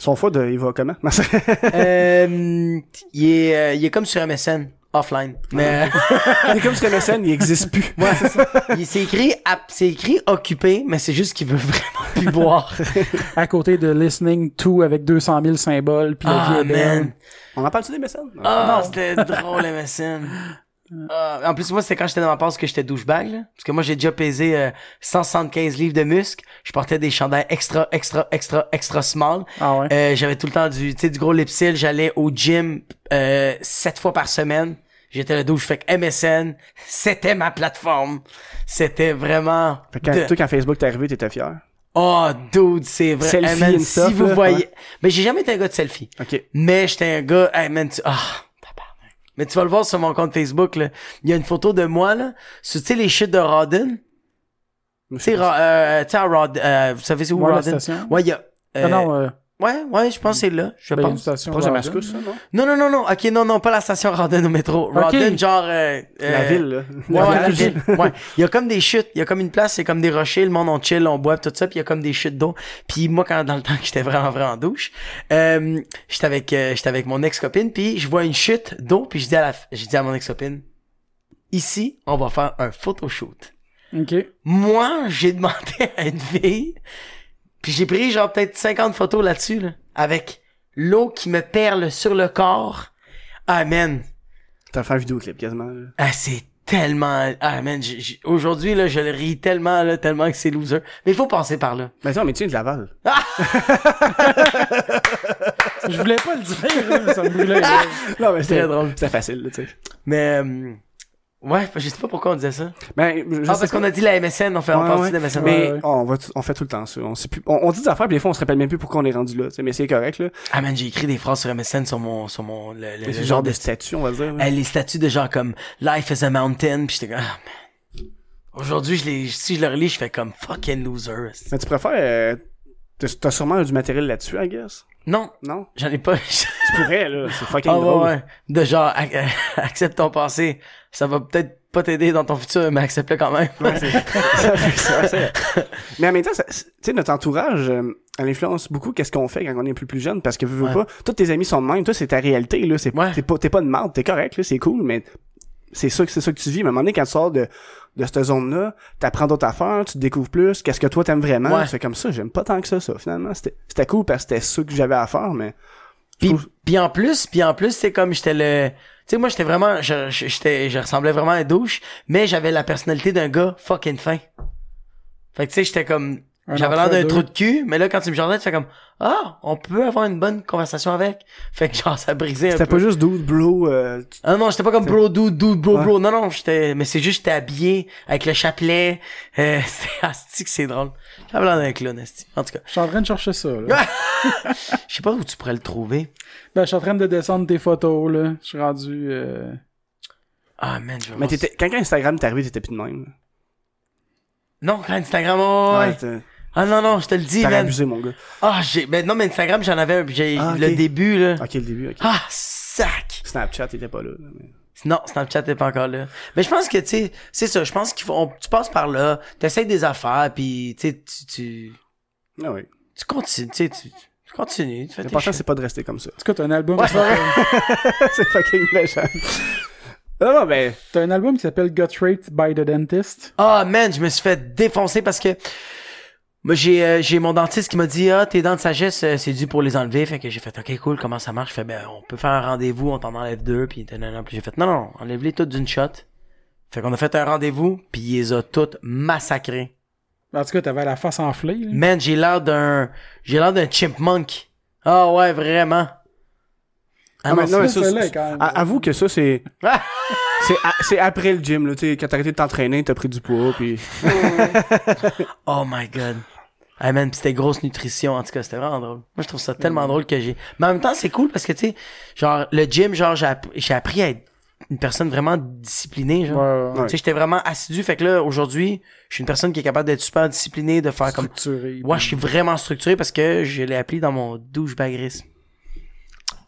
Son foie, de, il va comment? [LAUGHS] Euh, il est, euh, il est comme sur MSN, offline. Mais, [LAUGHS] il est comme sur MSN, il existe plus. ouais, c'est ça. Il s'est écrit, app- c'est écrit occupé, mais c'est juste qu'il veut vraiment plus [LAUGHS] boire. À côté de listening to avec 200 000 symboles. Puis la vie Ah, man. On en parle-tu des MSN? Ah, c'était drôle, MSN. Ah, en plus, moi, c'était quand j'étais dans ma passe que j'étais douchebag, là. Parce que moi, j'ai déjà pesé euh, 175 livres de muscles. Je portais des chandails extra, extra, extra, extra small. Ah ouais? Euh, j'avais tout le temps du, tu sais, du gros lipsil. J'allais au gym euh, sept fois par semaine. J'étais le douche. Fait que MSN, c'était ma plateforme. C'était vraiment... Fait que quand, de- toi, quand Facebook t'est arrivé, t'étais fier? Oh, dude, c'est vrai. Selfie Hey, man, si stuff, vous là, voyez... ouais. Mais j'ai jamais été un gars de selfie. Ok. Mais j'étais un gars, hey man, tu, ah. Mais tu vas le voir sur mon compte Facebook, là. Il y a une photo de moi, là. sur, Tu sais, les shit de Rodden. Tu sais, euh, à euh, vous savez c'est où Ouais, Rodden? Ouais, il y a, euh, Ah non, euh, ouais, ouais, je pense que c'est là, je ben, pense. station Proche de. Mascouche, ça, non? Non, non, non, non, ok, non, non, pas la station Rodden au métro. Rodden, genre, euh, La euh, ville, là. Ouais, ouais, la ville. Ouais. Il y a comme des chutes. Il y a comme une place, c'est comme des rochers. Le monde, on chill, on boit, tout ça. Puis il y a comme des chutes d'eau. Puis moi, quand dans le temps que j'étais vraiment, vraiment en douche, euh, j'étais avec, euh, j'étais avec mon ex-copine. Puis je vois une chute d'eau. Puis je dis à la, je dis à mon ex-copine, ici, on va faire un photoshoot. Ok. Moi, j'ai demandé à une fille. Puis j'ai pris genre peut-être 50 photos là-dessus, là. Avec l'eau qui me perle sur le corps. Ah, man. T'as fait un vidéoclip, quasiment. là. Ah, c'est tellement... Ah, man, aujourd'hui, là, je le ris tellement, là, tellement que c'est loser. Mais il faut passer par là. Mais non, mais tu viens de Laval. Je voulais pas le dire, là, mais ça me brûlait. là. [LAUGHS] Non, mais c'était Très drôle. C'était facile, là, tu sais. Mais, euh, ouais, je sais pas pourquoi on disait ça. Ben, je, je ah, parce qu'on a dit la MSN, on fait Ouais, partie ouais. de la MSN. Mais Ouais, on, va on fait tout le temps ça. On, sait plus, on, on dit des affaires, puis des fois, on se rappelle même plus pourquoi on est rendu là. Mais c'est correct, là. Ah, man, j'ai écrit des phrases sur MSN sur mon, sur mon, le, genre de statut, on va dire. Euh, les statuts de genre comme Life is a mountain, pis j'étais comme, ah, man. Aujourd'hui, je les, si je le relis, je fais comme fucking loser. Mais tu préfères... euh, T'as sûrement du matériel là-dessus, I guess? Non, Non? j'en ai pas. [LAUGHS] Tu pourrais, là. C'est fucking Ah ouais, drôle. ouais. De genre, ac- [LAUGHS] accepte ton passé. Ça va peut-être pas t'aider dans ton futur, mais accepte-le quand même. Ouais, c'est- Mais en même temps, tu sais, notre entourage, euh, elle influence beaucoup qu'est-ce qu'on fait quand on est plus plus jeune, parce que veux, veux Ouais. pas, tous tes amis sont de même, toi, c'est ta réalité, là, c'est Ouais. t'es pas, t'es pas de marde, t'es correct, là, c'est cool, mais c'est ça que c'est ça que tu vis. Mais à un moment donné, quand tu sors de, de cette zone-là, t'apprends d'autres affaires, tu te découvres plus, qu'est-ce que toi t'aimes vraiment, Ouais. c'est comme ça, j'aime pas tant que ça, ça, finalement. C'était, c'était cool parce que c'était ça que j'avais à faire, mais Puis, trouve- puis en plus, puis en plus, c'est comme j'étais le, tu sais, moi, j'étais vraiment, je, j'étais, je ressemblais vraiment à un douche, mais j'avais la personnalité d'un gars fucking fin. Fait que tu sais, j'étais comme, j'avais l'air d'un trou de cul, mais là, quand tu me jardais, tu fais comme, ah, on peut avoir une bonne conversation avec. Fait que genre, ça brisait un c'était peu. pas juste dude, bro, euh, tu- Ah non, j'étais pas comme bro, dude, dude, bro, Ouais. bro. Non, non, j'étais, mais c'est juste, j'étais habillé avec le chapelet. Euh, [LAUGHS] c'est, asti que c'est drôle? J'avais l'air d'un clown, asti. En tout cas, Je suis en train de chercher ça, là. [LAUGHS] je sais pas où tu pourrais le trouver. Ben, je suis en train de descendre tes photos, là. Je suis rendu... euh, Ah, man, je vais mais voir t'étais, quand Instagram t'est arrivé, t'étais plus de même. Non, quand Instagram, oh, ouais. Ouais, t'as- Ah non, non, je te le dis, T'as man. abusé, mon gars. Ah, j'ai, ben non, mais Instagram, j'en avais un, j'ai, Ah, le ok. début, là. Ok, le début, ok. Ah, sac! Snapchat, t'étais pas là. mais- Non, Snapchat est pas encore là. Mais je pense que, tu sais, c'est ça, je pense qu'il faut, on- tu passes par là, t'essayes des affaires, puis tu sais, tu, tu, Ah oui. tu continues, tu sais, tu, tu continues, tu fais tes L'important, c'est pas de rester comme ça. En tout cas, t'as un album Ouais, qui s'appelle- [LAUGHS] c'est fucking méchant. Non, non, ben, t'as un album qui s'appelle Gut Rate by the Dentist. Ah, man, je me suis fait défoncer parce que moi, j'ai, euh, j'ai mon dentiste qui m'a dit, ah, tes dents de sagesse, euh, c'est dû pour les enlever. Fait que j'ai fait, ok, cool, comment ça marche? Je fais, ben, on peut faire un rendez-vous, on t'en enlève deux, puis nanana. Puis j'ai fait, non, non, enlève-les toutes d'une shot. Fait qu'on a fait un rendez-vous, puis il les a toutes massacrées. En tout cas, t'avais la face enflée, là. Man, j'ai l'air d'un, j'ai l'air d'un chipmunk. Ah ouais, vraiment. Ah, Ah, mais non, non, mais ça, est quand même- a- avoue que ça, c'est, [LAUGHS] c'est, a- c'est après le gym, là, tu sais, quand t'as arrêté de t'entraîner, t'as pris du poids, puis [LAUGHS] Oh my god. Ah man, pis c'était grosse nutrition. En tout cas, c'était vraiment drôle. Moi, je trouve ça tellement drôle que j'ai. Mais en même temps, c'est cool parce que tu sais, genre le gym, genre j'ai app- j'ai appris à être une personne vraiment disciplinée, genre. Ouais, ouais. Ouais. Tu sais, j'étais vraiment assidu. Fait que là, aujourd'hui, je suis une personne qui est capable d'être super disciplinée, de faire comme. Structuré. Ouais, je suis vraiment structuré parce que je l'ai appris dans mon douchebagrisme.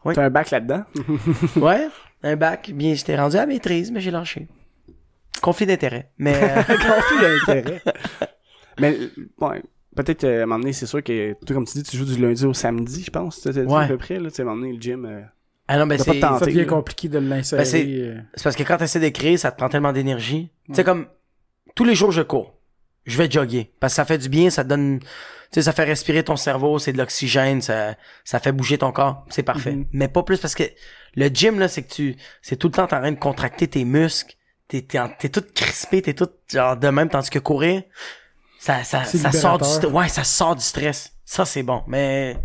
Oui. T'as un bac là-dedans? [LAUGHS] Ouais, un bac. Bien, j'étais rendu à maîtrise, mais j'ai lâché. Conflit d'intérêt. Mais euh, [LAUGHS] Conflit d'intérêt. [LAUGHS] Mais, ouais. Peut-être, euh, à un moment donné, c'est sûr que, tout comme tu dis, tu joues du lundi au samedi, je pense. Tu dit Ouais. à peu près, là. Tu sais, à un moment donné, le gym. euh, ah non, pas c'est. Ça devient compliqué de l'insérer. Ben, c'est- euh. c'est parce que quand tu essaies de créer, ça te prend tellement d'énergie. Tu sais, comme tous les jours, je cours. Je vais jogger. Parce que ça fait du bien, ça te donne. Tu sais, ça fait respirer ton cerveau, c'est de l'oxygène, ça, ça fait bouger ton corps. C'est parfait. Mhm. Mais pas plus parce que le gym, là, c'est que tu. C'est tout le temps, t'es en train de contracter tes muscles. T'es, t'es, t'es tout crispé, t'es tout genre de même, tandis que courir, ça, ça, C'est ça sort du. Ouais, ça sort du stress. Ça, c'est bon. Mais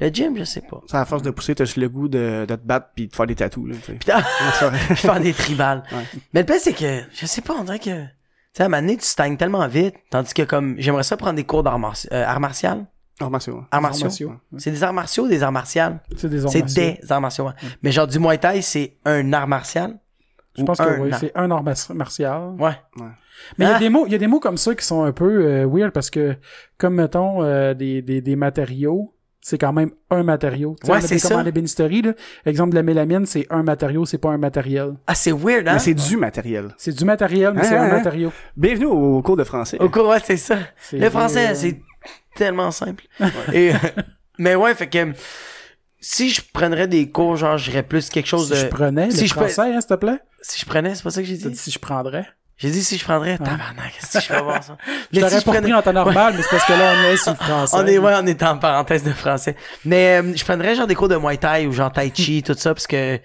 le gym, je sais pas. Ça, à force de pousser, t'as juste le goût de, de te battre pis de faire des tatous, là. tu sais. [LAUGHS] C'est [LAUGHS] faire des tribales. Ouais. Mais le pire, c'est que, je sais pas, on dirait que, tu sais, à un moment donné, tu stagnes tellement vite, tandis que comme, j'aimerais ça prendre des cours d'art marti- euh, art martial. Arts martiaux, ouais. Arts Arts martiaux. martiaux. C'est des arts martiaux ou des arts martiaux? C'est des arts C'est martiaux. des arts martiaux, ouais. Mais genre, du Muay Thai, c'est un art martial? Je pense que oui, c'est un art mar- martial. Ouais. Mais il y a Ah. des mots, il y a des mots comme ça qui sont un peu euh, weird parce que, comme mettons, euh, des, des, des matériaux, c'est quand même un matériau. Ouais, c'est ça. Comme en ébénisterie, là. Exemple, la mélamine, c'est un matériau, c'est pas un matériel. Ah, c'est weird, hein? Mais c'est du matériel. C'est du matériel, mais Hein, c'est un matériau. Bienvenue au cours de français. Au cours, ouais, c'est ça. Le français, c'est tellement simple. Et, euh, mais ouais, fait que, si je prendrais des cours, genre, j'irais plus quelque chose Si de... je prenais si le je français, hein, s'il te plaît? Si je prenais, c'est pas ça que j'ai dit si je prendrais. J'ai dit si je prendrais, tabarnak, qu'est-ce que je vais voir ça? [LAUGHS] Je Mais t'aurais si pas prenais- en temps normal, mais c'est parce que là, on est sur le français. [LAUGHS] On est, ouais, on est en parenthèse de français. Mais euh, je prendrais genre des cours de Muay Thai ou genre Tai Chi, [LAUGHS] tout ça, parce que, tu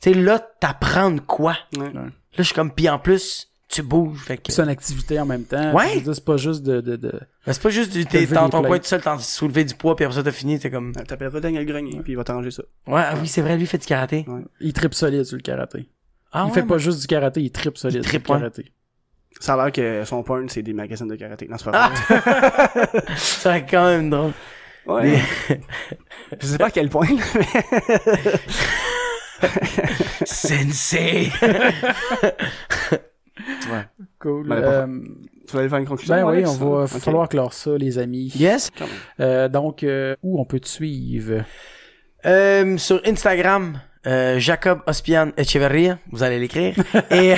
sais, là, t'apprends de quoi? Ouais. Là, je suis comme, pis en plus, tu bouges, fait que... C'est une activité en même temps. Ouais. C'est pas juste de, de, de... Mais c'est pas juste du, t'es dans ton coin tout seul, t'en soulever du poids, puis après ça, t'as fini, t'es comme... Euh, T'appelleras Daniel Grenier, puis il va t'arranger ça. Ouais, ah oui, c'est vrai, lui, il fait du karaté. Ouais. Il tripe solide sur le karaté. Ah il ouais, fait pas mais- juste du karaté, il tripe solide Il sur trippe, le ouais. karaté. Ça a l'air que son porn, c'est des magazines de karaté. Non, c'est Ah! pas vrai. [LAUGHS] C'est quand même drôle. Ouais. [LAUGHS] Je sais pas à quel point, mais [LAUGHS] Sensei! Cool. Ben, Euh, tu vas aller faire une conclusion. ben oui, on va falloir clore ça, les amis. yes? Euh, donc, euh, où on peut te suivre? Euh, sur Instagram, euh, Jacob Ospian Echeverria, vous allez l'écrire. [LAUGHS] Et euh,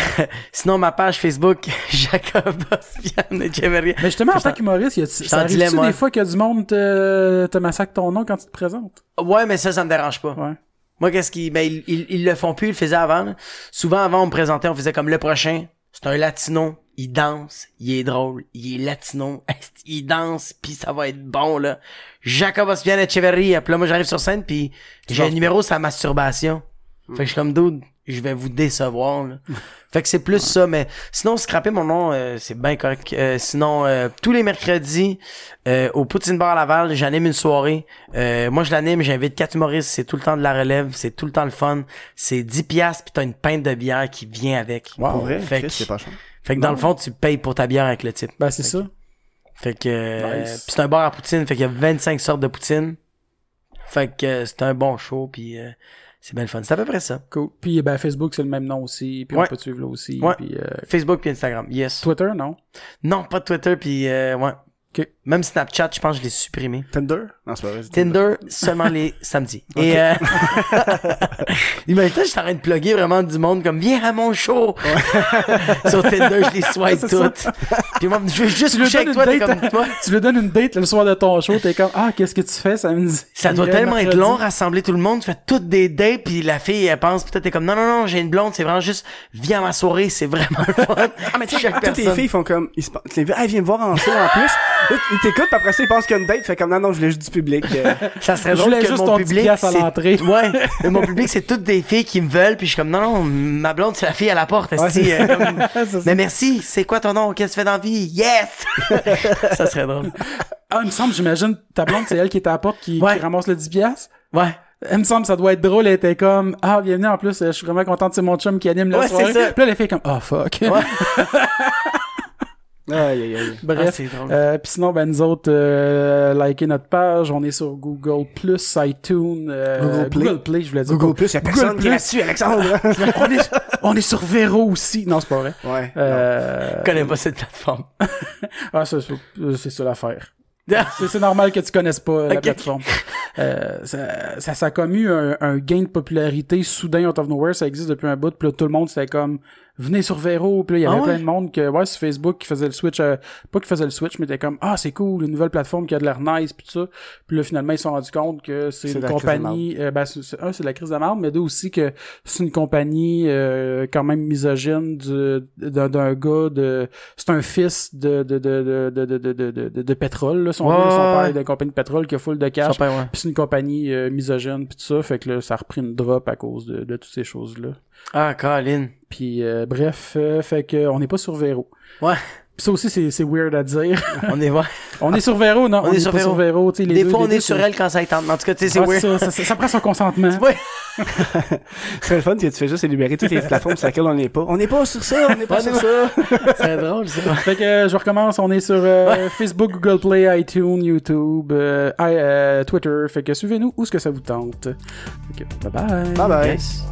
sinon, ma page Facebook, [LAUGHS] Jacob Ospian Echeverria. Mais justement, en tant qu'humoriste, ça ouais. des fois qu'il y a du monde te, te massacre ton nom quand tu te présentes? Ouais, mais ça, ça me dérange pas. Ouais. Moi, qu'est-ce qu'ils, ben, ils, ils, ils le font plus, ils le faisaient avant. là. Souvent, avant, on me présentait, on faisait comme le prochain. C'est un latino, il danse, il est drôle, il est latino, [LAUGHS] il danse, puis ça va être bon, là? Jacob Ospian Echeverria. Puis là, moi, j'arrive sur scène, puis j'ai un numéro la masturbation. Fait que je suis comme, dude, je vais vous décevoir, là. [LAUGHS] fait que c'est plus ça, mais sinon, scraper mon nom, euh, c'est bien correct. Euh, sinon, euh, tous les mercredis, euh, au Poutine Bar à Laval, j'anime une soirée. Euh, moi, je l'anime, j'invite quatre humoristes, c'est tout le temps de la relève, c'est tout le temps le fun. C'est 10 piastres, puis t'as une pinte de bière qui vient avec. Pour vrai, Fait Chris, que- c'est pas cher. Fait que dans le fond, tu payes pour ta bière avec le type. Ben, c'est ça. Fait que euh, Nice. pis c'est un bar à poutine, fait qu'il y a 25 sortes de poutine. Fait que euh, c'est un bon show puis euh, c'est bien le fun. C'est à peu près ça. Cool. Puis, ben, Facebook, c'est le même nom aussi. Puis, Ouais. on peut te suivre là aussi. Ouais. Puis, euh, Facebook puis Instagram. Yes. Twitter, non? Non, pas de Twitter puis euh, ouais. Ok. Même Snapchat, je pense que je l'ai supprimé. Tinder? Non, c'est pas vrai. Tinder seulement les [LAUGHS] samedis. Et euh... [LAUGHS] imagine je suis en train de plugger vraiment du monde comme viens à mon show. [LAUGHS] Sur Tinder, je les swipe toutes. Puis moi, je veux juste Tu lui coucher avec donnes toi, date comme toi. Tu lui donnes une date le soir de ton show, t'es comme, ah, qu'est-ce que tu fais samedi? Ça doit tellement être long rassembler tout le monde, tu fais toutes des dates puis la fille elle pense peut-être t'es comme non non non, j'ai une blonde, c'est vraiment juste viens à ma soirée, c'est vraiment le fun. Ah, mais tu sais, toutes les filles font comme, ils se pensent, tu les vois, ah, viens me voir en show en plus. T'écoutent, puis après ça, ils pensent qu'il y a une date, fait comme, non, non, je voulais juste du public. euh. Ça serait Je drôle voulais que juste mon ton public à l'entrée. [LAUGHS] Ouais, mais mon public c'est toutes des filles qui me veulent puis je suis comme non non, ma blonde c'est la fille à la porte, euh, [LAUGHS] comme. Mais merci, c'est quoi ton nom Qu'est-ce que tu fais dans la vie? Yes [LAUGHS] Ça serait drôle. Ah, il me semble, j'imagine, ta blonde, c'est elle qui est à la porte qui, Ouais. qui ramasse le 10 piastres. Ouais. Il me semble, ça doit être drôle, elle était comme, ah, bienvenue, en plus, euh, je suis vraiment contente, c'est mon chum qui anime la Ouais, soirée. c'est ça. Puis là, elle fait comme, oh, fuck. Ouais. Aïe, aïe, aïe. Ah, Bref. c'est drôle. Euh, puis sinon, ben nous autres, euh, likez notre page. On est sur Google+, iTunes, euh, Google Play. je voulais dire. Google Plus, y'a personne Google qui est Plus. là-dessus, Alexandre. [LAUGHS] on, est, on est sur Vero aussi. Non, c'est pas vrai. ouais. Euh, Je connais pas cette plateforme. [LAUGHS] ah, c'est ça, c'est ça l'affaire. [LAUGHS] C'est c'est normal que tu connaisses pas la Ok. plateforme. Euh, ça, ça, ça a comme eu un, un gain de popularité soudain out of nowhere. Ça existe depuis un bout. Puis là, tout le monde, c'était comme venez sur Vero. Puis là, il y avait Ah ouais? plein de monde que, ouais, sur Facebook qui faisait le switch. euh, pas qui faisait le switch, mais était comme ah, c'est cool, une nouvelle plateforme qui a de l'air nice. Puis tout ça. Puis là, finalement, ils se sont rendus compte que c'est une compagnie. euh, ben, c'est- un, c'est de la crise de marde, mais deux aussi que c'est une compagnie euh, quand même misogyne du- d'un d'un gars de. C'est un fils de de de de de de de, de, pétrole. Là, son, Ouais, son père est d'une compagnie de pétrole qui a full de cash. Puis c'est une compagnie euh, misogyne puis tout ça, fait que là, ça a repris une drop à cause de, de toutes ces choses-là. Ah, Colin. Puis euh, bref, euh, fait que on n'est pas sur Vero. Ouais. Puis ça aussi, c'est, c'est weird à dire. [LAUGHS] On est, ouais. on est sur Vero, non? On est sur pas Vero. sur sais, les Des deux- fois, on est sur elle quand ça tente. En tout cas, tu sais, c'est Ouais, weird. ça, ça, ça- ça prend son consentement. [LAUGHS] Ouais. [LAUGHS] C'est le fun que tu fais juste énumérer toutes les plateformes sur lesquelles on n'est pas. On n'est pas sur ça, on n'est pas On sur ça. C'est drôle, ça. Fait que euh, je recommence, on est sur euh, Facebook, Google Play, iTunes, YouTube, euh, euh, Twitter. Fait que suivez-nous où ce que ça vous tente. Fait que, bye bye. Bye bye. Yes.